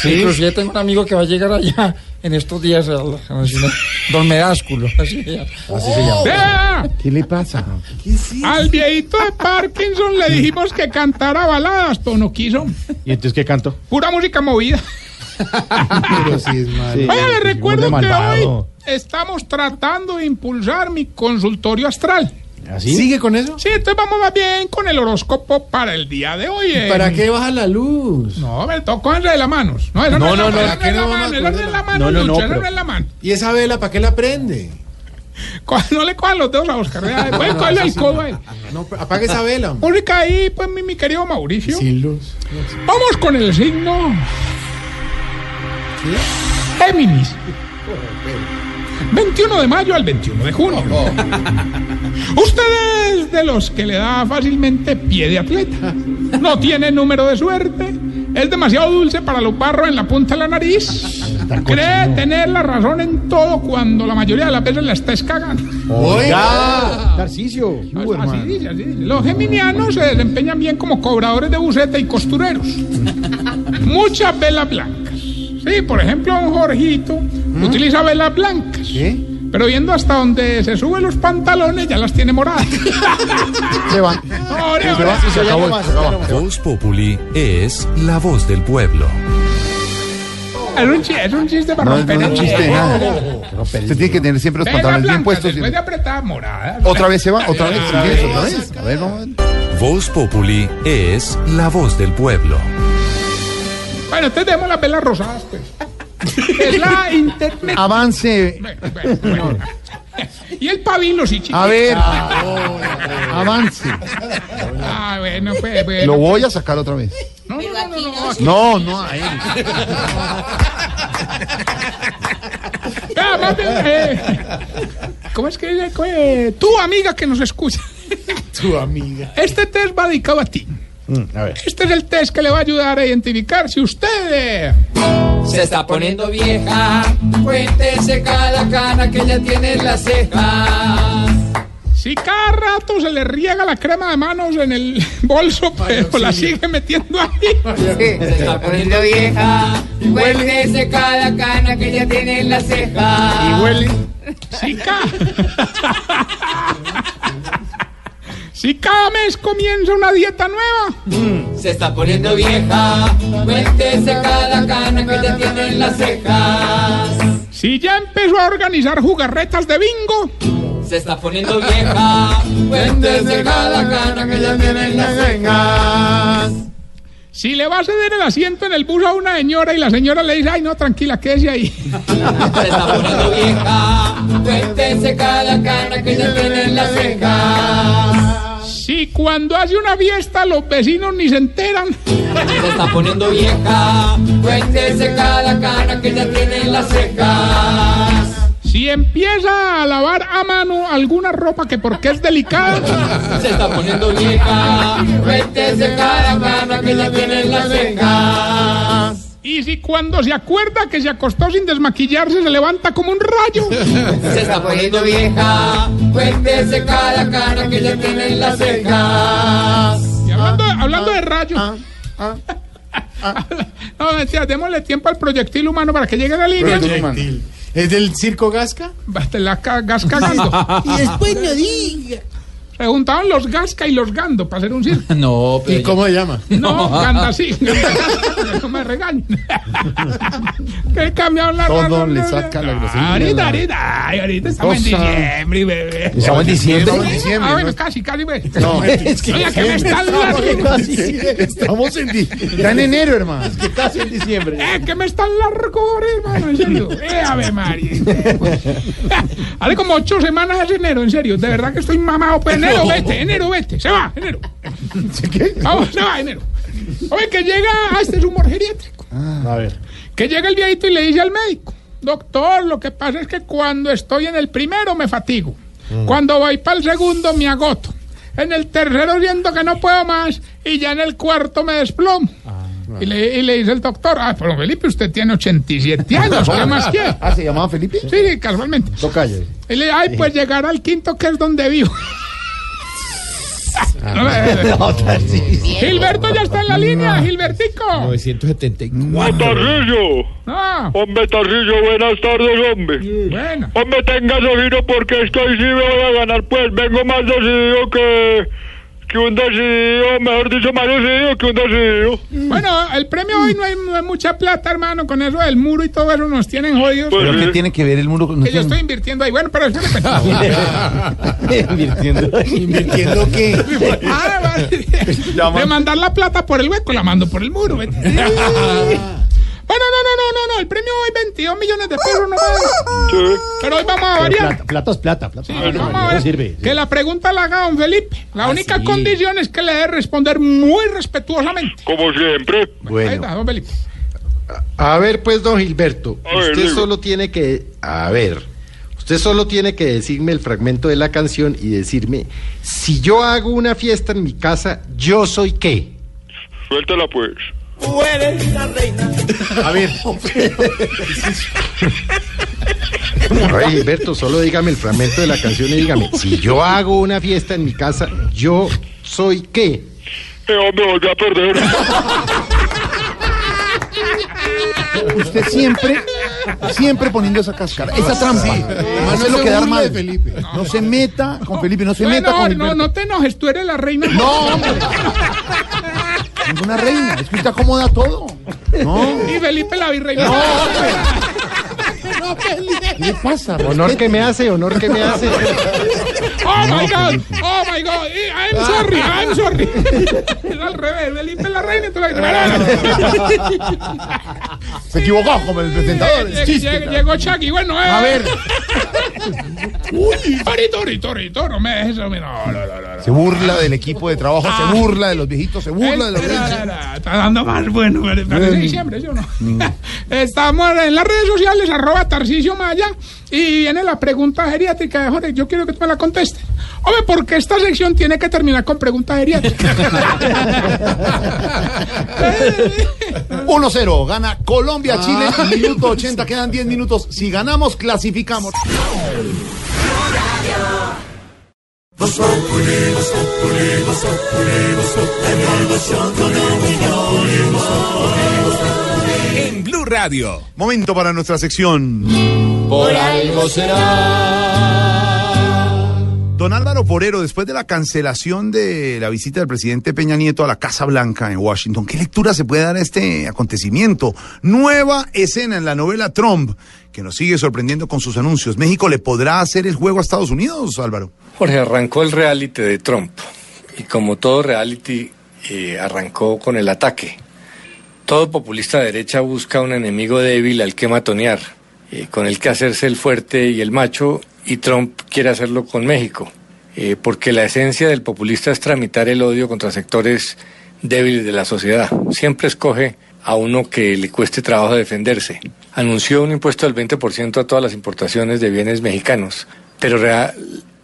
S62: Inclusive tengo un amigo que va a llegar allá en estos días, Don Medásculo. Así se llama.
S13: Así se llama.
S14: Vea,
S4: ¿Qué le pasa?
S14: Al viejito de Parkinson le dijimos que cantara baladas, pero no quiso.
S13: ¿Y entonces qué canto?
S14: Pura música movida.
S61: Pero sí es malo.
S13: Sí.
S14: Oiga, le recuerdo que hoy estamos tratando de impulsar mi consultorio astral.
S13: ¿Así?
S32: ¿Sigue con eso?
S14: Sí, entonces vamos más bien con el horóscopo para el día de hoy. eh.
S32: ¿Para qué baja la luz?
S14: No, me tocó de la manos. No, no,
S13: No,
S14: es la
S13: no, no,
S14: esa
S32: ¿para qué
S14: es la
S32: no
S14: mano, no
S13: No, no, no,
S14: no.
S32: ¿Y esa vela para qué la prende?
S14: No le cojan los dedos a Oscar. Pueden cogerle el codo él.
S32: No, apague esa vela. hombre.
S14: Música ahí, pues, mi, mi querido Mauricio.
S32: Sin luz.
S14: Vamos con el signo. Géminis. 21 de mayo al 21 de junio. Usted es de los que le da fácilmente pie de atleta. No tiene número de suerte. Es demasiado dulce para los barros en la punta de la nariz. Cree tener la razón en todo cuando la mayoría de las veces la está cagando.
S13: Oiga. Tarcicio.
S14: Así dice, así dice. Los geminianos se desempeñan bien como cobradores de buceta y costureros. Muchas velas blancas. Sí, por ejemplo, don Jorgito utiliza velas blancas. Pero viendo hasta donde se suben los pantalones, ya las tiene moradas.
S4: Se van.
S14: Ore, ore.
S13: Se acabó, se acabó.
S59: Voz Populi es la voz del pueblo.
S14: Es un, chi- es un chiste para
S4: No,
S14: romper
S4: no es
S14: el
S4: chiste de nada. Usted tiene que tener siempre los pantalones bien puestos.
S14: después de apretar moradas.
S4: Otra vez se va, otra vez.
S14: Otra vez.
S4: otra vez. A ver, vamos. a ver.
S59: Voz Populi es la voz del pueblo.
S14: Bueno, entonces demos las velas rosadas, pues. Es la internet.
S4: Avance.
S14: Bueno. Y el pabilo, sí, chiquito.
S4: A ver. Avance.
S14: Ah, bueno, pues, bueno.
S4: Lo voy a sacar otra vez.
S14: No, no, no, no, no, aquí-
S4: No, no a él.
S14: Ah, más bien, eh, ¿Cómo es que dice? ¿Cómo es? Tu amiga que nos escucha.
S32: Tu amiga.
S14: Este test va dedicado a ti.
S13: A ver.
S14: Este es el test que le va a ayudar a identificar si usted
S33: Se está poniendo vieja, cuéntese cada cana que ya tiene en las cejas.
S14: Si cada rato se le riega la crema de manos en el bolso, pero la sigue metiendo ahí.
S33: Se está poniendo vieja, cuéntese cada cana que ya tiene en las cejas.
S14: Y huele. Si cada... si cada mes comienza una dieta nueva.
S33: Se está poniendo vieja, cuéntese cada cana que ya tiene en las cejas.
S14: Si ya empezó a organizar jugarretas de bingo.
S33: Se está poniendo vieja, cuéntese cada cana que ya tiene en las cejas.
S14: Si le va a ceder el asiento en el bus a una señora y la señora le dice, ay no, tranquila, quédese ahí.
S33: Se está poniendo vieja, cuéntese cada cana que ya tiene en las cejas.
S14: Si Si cuando hace una fiesta los vecinos ni se enteran.
S33: Se está poniendo vieja, cuéntese cada cana que ya tiene en las cejas.
S14: Si empieza a lavar a mano alguna ropa que porque es delicada.
S33: Se está poniendo vieja, cuéntese cada cana que ya tiene en las cejas.
S14: Y si cuando se acuerda que se acostó sin desmaquillarse se levanta como un rayo.
S33: Se está poniendo vieja, cuéntese cada cana que ya tiene en las cejas.
S14: Y hablando, hablando de rayo. no, mentira, démosle tiempo al proyectil humano para que llegue a la línea.
S32: Proyectil. ¿Es del circo Gasca?
S14: La ca- gas cagando.
S32: Y después no diga.
S14: Se juntaban los Gasca y los Gando para hacer un circo.
S31: No,
S32: ¿Y cómo se llama?
S14: No, Ganda sí. No me regañen. que cambiaron la
S4: Todo
S14: razón,
S4: le saca la grosería.
S14: Ahorita, ahorita, ay, ahorita estamos en diciembre, bebé.
S4: Estamos en diciembre. Estamos en diciembre,
S14: Ah, bueno,
S4: ¿no?
S14: casi, casi, güey.
S4: No, es que
S14: Oiga, que me están largo.
S4: Estamos en, di- ya en enero, hermano. Es que casi en diciembre.
S14: Eh, que me están largo, hermano, en serio. Eh, ave María. Hace como ocho semanas es enero, en serio. De verdad que estoy mamado. Pues enero, vete, enero, vete. Se va, enero. Vamos, se va, enero. Oye, que llega a este es humor geriátrico.
S4: A ver.
S14: Que llega el viejito y le dice al médico, doctor, lo que pasa es que cuando estoy en el primero me fatigo. Cuando voy para el segundo me agoto. En el tercero siento que no puedo más y ya en el cuarto me desplomo. Y, le, y le dice el doctor, ah, pero Felipe, usted tiene 87 años, ¿qué más quiere?
S4: Ah, ¿se llamaba Felipe?
S14: Sí, sí, casualmente.
S4: Tocayo.
S14: Y le dice, ay, pues llegar al quinto que es donde vivo. Gilberto ya está en la línea, Gilbertico.
S56: 974.
S63: Tarrillo.
S14: No.
S63: Hombre, Tarrillo, buenas tardes, hombre.
S14: Bueno.
S63: Hombre, tenga giro porque estoy sí me voy a ganar, pues vengo más decidido que, que un decidido, mejor dicho, más decidido que un decidido.
S14: Bueno, el premio hoy no es, no es mucha plata, hermano, con eso del muro y todo eso nos tienen jodidos.
S4: ¿Pero qué tiene que ver el muro con
S14: que yo estoy invirtiendo ahí. Bueno, pero eso le
S4: Invirtiendo. ¿Invirtiendo qué?
S14: Ah, vale. De mandar la plata por el hueco, la mando por el muro. Bueno, no, no, no, no, no. El premio hoy 22 millones de pesos, no más. Pero hoy vamos a variar.
S32: Plata, plata es plata. plata.
S14: Sí,
S32: Ah, no,
S14: vamos
S32: no,
S14: a
S32: no
S14: ver.
S32: sirve.
S14: Que la pregunta la haga don Felipe. La única condición es que le debe responder muy respetuosamente.
S63: Como siempre.
S14: Ahí
S60: Bueno,
S14: está, don Felipe.
S60: a ver pues, don Gilberto,
S63: A
S60: usted solo tiene que, a ver, usted solo tiene que decirme el fragmento de la canción y decirme, si yo hago una fiesta en mi casa, ¿yo soy qué?
S63: Suéltala, pues.
S33: Tú eres la reina.
S60: A ver. Ver, Gilberto, solo dígame el fragmento de la canción y dígame, si yo hago una fiesta en mi casa, ¿yo soy qué?
S63: Eh, hombre, volví a perder.
S4: Usted siempre, siempre poniendo esa cáscara, esa trampa. No se
S32: no
S4: lo quedar mal.
S32: de Felipe.
S4: No se meta con Felipe, no se meta con
S14: no,
S4: Gilberto.
S14: no te enojes, tú eres la reina.
S4: No, hombre. Ninguna reina. Es que usted acomoda todo. No.
S14: Y Felipe la virreina.
S4: No, hombre. ¿Qué le pasa?
S60: Honor que me hace, honor que me hace.
S14: Oh my God, oh my God, Eh, I'm sorry, I'm sorry. Es al revés, Felipe la reina y tú la
S4: Se equivocó como el presentador. es
S14: Llegó,
S4: chiste.
S14: llegó, llegó Chucky, bueno, eh.
S4: A ver.
S14: Torito, torito, torito, no me dejes eso, no, no, no, no.
S4: Se burla del equipo de trabajo,
S14: Ah.
S4: se burla de los viejitos, se burla de los
S14: espera, Está dando más bueno, pero parece diciembre, ¿sí o no? Estamos en las redes sociales, arroba Tarcicio Maya, y viene la pregunta geriátrica de Jorge. Yo quiero que tú me la contestes. Hombre, ¿por qué esta sección tiene que terminar con preguntas geriátricas?
S4: 1-0, gana Colombia, Chile, minuto 80, quedan 10 minutos. Si ganamos, clasificamos.
S29: En Blue Radio.
S4: Momento para nuestra sección.
S33: Por algo será.
S4: Don Álvaro Porero, después de la cancelación de la visita del presidente Peña Nieto a la Casa Blanca en Washington, ¿qué lectura se puede dar a este acontecimiento? Nueva escena en la novela Trump, que nos sigue sorprendiendo con sus anuncios. ¿México le podrá hacer el juego a Estados Unidos, Álvaro?
S48: Jorge, arrancó el reality de Trump y como todo reality eh, arrancó con el ataque. Todo populista de derecha busca un enemigo débil al que matonear, eh, con el que hacerse el fuerte y el macho y Trump quiere hacerlo con México. eh, porque la esencia del populista es tramitar el odio contra sectores débiles de la sociedad. Siempre escoge a uno que le cueste trabajo defenderse. Anunció un impuesto del 20% a todas las importaciones de bienes mexicanos, pero real-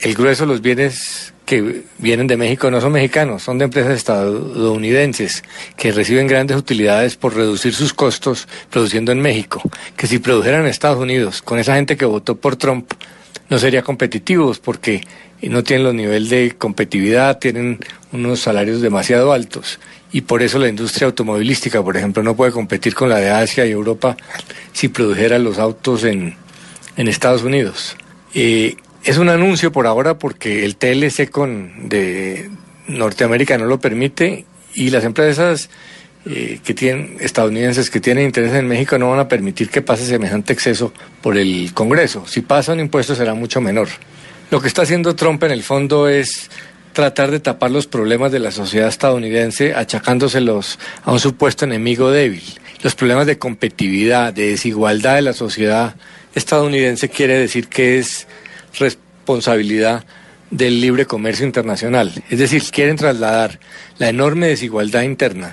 S48: el grueso de los bienes que vienen de México no son mexicanos, son de empresas estadounidenses que reciben grandes utilidades por reducir sus costos produciendo en México, que si produjeran en Estados Unidos con esa gente que votó por Trump no sería competitivos porque no tienen los niveles de competitividad, tienen unos salarios demasiado altos y por eso la industria automovilística, por ejemplo, no puede competir con la de Asia y Europa si produjera los autos en, en Estados Unidos. Eh, es un anuncio por ahora porque el TLC con de Norteamérica no lo permite y las empresas eh, que tienen estadounidenses que tienen interés en México no van a permitir que pase semejante exceso por el Congreso. Si pasa un impuesto será mucho menor. Lo que está haciendo Trump en el fondo es tratar de tapar los problemas de la sociedad estadounidense achacándoselos a un supuesto enemigo débil. Los problemas de competitividad, de desigualdad de la sociedad estadounidense quiere decir que es responsabilidad del libre comercio internacional. Es decir, quieren trasladar la enorme desigualdad interna,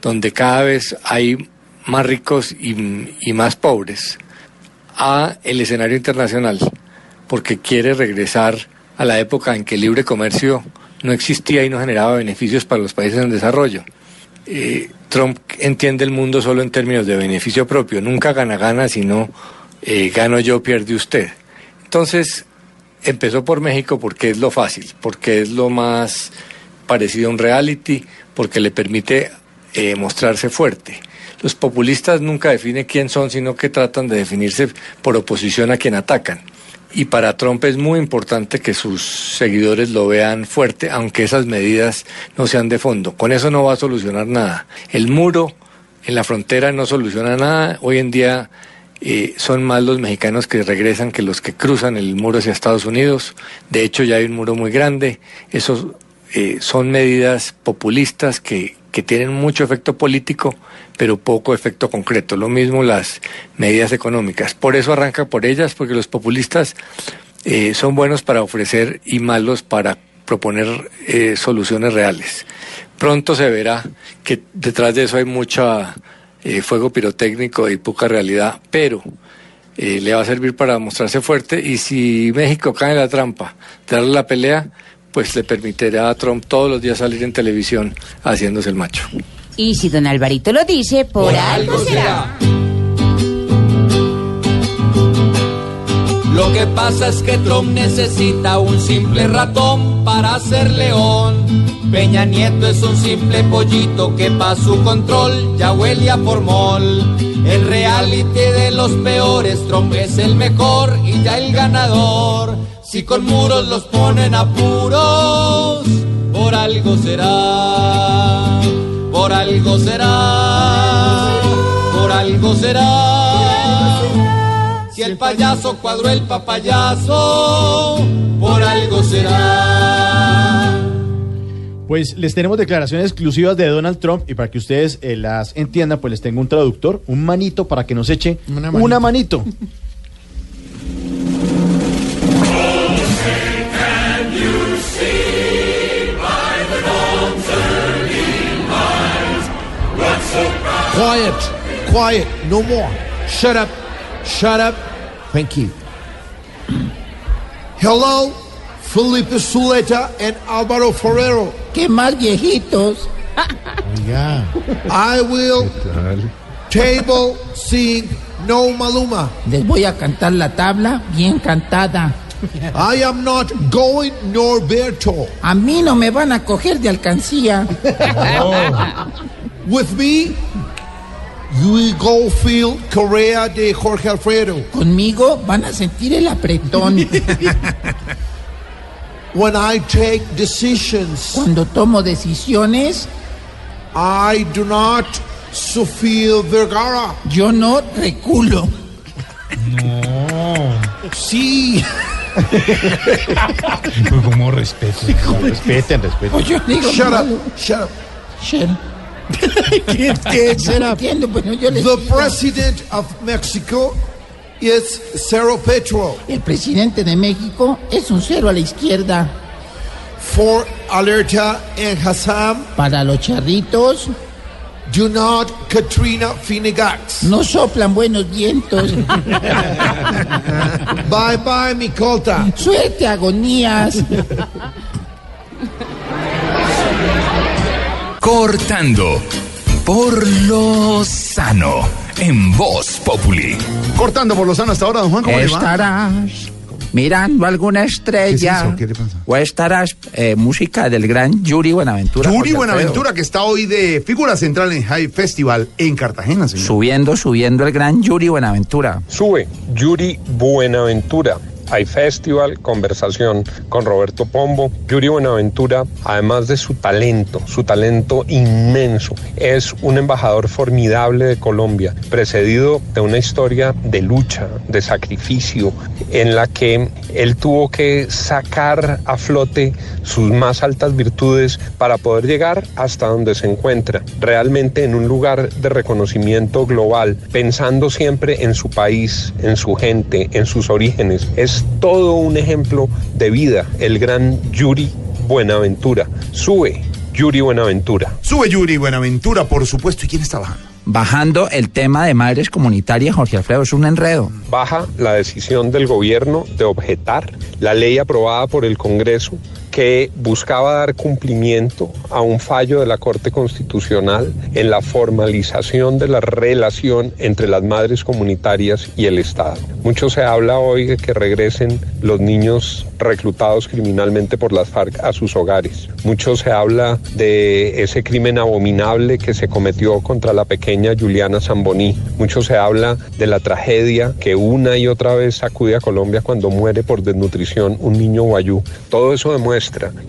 S48: donde cada vez hay más ricos y, más pobres, a el escenario internacional, porque quiere regresar a la época en que el libre comercio no existía y no generaba beneficios para los países en desarrollo. Eh, Trump entiende el mundo solo en términos de beneficio propio, nunca gana-gana, sino eh, gano yo, pierde usted. Entonces, empezó por México porque es lo fácil, porque es lo más parecido a un reality, porque le permite eh, mostrarse fuerte. Los populistas nunca definen quién son, sino que tratan de definirse por oposición a quien atacan. Y para Trump es muy importante que sus seguidores lo vean fuerte, aunque esas medidas no sean de fondo. Con eso no va a solucionar nada. El muro en la frontera no soluciona nada. Hoy en día son más los mexicanos que regresan que los que cruzan el muro hacia Estados Unidos. De hecho, ya hay un muro muy grande. Esos eh, son medidas populistas que, que tienen mucho efecto político, pero poco efecto concreto. Lo mismo las medidas económicas. Por eso arranca por ellas, porque los populistas eh, son buenos para ofrecer y malos para proponer eh, soluciones reales. Pronto se verá que detrás de eso hay mucha eh, fuego pirotécnico y poca realidad, pero eh, le va a servir para mostrarse fuerte y si México cae en la trampa, de darle la pelea, pues le permitirá a Trump todos los días salir en televisión haciéndose el macho.
S19: Y si don Alvarito lo dice, por, algo será.
S33: Lo que pasa es que Trump necesita un simple ratón para ser león. Peña Nieto es un simple pollito que pa' su control ya huele a formol. El reality de los peores, Trump es el mejor y ya el ganador. Si con muros los ponen a puros, por algo será, por algo será, por algo será. Si el payaso cuadró el papayazo, por algo será.
S13: Pues les tenemos declaraciones exclusivas de Donald Trump y para que ustedes eh, las entiendan, pues les tengo un traductor, un manito para que nos eche una manito.
S61: Quiet, quiet, no more. Shut up, shut up. Thank you. Hello, Felipe Zuleta and Álvaro Ferrero.
S54: ¿Qué más viejitos?
S61: I will table sing no Maluma.
S54: Les voy a cantar la tabla bien cantada.
S61: I am not going Norberto.
S54: A mí no me van a coger de alcancía.
S61: With me, you will go feel Correa de Jorge Alfredo.
S54: Conmigo van a sentir el apretón.
S61: When I take decisions,
S54: Cuando tomo decisiones,
S61: I do not Sofía Vergara.
S54: yo no reculo.
S61: Sí.
S13: Como respeto. Respeten, respeten.
S54: Pues digo,
S61: Shut
S54: no,
S61: up. Shut up.
S54: Shut up.
S61: ¿Qué, qué,
S54: No entiendo, yo les
S61: The president of Mexico is Cerro Petro.
S54: El presidente de México es un cero a la izquierda.
S61: For alerta en Hassam.
S54: Para los charritos.
S61: Do not Katrina Finegax.
S54: No soplan buenos vientos.
S61: Bye bye, mi colta.
S54: Suerte, agonías.
S29: Cortando por lo sano en Voz Populi.
S4: Cortando por lo sano hasta ahora, don Juan, ¿cómo le va?
S31: Estarás mirando alguna estrella.
S4: ¿Qué es eso? ¿Qué le pasa?
S31: O estarás eh, música del gran Yuri Buenaventura.
S4: Yuri Buenaventura, que está hoy de figura central en High Festival en Cartagena, señor.
S31: Subiendo, subiendo el gran Yuri Buenaventura.
S47: Sube Yuri Buenaventura. Hay festival, conversación con Roberto Pombo. Yuri Buenaventura, además de su talento, su talento inmenso, es un embajador formidable de Colombia, precedido de una historia de lucha, de sacrificio, en la que él tuvo que sacar a flote sus más altas virtudes para poder llegar hasta donde se encuentra, realmente en un lugar de reconocimiento global, pensando siempre en su país, en su gente, en sus orígenes. Es todo un ejemplo de vida, el gran Yuri Buenaventura. Sube Yuri Buenaventura.
S4: Sube Yuri Buenaventura, por supuesto. ¿Y quién está bajando?
S31: Bajando el tema de madres comunitarias, Jorge Alfredo, es un enredo.
S47: Baja la decisión del gobierno de objetar la ley aprobada por el Congreso que buscaba dar cumplimiento a un fallo de la Corte Constitucional en la formalización de la relación entre las madres comunitarias y el Estado. Mucho se habla hoy de que regresen los niños reclutados criminalmente por las FARC a sus hogares. Mucho se habla de ese crimen abominable que se cometió contra la pequeña Juliana Zamboní. Mucho se habla de la tragedia que una y otra vez sacude a Colombia cuando muere por desnutrición un niño guayú. Todo eso demuestra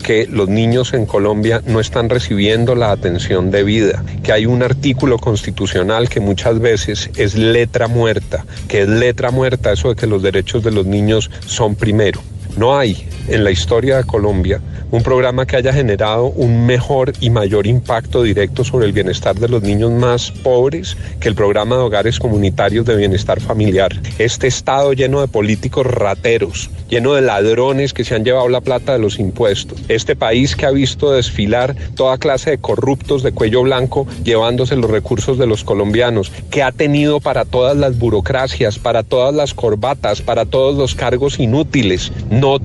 S47: que los niños en Colombia no están recibiendo la atención debida, que hay un artículo constitucional que muchas veces es letra muerta, que es letra muerta eso de que los derechos de los niños son primero. No hay en la historia de Colombia un programa que haya generado un mejor y mayor impacto directo sobre el bienestar de los niños más pobres que el programa de hogares comunitarios de bienestar familiar. Este estado lleno de políticos rateros, lleno de ladrones que se han llevado la plata de los impuestos. Este país que ha visto desfilar toda clase de corruptos de cuello blanco llevándose los recursos de los colombianos, que ha tenido para todas las burocracias, para todas las corbatas, para todos los cargos inútiles,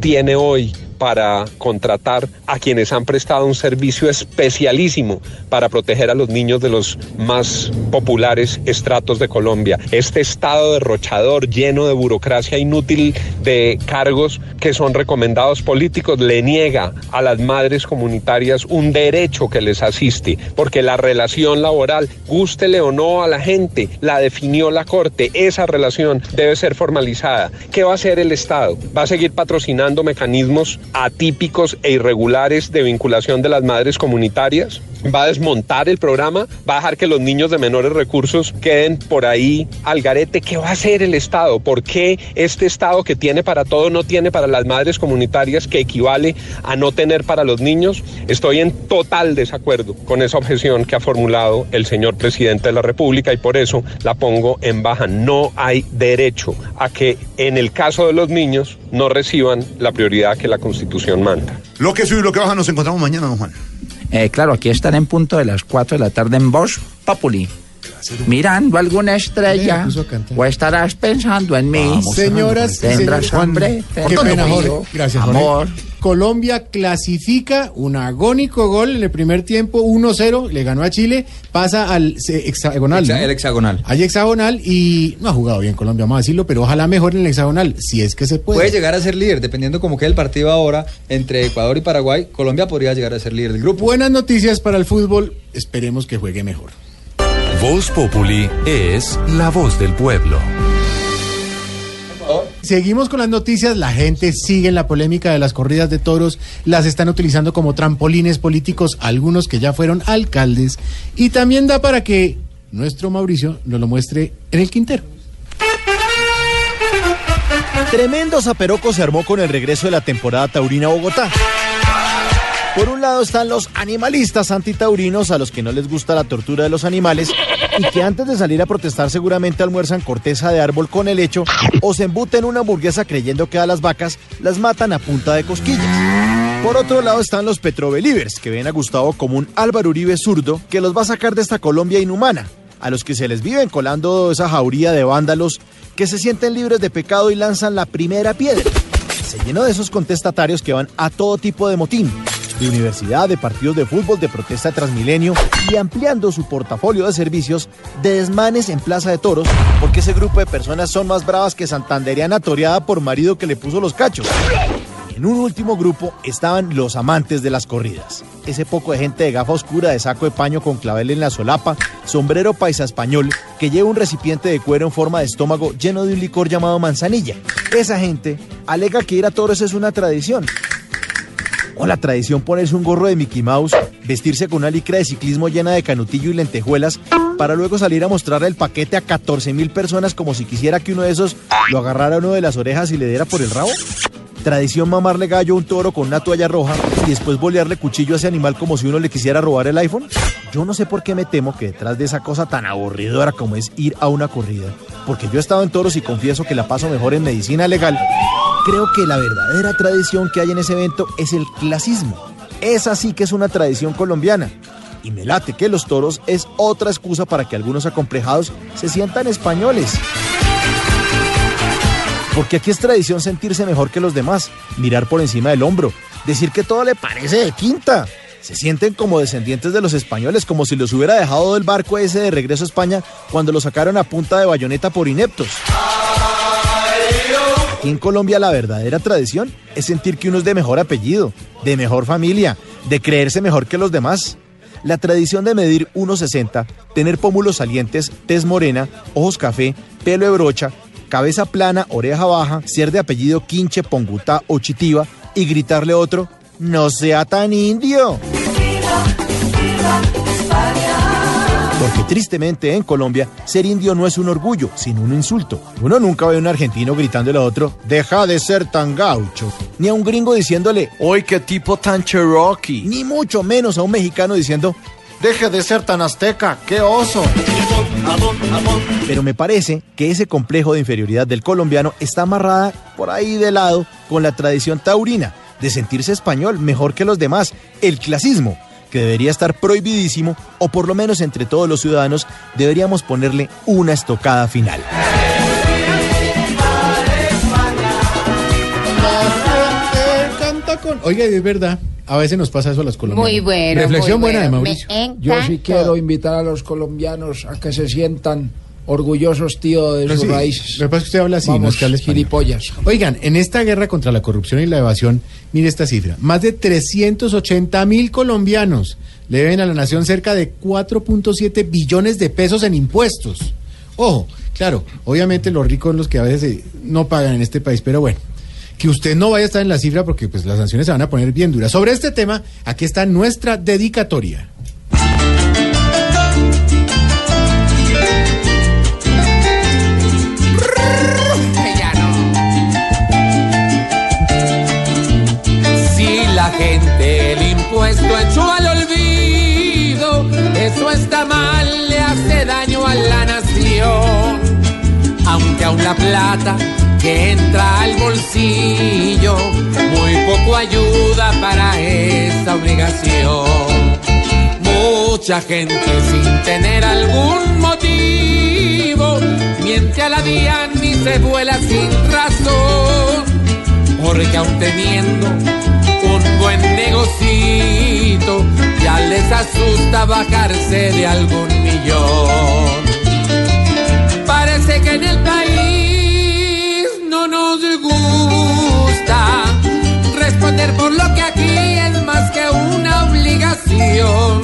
S47: tiene hoy para contratar a quienes han prestado un servicio especialísimo para proteger a los niños de los más populares estratos de Colombia. Este estado derrochador lleno de burocracia inútil de cargos que son recomendados políticos le niega a las madres comunitarias un derecho que les asiste, porque la relación laboral, gústele o no a la gente, la definió la Corte, esa relación debe ser formalizada. ¿Qué va a hacer el Estado? ¿Va a seguir patrocinando mecanismos atípicos e irregulares de vinculación de las madres comunitarias? ¿Va a desmontar el programa? ¿Va a dejar que los niños de menores recursos queden por ahí al garete? ¿Qué va a hacer el Estado? ¿Por qué este Estado que tiene para todo no tiene para las madres comunitarias que equivale a no tener para los niños? Estoy en total desacuerdo con esa objeción que ha formulado el señor presidente de la República y por eso la pongo en baja. No hay derecho a que en el caso de los niños no reciban la prioridad que la Constitución manda.
S4: Lo que sube y lo que baja nos encontramos mañana, don Juan.
S31: Eh, claro, aquí estaré en punto de las 4 de la tarde en Voz Populi. Mirando alguna estrella, o estarás pensando en mí.
S32: Señoras
S31: Tendrás hambre,
S32: Qué
S31: tendrás
S32: pena,
S31: frío,
S32: Jorge. Gracias, Jorge.
S31: amor.
S32: Colombia clasifica un agónico gol en el primer tiempo, 1-0, le ganó a Chile, pasa al hexagonal.
S64: Hexa-
S32: ¿no?
S64: el hexagonal.
S32: Hay hexagonal y no ha jugado bien Colombia, vamos a decirlo, pero ojalá mejor en el hexagonal, si es que se puede.
S64: Puede llegar a ser líder, dependiendo como quede el partido ahora entre Ecuador y Paraguay. Colombia podría llegar a ser líder del grupo.
S32: Buenas noticias para el fútbol, esperemos que juegue mejor.
S59: Voz Populi es la voz del pueblo.
S32: Seguimos con las noticias, la gente sigue en la polémica de las corridas de toros, las están utilizando como trampolines políticos, algunos que ya fueron alcaldes, y también da para que nuestro Mauricio nos lo muestre en el Quintero.
S65: Tremendo zaperoco se armó con el regreso de la temporada taurina a Bogotá. Por un lado están los animalistas antitaurinos a los que no les gusta la tortura de los animales y que antes de salir a protestar seguramente almuerzan corteza de árbol con el hecho o se embuten una hamburguesa creyendo que a las vacas las matan a punta de cosquillas.
S13: Por otro lado están los Petrobelievers, que ven a Gustavo como un Álvaro Uribe zurdo que los va a sacar de esta Colombia inhumana, a los que se les viven colando esa jauría de vándalos que se sienten libres de pecado y lanzan la primera piedra. Se llenó de esos contestatarios que van a todo tipo de motín, de universidad, de partidos de fútbol, de protesta Transmilenio y ampliando su portafolio de servicios de desmanes en Plaza de Toros, porque ese grupo de personas son más bravas que Santanderiana toreada por marido que le puso los cachos. En un último grupo estaban los amantes de las corridas. Ese poco de gente de gafa oscura, de saco de paño con clavel en la solapa, sombrero paisa español, que lleva un recipiente de cuero en forma de estómago lleno de un licor llamado manzanilla. Esa gente alega que ir a toros es una tradición. O la tradición ponerse un gorro de Mickey Mouse, vestirse con una licra de ciclismo llena de canutillo y lentejuelas, para luego salir a mostrarle el paquete a 14 mil personas como si quisiera que uno de esos lo agarrara a uno de las orejas y le diera por el rabo. Tradición mamarle gallo a un toro con una toalla roja y después bolearle cuchillo a ese animal como si uno le quisiera robar el iPhone. Yo no sé por qué me temo que detrás de esa cosa tan aburridora como es ir a una corrida, porque yo he estado en toros y confieso que la paso mejor en medicina legal, creo que la verdadera tradición que hay en ese evento es el clasismo. Esa sí que es una tradición colombiana. Y me late que los toros es otra excusa para que algunos acomplejados se sientan españoles. Porque aquí es tradición sentirse mejor que los demás, mirar por encima del hombro, decir que todo le parece de quinta. Se sienten como descendientes de los españoles, como si los hubiera dejado del barco ese de regreso a España cuando lo sacaron a punta de bayoneta por ineptos. Aquí en Colombia la verdadera tradición es sentir que uno es de mejor apellido, de mejor familia, de creerse mejor que los demás. La tradición de medir 1,60, tener pómulos salientes, tez morena, ojos café, pelo de brocha, cabeza plana, oreja baja, ser de apellido Quinche, Pongutá o Chitiva y gritarle a otro, no sea tan indio. Porque tristemente en Colombia ser indio no es un orgullo, sino un insulto. Uno nunca ve a un argentino gritándole a otro, deja de ser tan gaucho. Ni a un gringo diciéndole, hoy qué tipo tan cherokee. Ni mucho menos a un mexicano diciendo, deje de ser tan azteca, qué oso. Pero me parece que ese complejo de inferioridad del colombiano está amarrada por ahí de lado con la tradición taurina de sentirse español mejor que los demás, el clasismo, que debería estar prohibidísimo o por lo menos entre todos los ciudadanos deberíamos ponerle una estocada final.
S32: Oiga, es verdad. A veces nos pasa eso a los colombianos.
S18: Muy bueno.
S32: Reflexión
S18: muy
S32: buena de. Mauricio.
S31: Yo sí quiero invitar a los colombianos a que se sientan orgullosos, tío, de sus
S32: sí,
S31: raíces.
S32: Lo que pasa es que usted habla así, no
S31: Vamos,
S32: es que hable español.
S31: gilipollas.
S32: Oigan, en esta guerra contra la corrupción y la evasión, mire esta cifra. Más de 380 mil colombianos le deben a la nación cerca de 4.7 billones de pesos en impuestos. Ojo, claro, obviamente los ricos los que a veces eh, no pagan en este país, pero bueno. Que usted no vaya a estar en la cifra porque pues las sanciones se van a poner bien duras. Sobre este tema, aquí está nuestra dedicatoria.
S33: Eso está mal, le hace daño a la nación. Aunque aún la plata que entra al bolsillo, muy poco ayuda para esa obligación. Mucha gente sin tener algún motivo, miente a la DIAN y se vuela sin razón porque aún teniendo un buen negocito, ya les asusta bajarse de algún millón. Parece que en el país no nos gusta responder por lo que aquí es más que una obligación.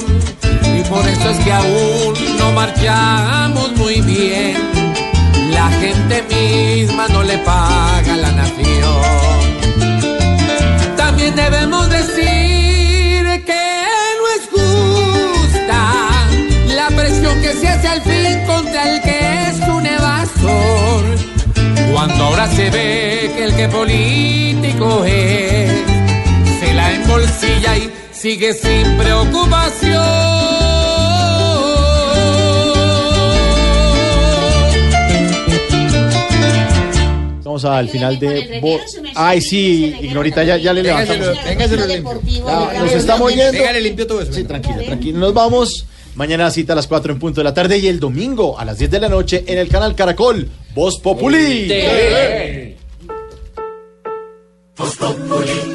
S33: Y por eso es que aún no marchamos muy bien. La gente misma no le paga la nación. Debemos decir que no es justa la presión que se hace al fin contra el que es un evasor. Cuando ahora se ve que el que político es, se la embolsilla y sigue sin preocupación.
S13: Al final de... Bo- Ay, sí, Ignorita, ya, ya le levantamos. Nos estamos yendo.
S8: Limpio todo eso.
S13: Sí, tranquila, tranquila. Nos vamos. Mañana cita a las 4 en punto de la tarde y el domingo a las 10 de la noche en el canal Caracol. Voz Populi.
S66: Voz Populi